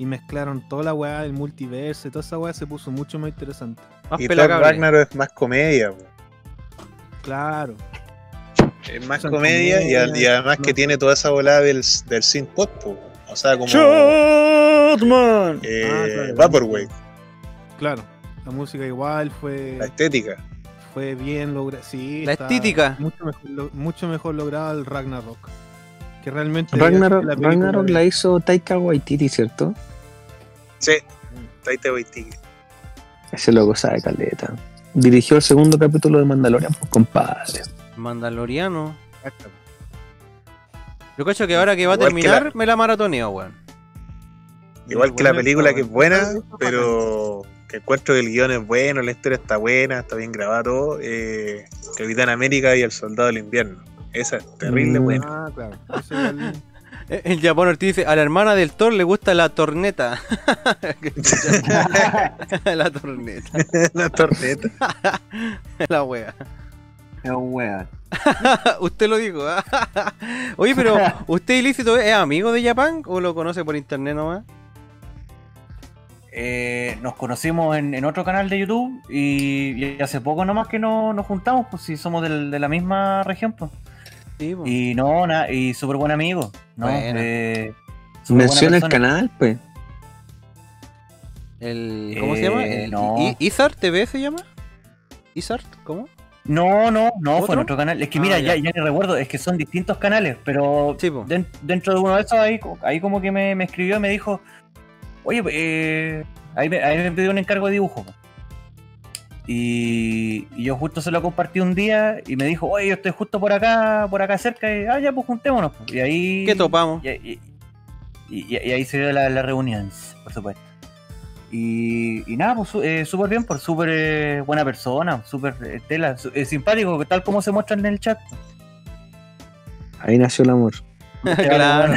y mezclaron toda la weá del multiverso y toda esa weá se puso mucho más interesante. Más Y Thor. Ragnarok es más comedia, weón. Claro. Es más Son comedia y, comedia, y además que tiene toda esa volada del, del synth pop. O sea, como Shotman. eh, Ah, claro. Vaporwave, Claro. La música igual fue, la estética. fue bien lograda. Sí, La estética. Mucho mejor, lo- mucho mejor lograda el Ragnarok. Que realmente. Ragnarok, la Ragnarok la hizo Taika Waititi, ¿cierto? Sí, Taita Waititi. Ese loco sabe caleta. Dirigió el segundo capítulo de Mandalorian, pues compadre. Mandaloriano. Yo cacho que ahora que va a Igual que terminar, la- me la maratoneo, weón. Igual que la película que es buena, pero que encuentro que el guion es bueno, la historia está buena, está bien grabado todo. Eh, Capitán América y el Soldado del Invierno. Esa es terrible Mm. buena. Ah, claro. Eso igual- Eh, El Japón Ortiz dice, a la hermana del Thor le gusta la torneta. la torneta. la torneta. la wea. Es wea. Usted lo dijo. ¿ah? Oye, pero ¿usted ilícito es amigo de Japán o lo conoce por internet nomás? Eh, nos conocimos en, en otro canal de YouTube y, y hace poco nomás que no, nos juntamos, pues si somos del- de la misma región, pues. Sí. Y no, na- y súper buen amigo, ¿no? Eh, Menciona el canal, pues. El, ¿Cómo se Eh, llama? El, no. I- Izar TV se llama? ¿Izar? ¿Cómo? No, no, no, fue ¿Otro? en otro canal. Es que Ah, mira, ya. ya, ya ni recuerdo, es que son distintos canales, pero den- dentro de uno de esos ahí, ahí como que me, me escribió y me dijo, oye, eh, ahí, me, ahí me pidió un encargo de dibujo. po". Y, y yo justo se lo compartí un día y me dijo, oye, yo estoy justo por acá, por acá cerca, y ah, ya pues juntémonos. po". Y ahí... ¿Qué topamos? Y, y- y- y ahí se dio la, la reunión, por supuesto. Y, y nada, pues eh, súper bien, por súper eh, buena persona, súper eh, tela, eh, simpático, tal como se muestra en el chat. Ahí nació el amor. claro.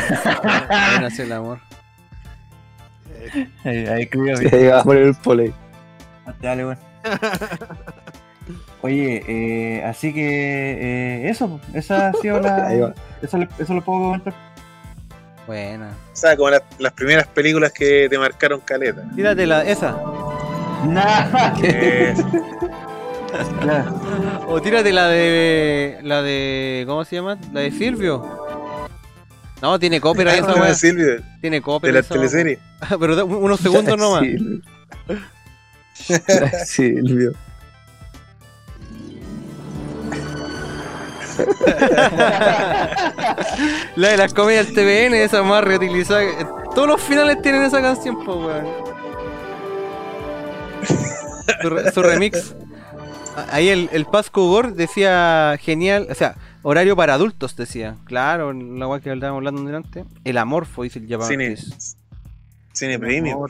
Ahí nació el amor. Ahí, ahí escribió Sí, ahí va a poner el pole. Dale, bueno. Oye, eh, así que eh, eso, esa ha sido la. Eso, eso lo puedo comentar. Buena. O sea, como las, las primeras películas que te marcaron caleta. Tírate la, esa. Eh, O tírate la de. La de. ¿Cómo se llama? La de Silvio. No, tiene copyright esa weá. Silvio. Tiene de copyright. la esa weá. teleserie. Pero unos segundos nomás. Silvio. Silvio. La de las comedias del TVN, esa más reutilizada. Todos los finales tienen esa canción, pues, weón. Su, re- su remix. Ahí el, el Pasco Gore decía genial, o sea, horario para adultos decía. Claro, la weá que estábamos hablando delante. El amorfo, dice el Japan Cine. Cine premium.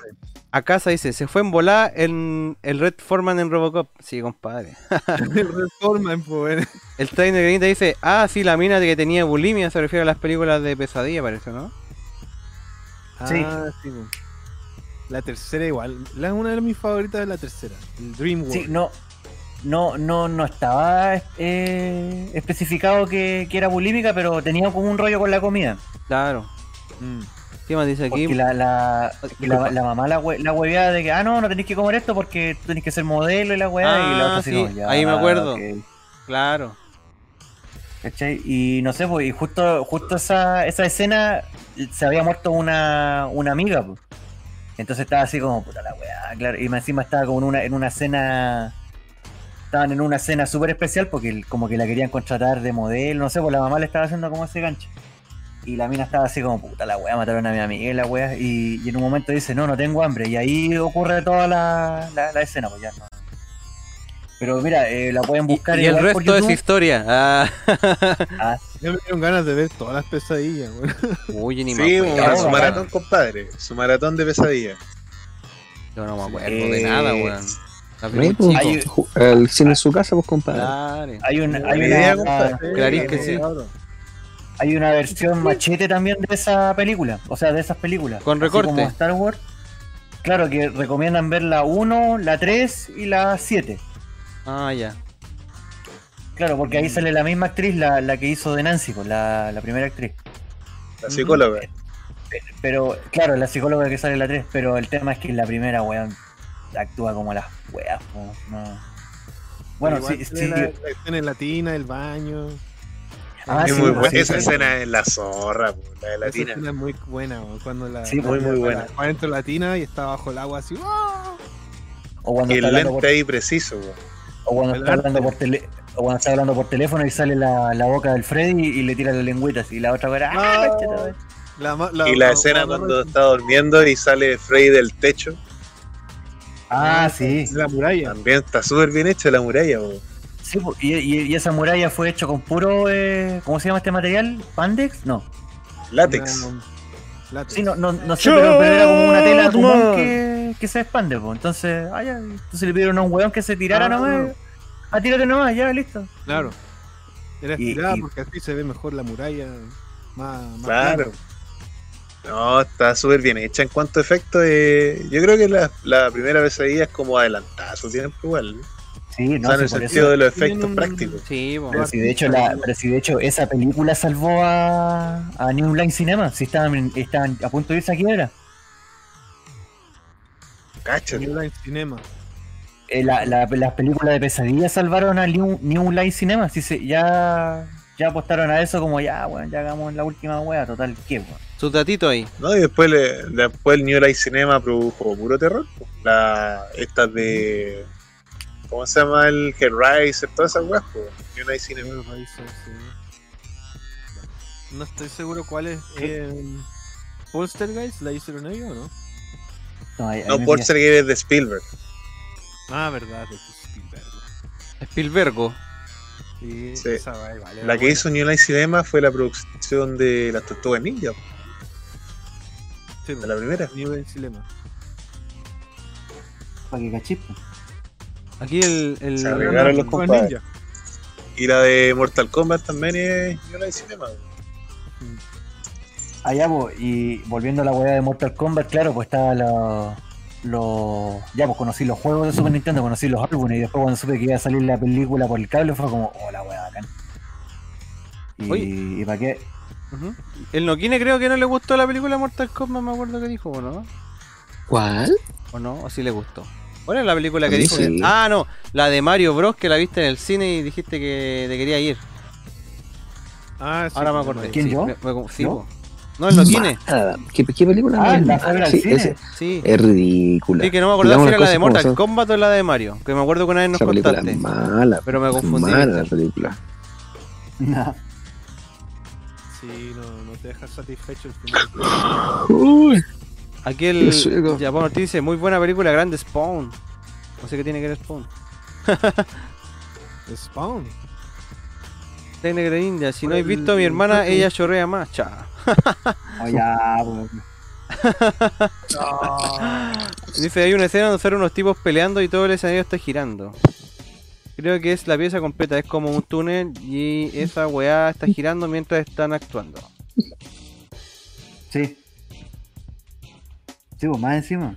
A casa dice, se fue en volar en el Red Foreman en Robocop. Sí, compadre. El Reforman, pues, bueno. El trainer Granita dice, ah, sí, la mina que tenía bulimia se refiere a las películas de pesadilla, parece, ¿no? Sí. Ah, sí, pues. La tercera igual. La, una de mis favoritas es la tercera. El Dream World. Sí, no. No, no, no estaba eh, especificado que, que era bulímica, pero tenía como un rollo con la comida. Claro. Mm. ¿Qué más dice aquí? Porque la, la, la, la mamá la, hue- la hueveaba de que, ah, no, no tenéis que comer esto porque tú tenés que ser modelo y la weá. y la Ah, otra así sí, como, ya, ahí me acuerdo. Claro. ¿Cachai? Y no sé, pues, y justo, justo esa, esa escena se había muerto una, una amiga, pues. Entonces estaba así como, puta la weá, claro. Y encima estaba como en una, en una escena. Estaban en una escena súper especial porque como que la querían contratar de modelo, no sé, pues la mamá le estaba haciendo como ese gancho. Y la mina estaba así como, puta la weá, mataron a mi amiga y la weá. Y, y en un momento dice, no, no tengo hambre. Y ahí ocurre toda la, la, la escena, pues ya no. Pero mira, eh, la pueden buscar Y el igual por resto es historia. Ah. Ah, Ya me dieron ganas de ver todas las pesadillas, weón. Oye, ni me Sí, acuerdo. bueno, su maratón, compadre. Su maratón de pesadilla. Yo no me acuerdo Eh, de nada, weón. Muy pues, El cine en su casa, pues compadre. Claro. hay Buena una, idea, compadre. Clarís que sí. Hay una versión machete también de esa película, o sea, de esas películas. Con Así recorte. como Star Wars. Claro, que recomiendan ver la 1, la 3 y la 7. Ah, ya. Claro, porque ahí sale la misma actriz, la, la que hizo de Nancy, pues, la, la primera actriz. La psicóloga. Pero, claro, la psicóloga que sale en la 3, pero el tema es que la primera, weón, actúa como las weas, no. Bueno, sí, sí. La, la escena en latina, el baño. Ah, es sí, muy buena. sí, Esa sí. escena es la zorra, po, la de Esa latina. escena es muy buena, cuando la. Sí, la- muy, muy la- buena. Va adentro latina y está bajo el agua así. ¡ah! O cuando Y está el hablando lente por, ahí preciso, po. o cuando el está hablando por tele- o cuando está hablando por teléfono y sale la, la boca del Freddy y, y le tira las lengüitas y la otra weá, ¡ah! La, la- Y la la- escena la- cuando está durmiendo y sale Freddy del techo. Ah, sí. La muralla. También está súper bien hecha la muralla, po. Sí, y, y- y esa muralla fue hecho con puro. eh, ¿Cómo se llama este material? ¿Pandex? No. Látex. Sí, no, no, no sé, pero, pero era como una tela que, que se expande, pues. Entonces, ah, ya, entonces le pidieron a un weón que se tirara Ah, nomás. no. Ah, tírate nomás, ya, listo. Claro. Era estirada y- porque así se ve mejor la muralla. Más, más Claro. claro. No, está súper bien hecha en cuanto a efectos. eh, yo creo que la, la primera pesadilla es como adelantada su tiempo igual. Sí, o no, sea, en el sentido eso- de los efectos un- prácticos. Sí, po. Pero si de hecho la, pero si de hecho esa película salvó a, a New Line Cinema, si estaban, estaban a punto de irse a quiebra. Cacho. New Line Cinema. Eh, la, la- las películas de pesadilla salvaron a New, New Line Cinema, si se, ya, ya apostaron a eso como ya, bueno, ya hagamos la última wea, total, ¿qué, weón? Su datito ahí. No, y después, le- después el New Light Cinema produjo puro terror. La, estas de. ¿Cómo se llama el Hellraiser? Todas esas weas. New Light Cinema. Hellraiser, sí. No estoy seguro cuál es. Eh, Poltergeist, ¿la hicieron ellos o no? No, ahí- ahí No, Poltergeist es de Spielberg. Ah, verdad, de Spielberg. Spielbergo. Sí, Sí. esa va, igual, era La que buena. hizo New Light Cinema fue la producción de las Tortugas Ninja. Sí, De la primera. New Line Cinema. Para que cachis. Aquí el. el Se arreglaron los compadres. Ninja. Y la de Mortal Kombat también es New Light Cinema. Allá, po, y volviendo a la weá de Mortal Kombat, claro, pues estaba la. Los, ya, pues conocí los juegos de Super Nintendo, conocí los álbumes y después cuando supe que iba a salir la película por el cable fue como, oh, la weá bacán. Y, Oye. y para qué, Ujú. El Noquine creo que no le gustó la película Mortal Kombat, me acuerdo que dijo, ¿o no? ¿Cuál? ¿O no? ¿O sí le gustó? ¿Cuál es la película que dijo? que-. Ah, no, la de Mario Bros. que la viste en el cine y dijiste que te quería ir. Ah, sí. Ahora me acordé. ¿Quién, sí, yo? me- me- sí, po. No, el Noquine. Mala. ¿Qué, qué película? Ah, la Sí, cine. ese- Sí. es ridícula. Sí, que no me acordaba si era la de Mortal son. Kombat o la de Mario. Que me acuerdo que una vez nos Esa película contaste. es mala. Pero me confundí. Mala la película. Nah. Sí, no, no te dejas satisfecho el final. Uy, Aquí el. Japón Ortiz dice, muy buena película, grande Spawn. No sé qué tiene que ver Spawn. Spawn. De Negra India, si no has visto a mi hermana, ella chorrea más. Cha. Oh. Dice, hay una escena donde salen unos tipos peleando y todo el escenario está girando. Creo que es la pieza completa, es como un túnel y esa weá está girando mientras están actuando. Sí. Sí, pues más encima.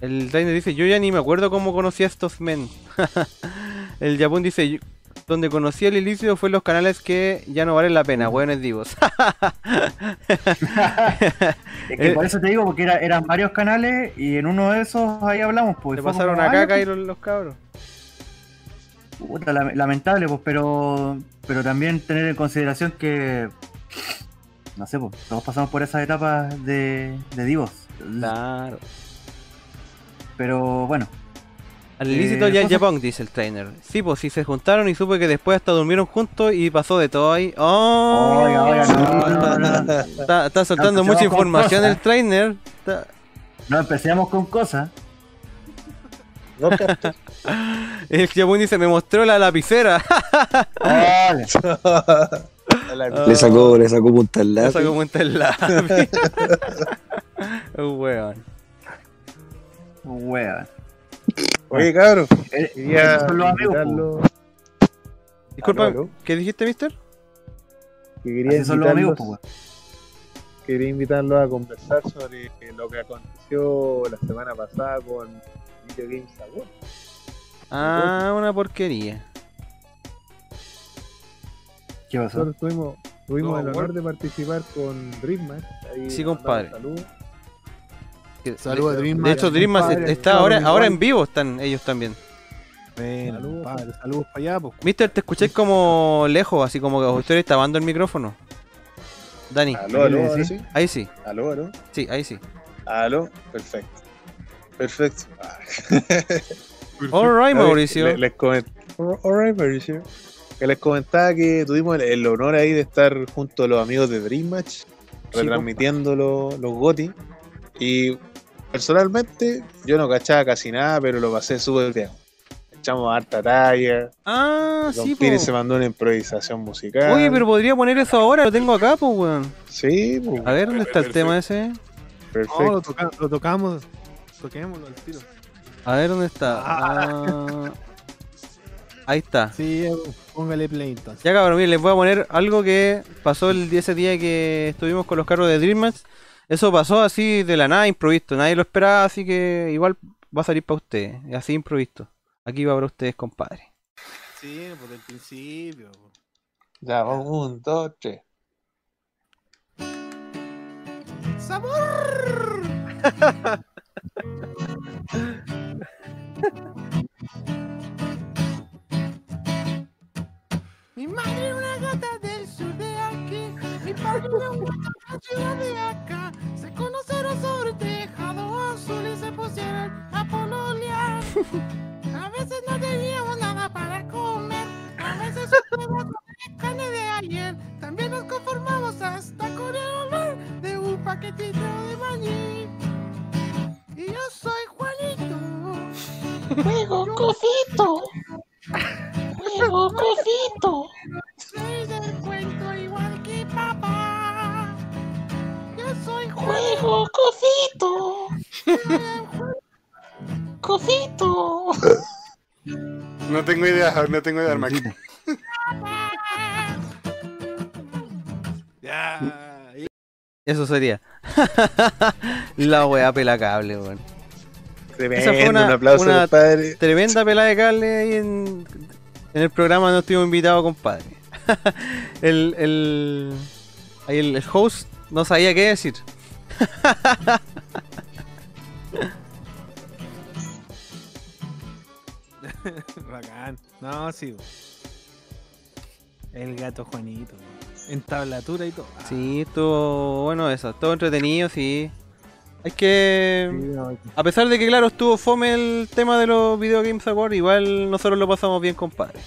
El trainer dice, yo ya ni me acuerdo cómo conocí a estos men. el Japón dice, "Yo- donde conocí al ilícito fue en los canales que ya no valen la pena, weones divos. Es que por eso te digo, porque era- eran varios canales y en uno de esos ahí hablamos, pues. Le fue pasaron como, a "Ah, caca y los, los cabros. Puta, lamentable, pues, pero, pero también tener en consideración que, no sé, pues, todos pasamos por esas etapas de, de divos. Claro. Pero bueno. Al ilícito Eh, ya Japón, dice el trainer. Sí, pues si se juntaron y supe que después hasta durmieron juntos y pasó de todo ahí. ¡Oh! Oiga, oiga, no, no, no. Está, está soltando mucha información el trainer. Está- No empecemos con cosas. No. El Japón dice, me mostró la lapicera. Vale. Le sacó, le sacó punta al Le lápiz. sacó cuenta el lápiz. Un weón. Wea. Oye, cabrón. Eh, Quería son los amigos, invitarlo- Disculpa, Aló, aló. ¿qué dijiste, mister? que quería son los amigos, invitarlos- pues, quería invitarlos a conversar sobre lo que aconteció la semana pasada con Video Games Award. Ah, una porquería. ¿Qué pasó? Nosotros tuvimos, tuvimos No, el honor de participar con Dreammatch. Ahí Sí, compadre. Saludos. Que- Saludos a de- Dreammatch, De hecho, Dreammatch compadre, está ahora, ahora en vivo, están ellos también. Saludos. saludos para allá, pues. Mister, te escucháis como lejos, así como que usted está dando el micrófono. Dani, Aló, aló, ahora sí. ahí sí, Aló, aló. sí, ahí sí. Aló, perfecto. Perfecto. Ah. Alright, Mauricio. le- Les, coment- Alright, Mauricio. Que les comentaba que tuvimos el, el honor ahí de estar junto a los amigos de Dream Match, retransmitiendo los, los GOTI. Y personalmente, yo no cachaba casi nada, pero lo pasé súper bien. Echamos harta talla. Ah, Don sí, Piri se mandó una improvisación musical. Oye, pero podría poner eso ahora, lo tengo acá, pues, weón. Sí, pues. A ver, ¿dónde está el tema ese? Perfecto. No, lo, toca- lo tocamos. Toquémoslo al tiro. A ver, ¿dónde está? Ah, ahí está. Sí, eh, póngale play entonces. Ya cabrón, miren, les voy a poner algo que pasó el ese día que estuvimos con los carros de Dream Match. Eso pasó así de la nada, improvisto. Nadie lo esperaba, así que igual va a salir para ustedes. Así improvisto. Aquí va para ustedes, compadre. Sí, por el principio. Ya, vamos, un, dos, tres. ¡Sabor! Mi madre era una gata del sur de aquí. Mi padre era un gato de la ciudad de acá. Se conocieron sobre el tejado azul y se pusieron a pololear. A veces no teníamos nada para comer. A veces comer carne de ayer. También nos conformamos hasta con el olor de un paquetito de maní. Y yo soy Juanito. Juego cosito. Juego cosito. Soy del cuento igual que papá. Yo soy Juego cosito. Cosito. No tengo idea, no tengo idea, Armaki. Ya. Eso sería. la weá pela cable, weón. Tremendo, Esa fue una, un aplauso, una compadre. tremenda pelada de cable ahí en, en el programa donde estuvimos invitados, compadre. el, el, el, el host no sabía qué decir. Bacán. No, sí. El gato Juanito. En tablatura y todo. Sí, estuvo bueno eso, estuvo entretenido, sí. Es que, a pesar de que, claro, estuvo fome el tema de los Video Games Awards, igual nosotros lo pasamos bien, compadre.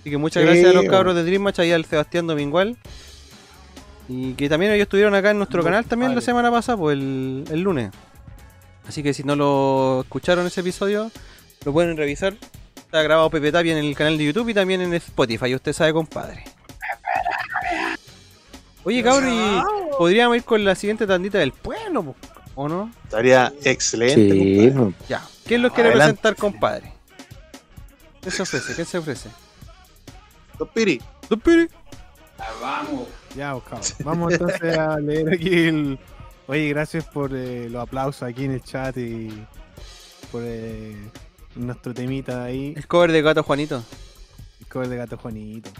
Así que muchas Sí, gracias a los bueno. cabros de Dream Match, ahí al Sebastián Domingual. Y que también ellos estuvieron acá en nuestro canal también la semana pasada, pues el, el lunes. Así que si no lo escucharon ese episodio, lo pueden revisar. Está grabado Pepe Tapia en el canal de YouTube y también en Spotify, usted sabe, compadre. Oye, cabrón, y podríamos ir con la siguiente tandita del pueblo, po, ¿o no? Estaría excelente, Sí, compadre. Ya. ¿Quién los quiere Adelante. presentar, compadre? ¿Qué se ofrece? ¿Qué se ofrece? Don Piri. Don Piri. Vamos. Ya, pues, cabrón. Vamos entonces a leer aquí el. Oye, gracias por eh, los aplausos aquí en el chat y por eh, nuestro temita ahí. El cover de Gato Juanito. El cover de Gato Juanito.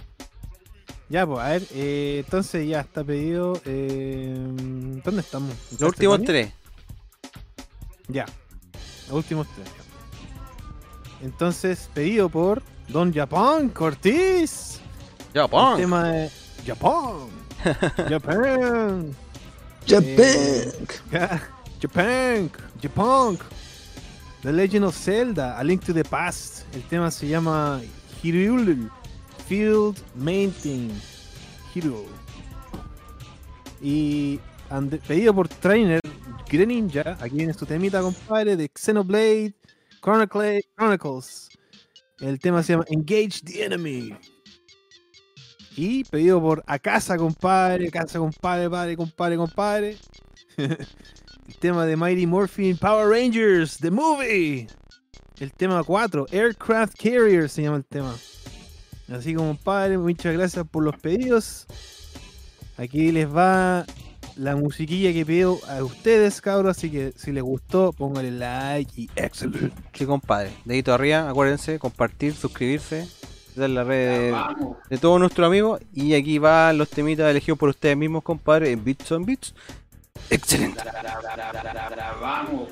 Ya, pues, a ver, eh, entonces ya está pedido. eh, ¿Dónde estamos? ¿En Los últimos tres. Ya, los últimos tres. Entonces, pedido por Don Japón Cortés. Japón. El tema de Japón. Japan. Japan. Eh, Japan. Japan. The Legend of Zelda, A Link to the Past. El tema se llama Hyrule Field Maintain. Hero. Y pedido por Trainer Greninja. Aquí viene su temita, compadre, de Xenoblade Chronicle- Chronicles. El tema se llama Engage the Enemy. Y pedido por Akasa, compadre, Akasa, compadre, padre, compadre, compadre. El tema de Mighty Morphin Power Rangers, The Movie. El tema 4, Aircraft Carrier se llama el tema. Así como compadre, muchas gracias por los pedidos. Aquí les va la musiquilla que pido a ustedes, cabros. Así que si les gustó, pónganle like y excelente. Sí, compadre. Dedito arriba, acuérdense, compartir, suscribirse. Esa es la red de, de todos nuestros amigos. Y aquí van los temitas elegidos por ustedes mismos, compadre, en Bits on Bits. Excelente. Vamos.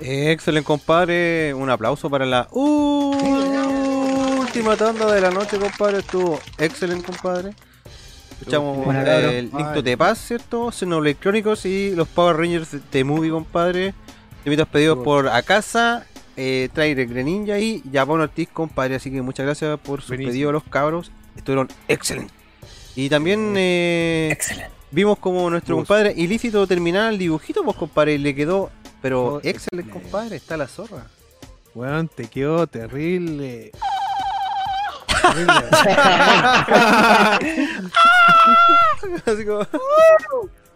Excelente, compadre. Un aplauso para la última tanda de la noche, compadre. Estuvo excelente, compadre. Escuchamos el Link to the Past, ¿cierto? Xenoblade Chronicles y los Power Rangers de Movie, compadre. Temitas pedidos por Akasa, eh, Trailer Greninja y Japón Ortiz, compadre. Así que muchas gracias por sus Buenísimo. pedidos, los cabros. Estuvieron excelentes. Y también eh, vimos como nuestro compadre ilícito terminaba el dibujito, pues compadre, y le quedó, pero Oh, excelente, compadre, está la zorra. Weón, te quedó terrible. Así como.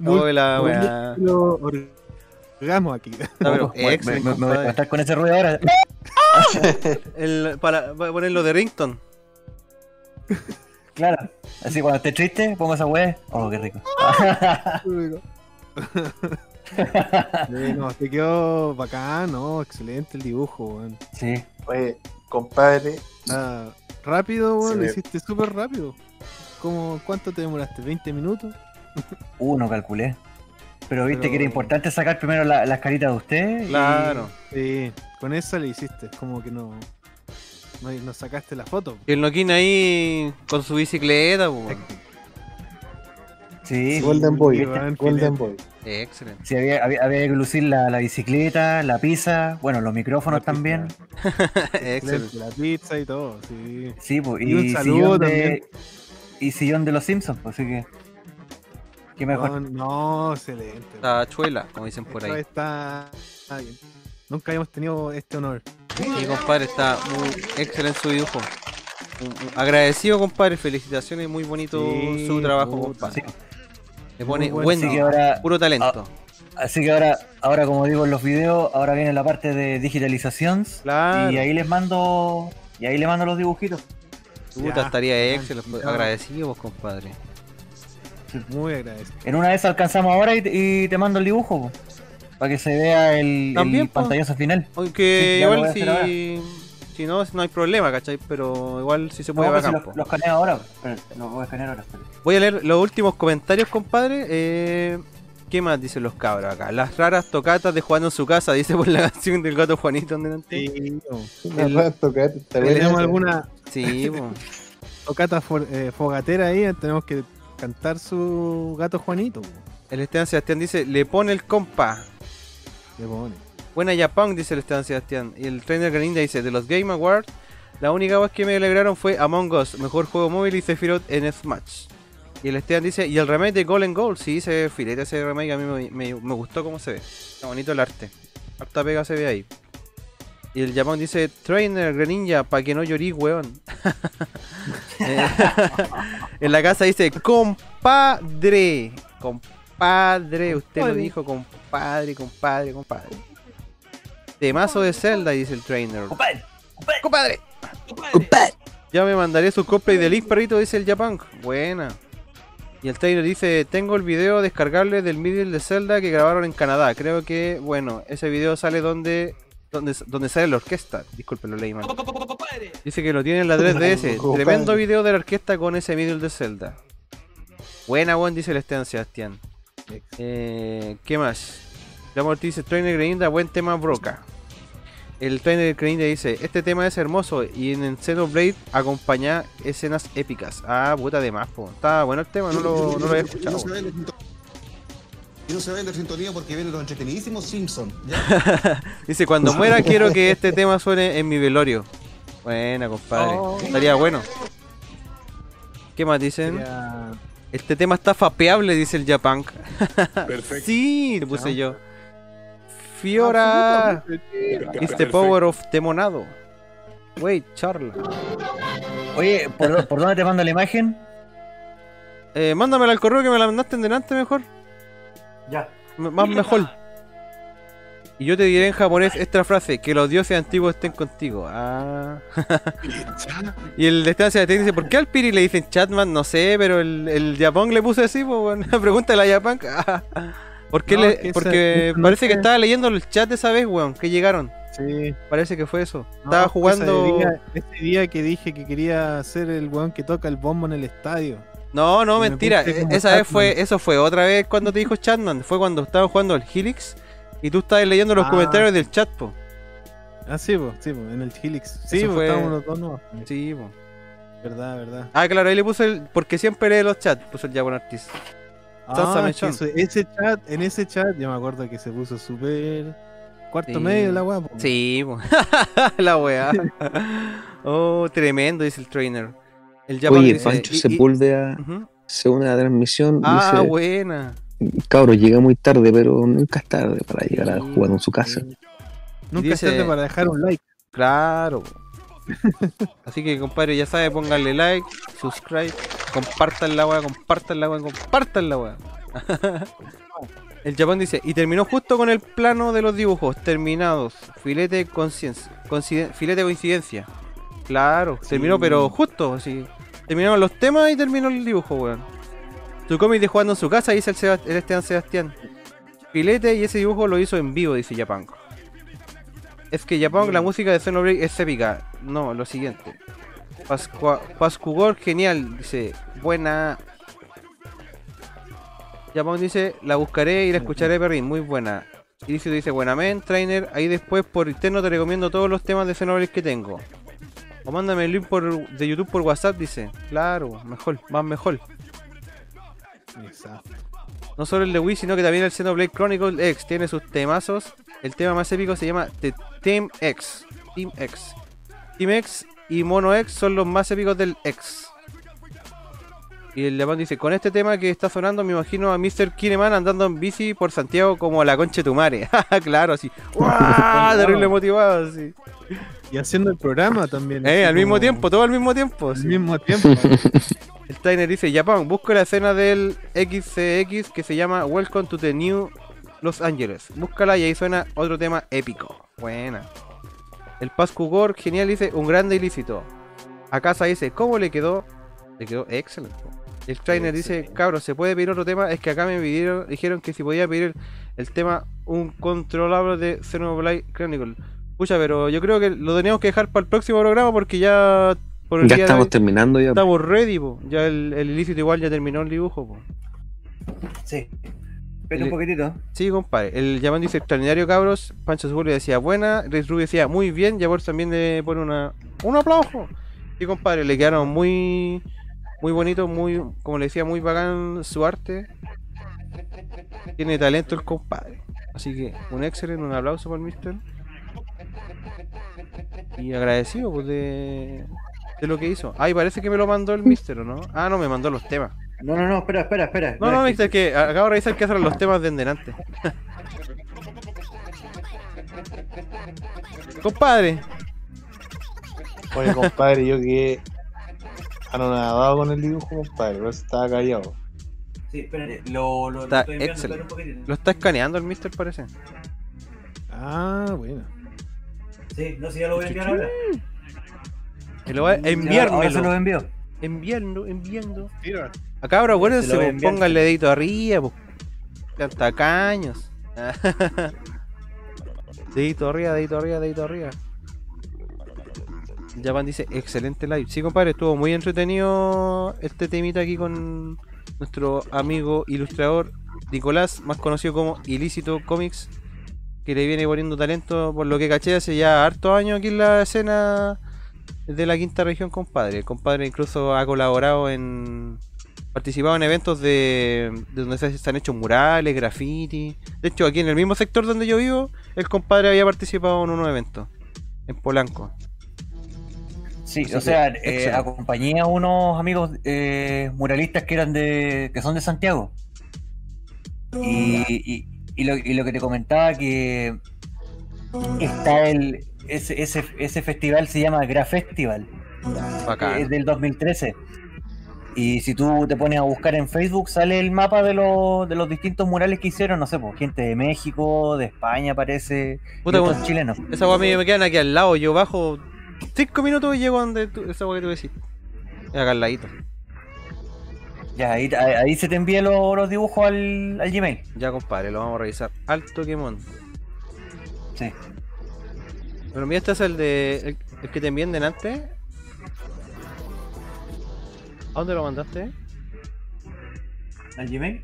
Oh, la weá. Orgasmo aquí. No, pero Me- me- excelente, me- me voy a estar con ese ruido ahora. El- para, para ponerlo de Rington. Claro. Así cuando esté triste, pongo esa weá. Oh, qué rico. Sí, no, te quedó bacán, no, excelente el dibujo, weón. Sí. Oye, compadre. Ah, rápido, weón, lo hiciste súper rápido. ¿Cómo, ¿Cuánto te demoraste? ¿20 minutos? Uh, no calculé. Pero viste Pero- que era importante sacar primero la- las caritas de usted. y- Claro. Sí, con eso le hiciste, como que no. No, no sacaste la foto. Y el Nokin ahí con su bicicleta, pues. Sí. Golden Boy. Golden Boy. Excelente. Sí, había, había, había que lucir la, la bicicleta, la pizza, bueno, los micrófonos también. Excelente. La pizza y todo, sí. Sí, pues, Y y, un saludo de, también. y sillón de los Simpsons, pues, así que. Qué mejor. No, no, excelente. Tachuela, como dicen por Esto ahí. está, está bien. Nunca habíamos tenido este honor. Y compadre, está muy excelente su dibujo. Agradecido, compadre. Felicitaciones, muy bonito Sí, su trabajo, compadre. Le pone bueno. buen, Así que ahora- puro talento. Así que ahora, ahora como digo en los videos, ahora viene la parte de digitalización. Claro. Y ahí les mando. Y ahí les mando los dibujitos. Puta, estaría excelente. Ya. Agradecido, vos, compadre. Muy agradecido. En una vez alcanzamos ahora y, y te mando el dibujo, po, para que se vea el, También, el po. pantallazo final. Aunque Sí, lo igual si, si no, no hay problema, ¿cachai? Pero igual si se puede No, pues, bacán, si po. los, los escaneo ahora. Espérate, los voy a escanear ahora. espérate. Voy a leer los últimos comentarios, compadre. Eh, ¿Qué más dicen los cabros acá? Las raras tocatas de Juan en su casa, dice por la canción del gato Juanito en delante. Sí, no. Una rara tocata, está buena ¿Tenemos alguna Sí, tocata for- eh, fogatera ahí? Tenemos que cantar su gato Juanito. po. El Esteban Sebastián dice, le pone el compa. Le pone. Buena Japón, dice el Esteban Sebastián. Y el trainer Greninja dice, de los Game Awards, la única vez que me alegraron fue Among Us, mejor juego móvil y Sephiroth en Smash. Y el Esteban dice, y el remake de Golden Goal, sí, se ve filete ese remake, a mí me, me- me gustó cómo se ve. Está bonito el arte. Harta pega se ve ahí. Y el Japón dice, Trainer Greninja, pa' que no llorí, weón. Eh, en la casa dice, compadre. Compadre, usted lo Compadre. dijo, compadre, compadre, compadre. Temazo de Zelda, dice el trainer. Compadre, Compadre. Ya me mandaré su cosplay de Link perrito, dice el Japan. Buena. Y el trainer dice, tengo el video descargable del middle de Zelda que grabaron en Canadá. Creo que, bueno, ese video sale donde donde, donde sale la orquesta. Disculpe, lo leí mal. Dice que lo tiene en la 3DS. Compadre. Tremendo video de la orquesta con ese middle de Zelda. Buena, buen, dice el Esteban Sebastián. Eh, ¿Qué más? La Morty dice, Trainer Greninja, buen tema broca. El trainer Greninja dice, este tema es hermoso y en el Xenoblade acompaña escenas épicas. Ah, puta de más, po. Está bueno el tema, no lo, no lo había Y no escuchado. y no se vende sintonía porque viene los entretenidísimos Simpson. ¿ya? Dice, cuando muera quiero que este tema suene en mi velorio. Buena, compadre. Oh. Estaría bueno. ¿Qué más dicen? Sería- Este tema está fapeable, dice el Japunk. Perfecto. sí, le puse yo. Fiora. It's the power of Temonado. Wait, charla. Oye, ¿por, dó- por dónde te mando la imagen? Eh, mándamela al correo que me la mandaste en delante mejor. Ya. M- más mejor. Y yo te diré en japonés esta frase, que los dioses antiguos estén contigo. Ah. y el de estancia te dice, ¿por qué al Piri le dicen Chatman? No sé, pero el, el Japón le puso así, pues bueno, pregúntale a Japón. ¿Por qué No, le- porque esa parece que estaba leyendo el chat esa vez, weón, que llegaron. Sí. Parece que fue eso. No, Estaba ese jugando. día- Ese día que dije que quería ser el weón que toca el bombo en el estadio. No, no, Y mentira. como Esa vez fue, eso fue otra vez cuando te dijo Chatman. Fue cuando estaba jugando el Helix y tú estabas leyendo los Ah. comentarios del chat, po. Ah, sí, po, sí, po, en el Helix. Sí, po, fue- estábamos los dos nuevos. Sí, po. Verdad, verdad. Ah, claro, ahí le puse el. Porque siempre lee los chats, puso el Japón Artist. Ah, eso- ese chat, en ese chat, yo me acuerdo que se puso súper cuarto Sí. medio la weá. po. Sí, po. la weá. oh, tremendo, dice el trainer. El Oye, dice, Pancho y- y- Sepúlveda se une a la transmisión. Ah, dice, buena. cabro, llega muy tarde, pero nunca es tarde para llegar a jugar en su casa. Nunca dice- es tarde para dejar un like. Claro. Así que, compadre, ya sabe, pónganle like, subscribe, compartan la weá, compartan la weá, compartan la weá. El Japón dice, y terminó justo con el plano de los dibujos, terminados. Filete de conciencia. filete de coincidencia. Claro, terminó, pero justo, así. Terminaron los temas y terminó el dibujo, weón. Su cómic de jugando en su casa, dice el, Seba- el Esteban Sebastián. Filete y ese dibujo lo hizo en vivo, dice Japón. Es que Japón, la música de Xenoblade es épica. No, lo siguiente. Pascua, Pascugor, genial. Dice, buena. Japón dice, la buscaré y la escucharé, Perrin. Muy buena. Inicio dice, buena men, trainer. Ahí después por interno te recomiendo todos los temas de Xenoblade que tengo. O mándame el link por, de YouTube por WhatsApp, dice. Claro, mejor, más mejor. Exacto. No solo el de Wii, sino que también el Xenoblade Chronicle X tiene sus temazos. El tema más épico se llama The Team X. Team X. Team X y Mono X son los más épicos del X. Y el Japón dice, con este tema que está sonando me imagino a Mr. Kineman andando en bici por Santiago como la concha de tu madre. claro, así. ¡Guau! Terrible motivado, así. Y haciendo el programa también. Eh, al mismo tiempo, todo al mismo tiempo. Al sí. mismo tiempo. El trainer dice, Japón, busco la escena del XCX que se llama Welcome to the New Los Angeles. Búscala y ahí suena otro tema épico. Buena. El Paz Kugor, genial, dice, un grande ilícito. A casa dice, ¿cómo le quedó? Le quedó excelente. El trainer dice, cabros, ¿se puede pedir otro tema? Es que acá me pidieron, dijeron que si podía pedir el, el tema un controlable de Xenoblade Chronicle. Pucha, pero yo creo que lo teníamos que dejar para el próximo programa porque ya por el Ya día de estamos terminando ya. Estamos ready, po. Ya el, el ilícito igual ya terminó el dibujo, po. Sí. Espera El- un poquitito. Sí, compadre. El llamán dice extraordinario, cabros. Pancho le decía buena. Red Ruby decía muy bien. Yabor también le pone una, un aplauso. Sí, compadre, le quedaron muy muy bonitos, muy, como le decía, muy bacán su arte. Tiene talento el compadre. Así que un excelente, un aplauso para el mister. Y agradecido pues, de, de lo que hizo. Ay, parece que me lo mandó el mister, ¿o no? Ah, no, me mandó los temas. No, no, no, espera, espera, espera. No, no, mister, que acabo de revisar que hacen los temas de en delante. Compadre. Oye, compadre, yo quedé anonadado con el dibujo, compadre, por eso estaba callado. Sí, espérate, lo, lo, lo Está estoy enviando, un poquitito. Lo está escaneando el mister, parece. Ah, bueno. Sí, no, si ya lo voy a enviar ahora. Que lo va a Ya, enviármelo. ahora se lo envío. Enviando, enviando. Acá ahora acuérdense, enviar. pónganle dedito arriba, pues. Tacaños. dedito arriba, dedito arriba, dedito arriba. Japan dice, excelente live. Sí, compadre, estuvo muy entretenido este temita aquí con nuestro amigo ilustrador Nicolás, más conocido como Ilícito Comics, que le viene poniendo talento, por lo que caché hace ya hartos años aquí en la escena de la quinta región, compadre. El compadre incluso ha colaborado en. participado en eventos de, de donde se, se han hecho murales, graffiti. De hecho, aquí en el mismo sector donde yo vivo, el compadre había participado en unos eventos. En Polanco. Sí, Así o sea, eh, acompañé a unos amigos eh, muralistas que eran de. que son de Santiago. Y, y- y lo, y lo que te comentaba que está el. ese, ese, ese festival se llama Gra Festival. Bacán. Es del 2013. Y si tú te pones a buscar en Facebook, sale el mapa de los, de los distintos murales que hicieron, no sé, pues gente de México, de España parece, y Puta, bueno, chilenos. Esa weá me, me quedan aquí al lado. Yo bajo 5 minutos y llego donde tú, esa weá que tú decís. Acá al ladito. Ya, ahí, ahí- se te envían los, los dibujos al, al Gmail. Ya, compadre, lo vamos a revisar. Alto Quemón. Sí. Pero mira, este es el de. el, el que te envían delante. ¿A dónde lo mandaste? ¿Al Gmail?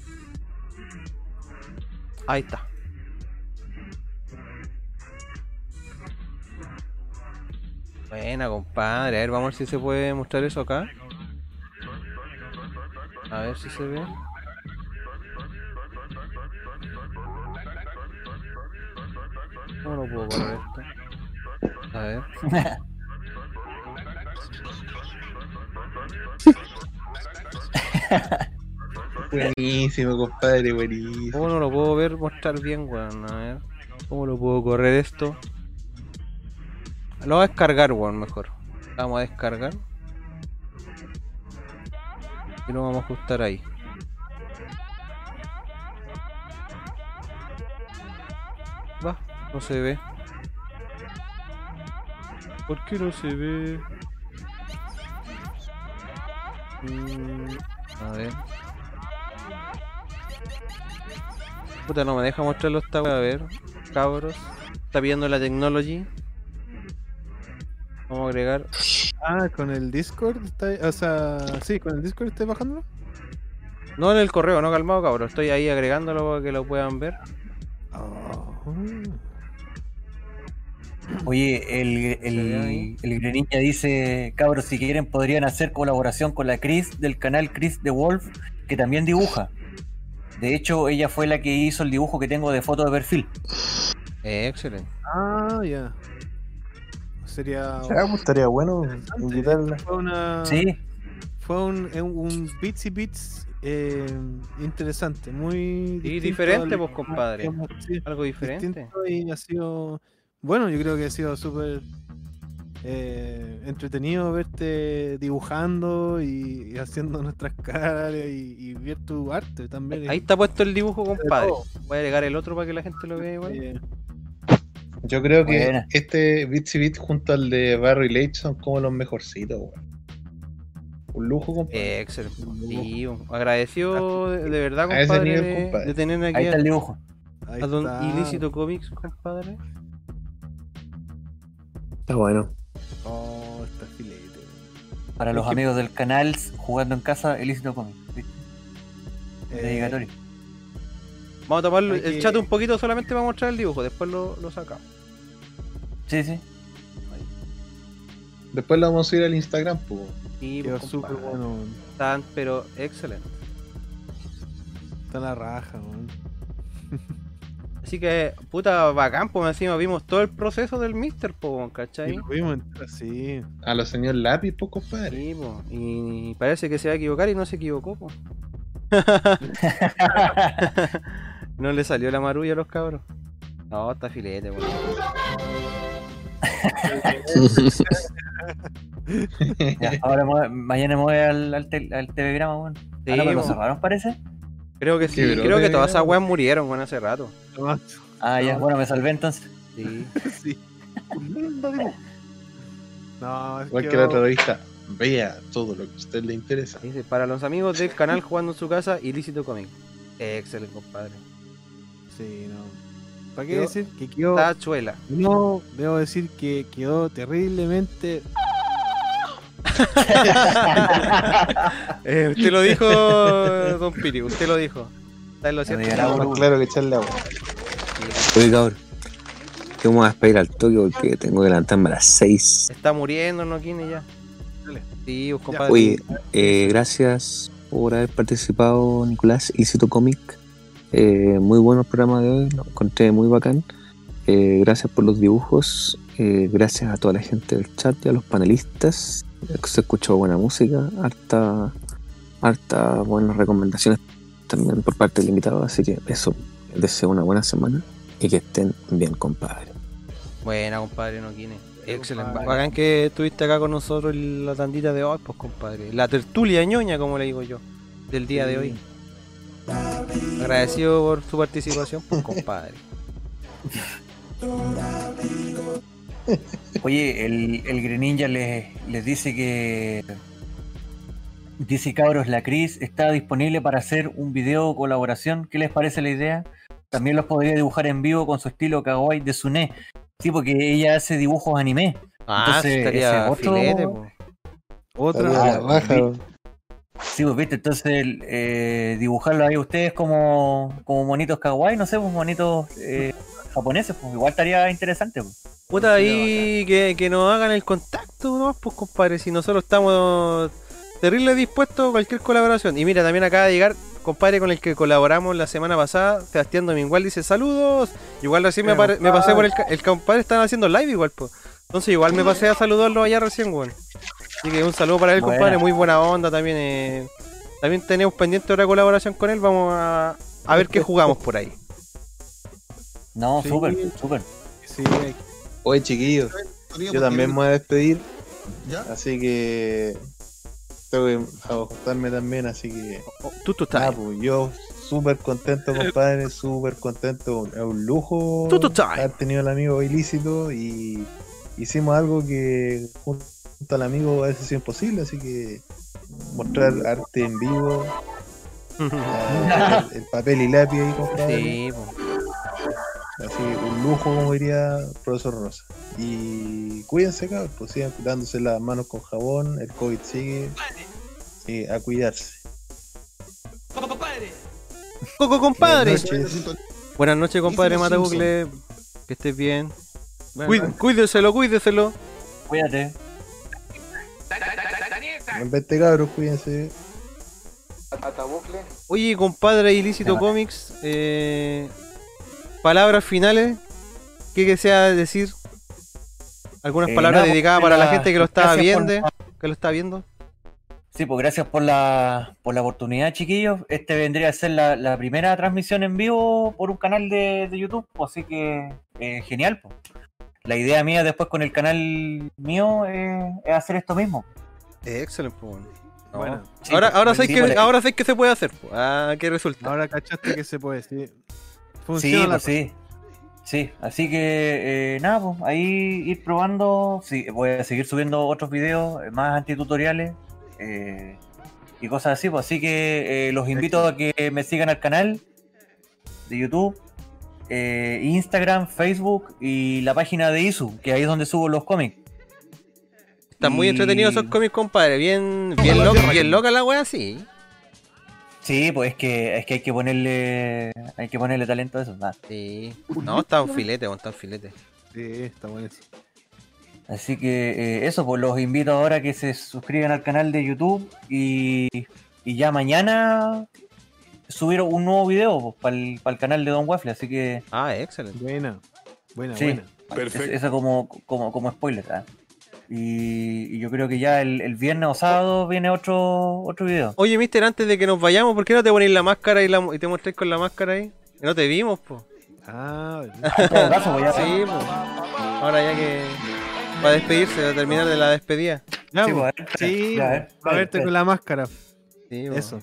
Ahí está. Buena, compadre. A ver, vamos a ver si se puede mostrar eso acá. A ver si se ve. ¿Cómo lo puedo correr esto? A ver. Buenísimo, compadre, buenísimo. ¿Cómo no lo puedo ver mostrar bien, weón? A ver. ¿Cómo lo puedo correr esto? Lo voy a descargar, weón, mejor. Vamos a descargar. Y lo vamos a ajustar ahí. Va, no se ve. ¿Por qué no se ve? Mm, a ver. Puta, no me deja mostrarlo esta wea. A ver, cabros. Está pidiendo la technology. Vamos a agregar. Ah, con el Discord está, o sea, sí, con el Discord estoy bajándolo. No en el correo, no calmado, cabros. Estoy ahí agregándolo para que lo puedan ver. Oye, el, el, el Greninja dice, cabros, si quieren podrían hacer colaboración con la Chris del canal Chris The Wolf, que también dibuja. De hecho, ella fue la que hizo el dibujo que tengo de foto de perfil. excelente. Ah, ya. Sería. Ya, pues, estaría bueno invitarla. Fue una. Sí. Fue un, un, un Bitsy Bits eh, interesante, muy. Distinto diferente, al- pues, compadre. digamos, sí, Algo diferente. Y ha sido. Bueno, yo creo que ha sido súper. eh, entretenido verte dibujando y, y haciendo nuestras caras y, y ver tu arte también. Ahí está puesto el dibujo, compadre. Voy a agregar el otro para que la gente lo vea igual. Eh, Yo creo que Buena. este Bitsy Bit junto al de Barry Lake son como los mejorcitos, weón. Un lujo, compadre. Eh, excelente. Sí, agradecido de, de verdad, A ese compadre, nivel, de- compadre. de tener aquí Ahí está a, el dibujo. ahí a Don está. Ilícito Comics, compadre. Está bueno. Oh, está filete. Para los que- amigos del canal, jugando en casa, Ilícito Comic. ¿viste? Eh, Dedicatorio. Vamos a tapar Hay el que- chat un poquito solamente para mostrar el dibujo, después lo, lo sacamos. Sí, sí. Después lo vamos a subir al Instagram, pues. Sí, Quedó pues, súper bueno. Están, pero excelente. Está la raja, weón. Así que, puta, bacán, pues encima vimos todo el proceso del Mister, pues, Y ¿cachai? lo vimos entero así. A los señor lápiz, pues, compadre. Sí, po, y parece que se va a equivocar y no se equivocó, po. no le salió la marulla a los cabros. No, está filete, weón. Ya, ahora me mañana me voy al, al, tel- al telegrama, weón. Sí, ah, no, pero cerraron, parece. Creo que sí, creo que todas esas weas murieron, weón, hace rato. Ah, ya, bueno, me salvé entonces. Sí. sí. No, es Igual que que la otra revista, vea todo lo que a usted le interesa. Dice, para los amigos del canal jugando en su casa, ilícito comic. Excelente, compadre. Sí, no. ¿Para qué Yo- decir que quedó? Tachuela. No, debo decir que quedó terriblemente. Eh, usted lo dijo, Don Piri, usted lo dijo. Está en lo cierto. Más claro que echarle agua. Oye, cabrón. Me voy a despedir al toque porque tengo que levantarme a las 6. Está muriendo, no Kine ya. Dale. Sí, pues, compadre. Oye, eh, gracias por haber participado, Nicolás. Ilícito Comic. Eh, muy bueno el programa de hoy, lo encontré muy bacán. Eh, gracias por los dibujos. eh, gracias a toda la gente del chat y a los panelistas. Eh, Se escuchó buena música, harta, harta buenas recomendaciones también por parte del invitado. Así que eso, deseo una buena semana y que estén bien, compadre. Buena, compadre, no Kine. Excelente. Bacán que estuviste acá con nosotros en la tandita de hoy, pues, compadre. La tertulia ñoña, como le digo yo, del día de hoy. Agradecido por su participación, pues, compadre. Oye, el, el Greninja les, les dice que. Dice cabros, la Cris está disponible para hacer un video colaboración. ¿Qué les parece la idea? También los podría dibujar en vivo con su estilo kawaii de Sune. Sí, porque ella hace dibujos anime. Ah, Entonces, estaría ese otro- filete. Otra. Saludos a la raja, vi- weón. Sí, pues viste, entonces eh, dibujarlo ahí ustedes como, como monitos kawaii, no sé, pues monitos eh, japoneses, pues igual estaría interesante. Pues. Puta, ahí que, que nos hagan el contacto, nomás, pues compadre, si nosotros estamos terrible dispuestos a cualquier colaboración. Y mira, también acaba de llegar, compadre, con el que colaboramos la semana pasada, Sebastián Domingual dice saludos. Igual recién me, pasé por el, el compadre, están haciendo live igual, pues. Entonces igual me pasé a saludarlo allá recién, weón. Así que un saludo para él, Buena. compadre, muy buena onda también. eh. También tenemos pendiente otra colaboración con él, vamos a, a ver qué jugamos por ahí. No, Sí. súper, súper. Sí, Oye, chiquillos, yo también me voy a despedir. ¿Ya? Así que tengo que ajustarme también, así que. Tú, tú estás. Ah, pues yo súper contento, compadre, súper contento. Es un lujo Tú, tú haber tenido el amigo ilícito y hicimos algo que junto al amigo a veces es imposible, así que mostrar arte en vivo, el, el papel y lápiz ahí, compadre. Sí. Así, un lujo, como diría el profesor Rosa. Y cuídense, cabrón, pues sigan dándose las manos con jabón, el COVID sigue. Sí, a cuidarse. Coco, compadre. Buenas noches. Buenas noches, compadre Matabucle. Que estés bien. Cuí- Cuídeselo, cuídeselo. Cuídate. En vez de cabros, cuídense. Oye, compadre Ilícito Ya. Comics, eh, palabras finales. ¿Qué desea decir? ¿Algunas Eh, palabras nada, dedicadas pues, para la la- gente que lo está por- viendo? Que lo está viendo. Sí, pues gracias por la, por la oportunidad, chiquillos. Este vendría a ser la, la primera transmisión en vivo por un canal de, de YouTube, pues, así que eh, genial. pues. La idea mía después con el canal mío eh, es hacer esto mismo. Excelente, pues. No. Bueno. Sí, ahora, ahora sí, sé que, ahora sé que se puede hacer. Ah, ¿qué resulta? Ahora cachaste que se puede, sí. Sí, Funciona pues sí. Sí, así que eh, nada, pues ahí ir probando. Sí, voy a seguir subiendo otros videos eh, más antitutoriales eh, y cosas así. Pues así que eh, los invito a que me sigan al canal de YouTube, eh, Instagram, Facebook y la página de Isu, que ahí es donde subo los cómics. Están muy Y- entretenidos esos cómics, compadre. Bien, bien, loca, bien loca la wea, sí. Sí, pues es que es que hay que ponerle hay que ponerle talento a eso. nada. Sí. No, está un filete, está un filete. Sí, está bueno eso. Así que eh, eso, pues los invito ahora a que se suscriban al canal de YouTube y, y ya mañana subir un nuevo video para el, canal de Don Waffle, así que... Ah, excelente. Buena, buena, sí, buena. Perfecto. Eso como, como, como spoiler. ¿ah? Y, y yo creo que ya el, el viernes o sábado viene otro, otro video. Oye, mister, antes de que nos vayamos, ¿por qué no te ponéis la máscara y, la, y te mostréis con la máscara ahí? Que no te vimos, po. Ah, caso, pues ya- Sí, po. Ahora ya que. Para despedirse, para terminar de la despedida. Ya, Sí, pues, Sí, ya, po. eh, a verte con la máscara. Sí, po. Eso.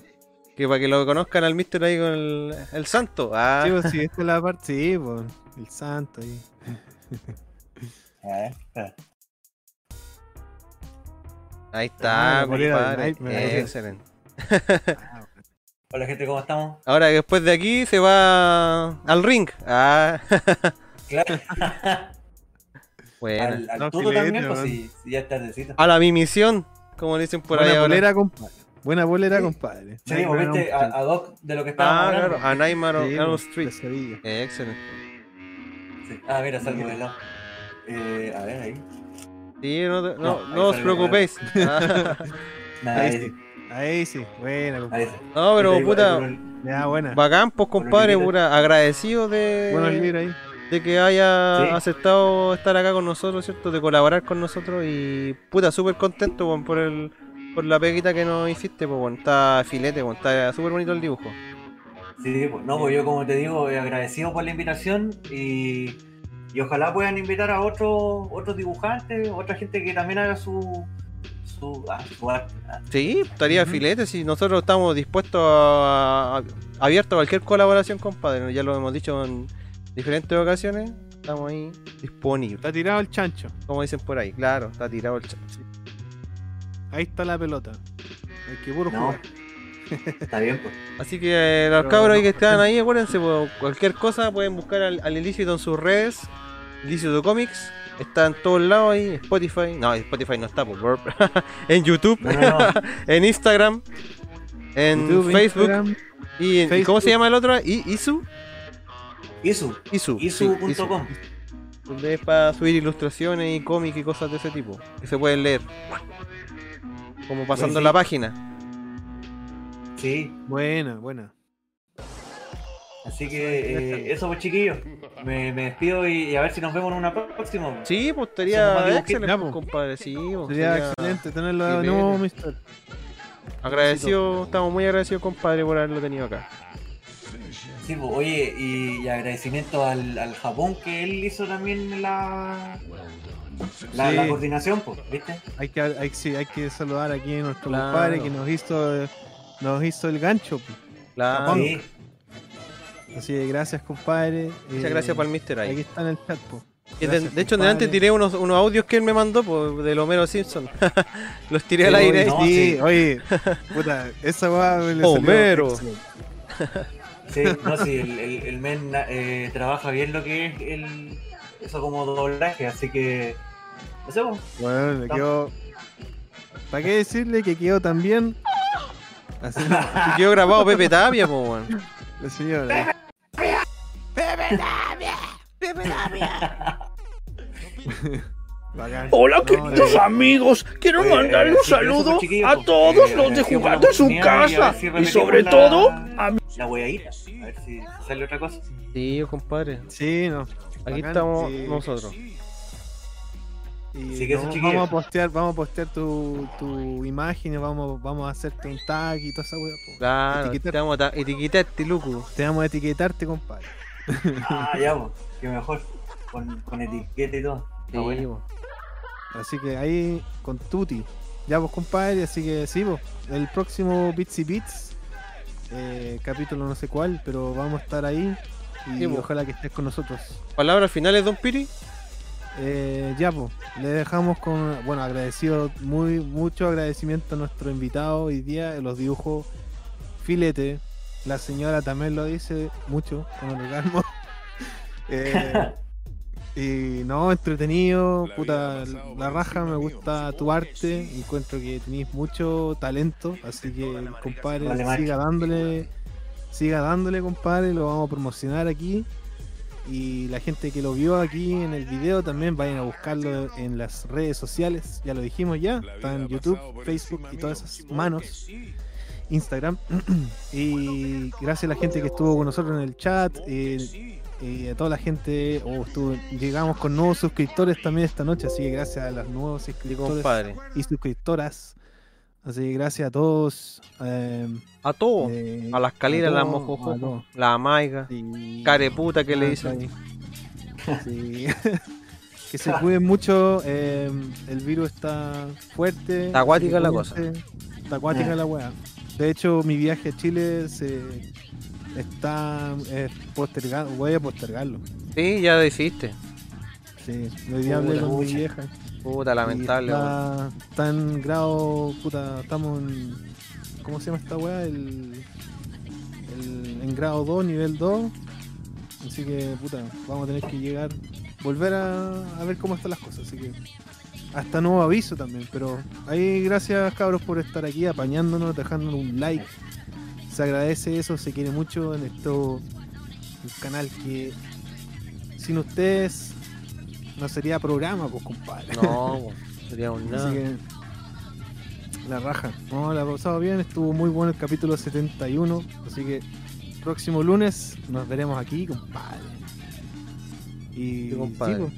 Que para que lo conozcan al mister ahí con el, el santo. Ah. Sí, pues sí, esta es la parte. Sí, pues. El santo ahí. A ver, espera. Ahí Ah, está, compadre. Parece. Excelente. Hola gente, ¿cómo estamos? Ahora después de aquí se va al ring. Ah. Claro. Buena. Al, al No, Tuto también, pues si, si ya es tardecito. A la mi misión, como dicen por ahí Buena compadre. Buena polera, compadre. Sí, pues, viste, a, a Doc de lo que estábamos Ah, hablando. claro, a Naimaro Sí, Arrow pues, Street. Excelente. Sí. Ah, mira, salgo de lado. Eh, a ver, ahí. Sí, no, te- no, No, no os preocupéis. Ah. Ahí sí. Ahí sí, buena, Ahí sí. No, pero puta, Ya, buena. bacán, pues compadre, pura, agradecido de, ahí. de que haya Sí. aceptado estar acá con nosotros, ¿cierto? De colaborar con nosotros y puta, súper contento por el por la peguita que nos hiciste, pues bueno, está filete, está súper bonito el dibujo. Sí, pues, no, pues yo como te digo, agradecido por la invitación y, y ojalá puedan invitar a otros otros dibujantes, otra gente que también haga su su, ah, su arte. Sí, estaría filete si nosotros estamos dispuestos a, a- abiertos a cualquier colaboración, compadre. Ya lo hemos dicho en diferentes ocasiones. Estamos ahí disponibles. Está tirado el chancho. Como dicen por ahí, claro, está tirado el chat. Ahí está la pelota. Hay que puro No. jugar. Está bien, pues. Así que eh, los Pero cabros ahí no, que están ahí, acuérdense, pues, cualquier cosa pueden buscar al, al Ilícito en sus redes. Ilícito Comics. Está en todos lados ahí, Spotify. No, Spotify no está, pues, burp. en YouTube, No, no, no. en Instagram, en YouTube, Facebook. Instagram. y, en- ¿y ¿Cómo se llama el otro? I- ¿Isu? Isu, Isu. sí, isu.com. Donde es para subir ilustraciones y cómics y cosas de ese tipo. Que se pueden leer. Como pasando Pues sí. la página. Sí. Buena, buena. Así que eh, eso pues chiquillos. Me, me despido y, y a ver si nos vemos en una próxima. Sí, pues estaría excelente, pues. compadre. Sí, pues, Sería sería excelente tenerlo de nuevo, mister. Agradecido, estamos muy agradecidos, compadre, por haberlo tenido acá. Sí, pues, oye, y, y agradecimiento al, al Japón que él hizo también la, la, Sí. la coordinación, pues, ¿viste? Hay que, hay, sí, hay que saludar aquí a nuestro Claro. compadre que nos hizo, nos hizo el gancho. Claro. Sí. Así que gracias, compadre. Muchas Eh, gracias para el mister Aquí ahí. está en el chat, po. Y de, de hecho, delante tiré unos, unos audios que él me mandó pues, del Homero Simpson. Los tiré al aire. no, sí, sí. oye, puta, esa salió Homero. Sí, no, sí, el, el, el men eh, trabaja bien lo que es el, eso como doblaje, así que. Sé, pues, Bueno, le quedó. ¿Para qué decirle que quedó tan Así Y quedó grabado Pepe Tapia, pues, weón. el señor. eh. Bacán. Hola, No, queridos le- amigos. Quiero Oye, mandarle eh, un sí, saludo a pues, todos eh, los de la jugando en su y a casa. si Y repetimos sobre la- todo, a mi La hueadita, a ver si sale otra cosa. Sí, compadre. Sí, no. Aquí Bacán, estamos sí. nosotros. Y Así que eso, no, chiquillos. vamos a postear, vamos a postear tu, tu imagen vamos, vamos a hacerte un tag y toda esa weá. Claro, Etiquetar. te vamos a ta- etiquetarte, loco. Te vamos a etiquetarte, compadre. Ah, ya, pues, que mejor. Con, con etiqueta y todo. Sí, bueno. pues. Así que ahí con Tuti. Ya vos compadre, así que sí, vos. El próximo Bits y Bits, eh, capítulo no sé cuál, pero vamos a estar ahí. Y Sí, vos. ojalá que estés con nosotros. Palabras finales, don Piri. Eh, ya, pues, le dejamos con, bueno, agradecido, muy, mucho agradecimiento a nuestro invitado hoy día, los dibujos filete. La señora también lo dice mucho, con orgasmo. Eh, y no, entretenido, puta, la raja, me gusta tu arte, encuentro que tenéis mucho talento, así que compadre, Vale, siga dándole, siga dándole, compadre, lo vamos a promocionar aquí. Y la gente que lo vio aquí en el video también vayan a buscarlo en las redes sociales, ya lo dijimos ya, está en YouTube, Facebook y todas esas manos, Instagram. y gracias a la gente que estuvo con nosotros en el chat, eh, y a toda la gente, oh, estuvo- llegamos con nuevos suscriptores también esta noche, así que gracias a los nuevos suscriptores compadre. y suscriptoras. Así que gracias a todos. eh, A todos. eh, A las caliras, a las todos, a mojojojo, todos. la maiga, Sí. careputa que le Ah, dicen. Sí. que se cuiden mucho. eh, el virus está fuerte. Está acuática la cuídense. Está acuática la weá. De hecho, mi viaje a Chile se está eh, postergado. Voy a postergarlo. Sí, ya deciste. Sí, hoy día hablé con mi vieja. Puta, lamentable. Está, está en grado. Puta, estamos en. ¿Cómo se llama esta weá? El, el- en grado 2, nivel 2. Así que, puta, vamos a tener que llegar. Volver a, a ver cómo están las cosas. Así que. Hasta nuevo aviso también. Pero ahí, gracias cabros por estar aquí apañándonos, dejándonos un like. Se agradece eso, se quiere mucho en esto. Un canal que. Sin ustedes. No sería programa, pues compadre. No, weón, sería un nada. Así que la raja. No, la ha pasado bien, estuvo muy bueno el capítulo 71. Así que próximo lunes nos veremos aquí, compadre. Y Sí, compadre. sí, pues,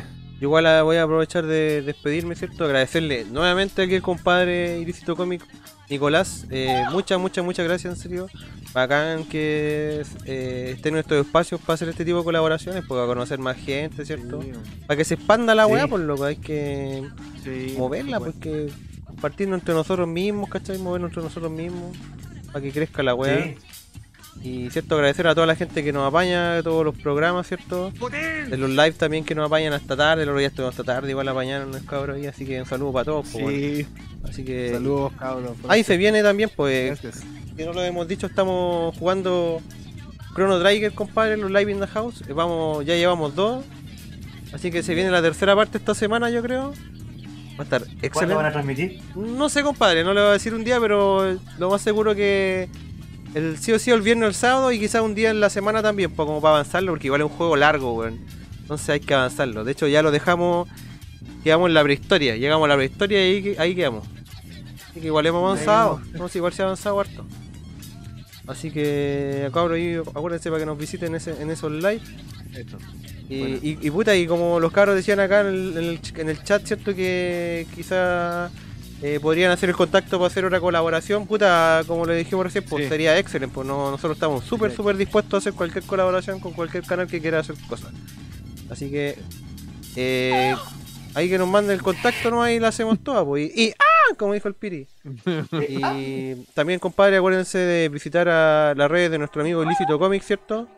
Yo Igual ah, voy a aprovechar de despedirme, ¿cierto? Agradecerle nuevamente aquí al compadre Ilícito Cómic, Nicolás. eh, muchas, muchas, muchas gracias, en serio. Bacán que eh, esté en nuestros espacios para hacer este tipo de colaboraciones, para conocer más gente, ¿cierto? Para que se expanda la Sí. weá, por lo que hay que sí, moverla, por porque compartirnos entre nosotros mismos, ¿cachai? Movernos entre nosotros mismos, para que crezca la weá. Y cierto, agradecer a toda la gente que nos apaña de todos los programas, ¿cierto? De los live también que nos apañan hasta tarde, el otro día estuvimos hasta tarde, igual apañaron los cabros ahí, así que un saludo para todos. pues, Sí. bueno. Así que. Saludos, cabros. Ahí se viene también, pues. Gracias. Que no lo hemos dicho, estamos jugando Chrono Trigger, compadre, los live in the house. Eh, Vamos, ya llevamos dos. Así que se viene la tercera parte esta semana, yo creo. Va a estar ¿Cuándo excelente. van a transmitir? No sé, compadre, no le voy a decir un día, pero lo más seguro que el sí o sí el viernes o el sábado y quizás un día en la semana también, pues, como para avanzarlo, porque igual es un juego largo, weón. Entonces hay que avanzarlo. De hecho, ya lo dejamos. Quedamos en la prehistoria. Llegamos a la prehistoria y ahí, ahí quedamos. Así que igual hemos avanzado. No, sí, igual se ha avanzado harto. Así que, cabros, ahí acuérdense para que nos visiten en, ese, en esos live. Eso. Y, Bueno. y, y puta, y como los cabros decían acá en el, en el ch- en el chat, ¿cierto? Que quizá eh, podrían hacer el contacto para hacer otra colaboración, puta, como le dijimos recién, pues Sí. sería excelente, pues no, nosotros estamos súper, súper dispuestos a hacer cualquier colaboración con cualquier canal que quiera hacer cosas. Así que, eh, ahí que nos manden el contacto nomás y la hacemos toda, pues. Y, y- ¡ah! Como dijo el Piri. Y también, compadre, acuérdense de visitar a las redes de nuestro amigo Ilícito Comics, ¿cierto?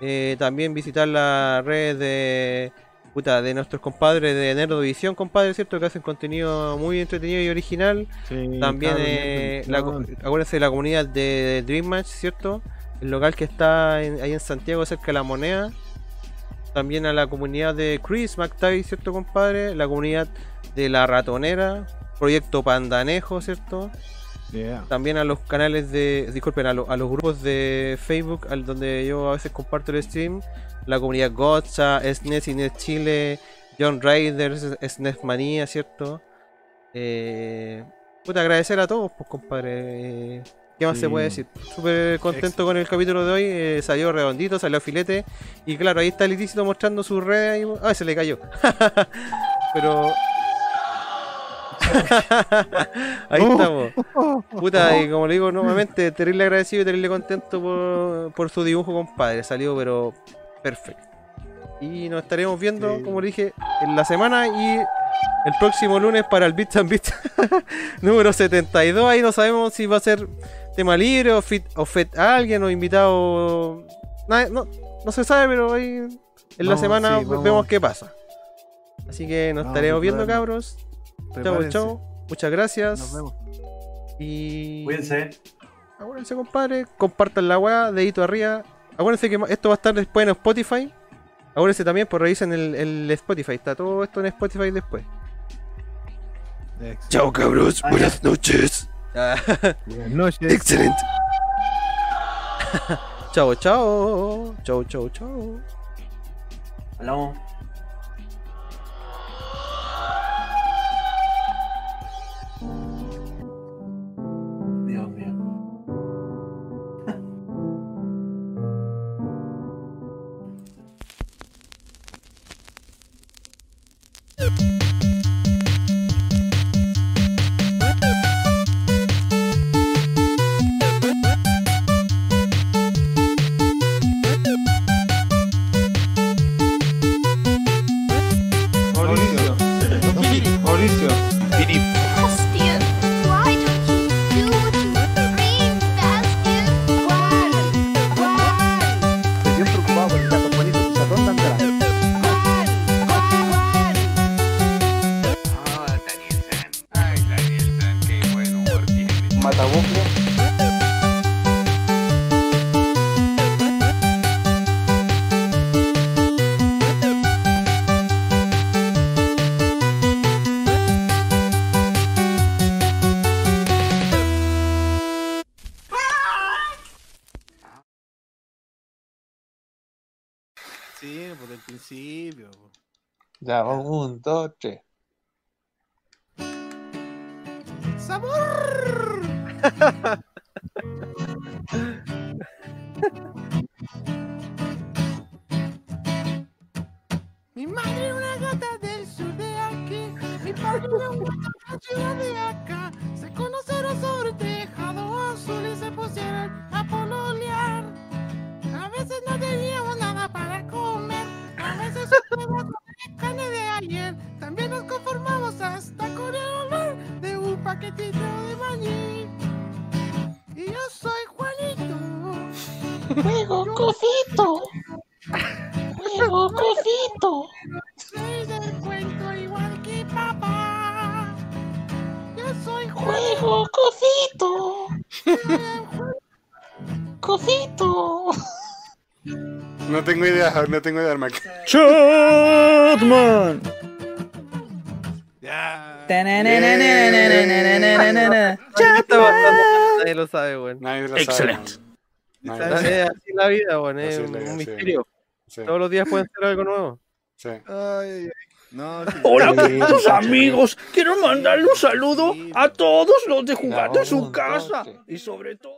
Eh, también visitar las redes de puta, de nuestros compadres de Nerdovisión, compadre, ¿cierto? Que hacen contenido muy entretenido y original. Sí, También eh, la, acuérdense de la comunidad de Dream Match, ¿cierto? El local que está en- ahí en Santiago, cerca de la moneda. También a la comunidad de Chris McTavish, ¿cierto, compadre? La comunidad de La Ratonera, Proyecto Pandanejo, ¿cierto? Yeah. También a los canales de, disculpen, a, lo- a los grupos de Facebook, al donde yo a veces comparto el stream, la comunidad Gotcha, SNES y NES Chile, John Raiders, SNES Manía, ¿cierto? Eh, puta, agradecer a todos, pues compadre. ¿Qué más Sí. se puede decir? Súper contento con el capítulo de hoy, eh, salió redondito, salió filete, y claro, ahí está el ilícito mostrando su red, ahí- ah, se le cayó. Pero... Ahí estamos. Puta, y como le digo nuevamente, terrible agradecido y terrible contento por, por su dibujo, compadre. Salió, pero perfecto. Y nos estaremos viendo, como le dije, en la semana y el próximo lunes para el Bits and Bits número 72. Ahí no sabemos si va a ser tema libre o fit, o fet a alguien o invitado. Nada, no, no se sabe, pero ahí en la semana sí, vamos. vemos qué pasa. Así que nos Vamos, estaremos viendo, cabros. Chao, Prepárense. chao. Muchas gracias. Nos vemos. Y. Cuídense. Acuérdense, compadre. Compartan la weá, dedito arriba. Acuérdense que esto va a estar después en Spotify. Acuérdense también, pues revisen el, el Spotify. Está todo esto en Spotify después. Chao, cabros. Buenas noches. Buenas noches. Excelente. chao, chao. Chao, chao, chao. Hablamos. Mauricio. Ya, un, dos, tres. ¡Sabor! Mi madre una gata del sur de aquí, mi padre un gato de acá. Se conocieron sobre tejado azul y se pusieron a pololear. A veces no teníamos nada para comer, ayer. También nos conformamos hasta con el olor de un paquetito de maní. Y yo soy Juanito. Juego cosito. Juego cosito. Soy del cuento igual que papá. Yo soy Juego cosito. Cosito. No tengo idea, no tengo idea, Armac. Chatman. Nadie lo sabe, weón. Nadie lo Excelente. sabe. Lo Es así la vida, weón. Es Así un misterio. Todos los días pueden ser algo nuevo. Sí. Ay, ay, ay. No, sí. Hola, Sí. queridos amigos. Quiero mandarle un saludo a todos los de jugando en su casa. Y sobre todo.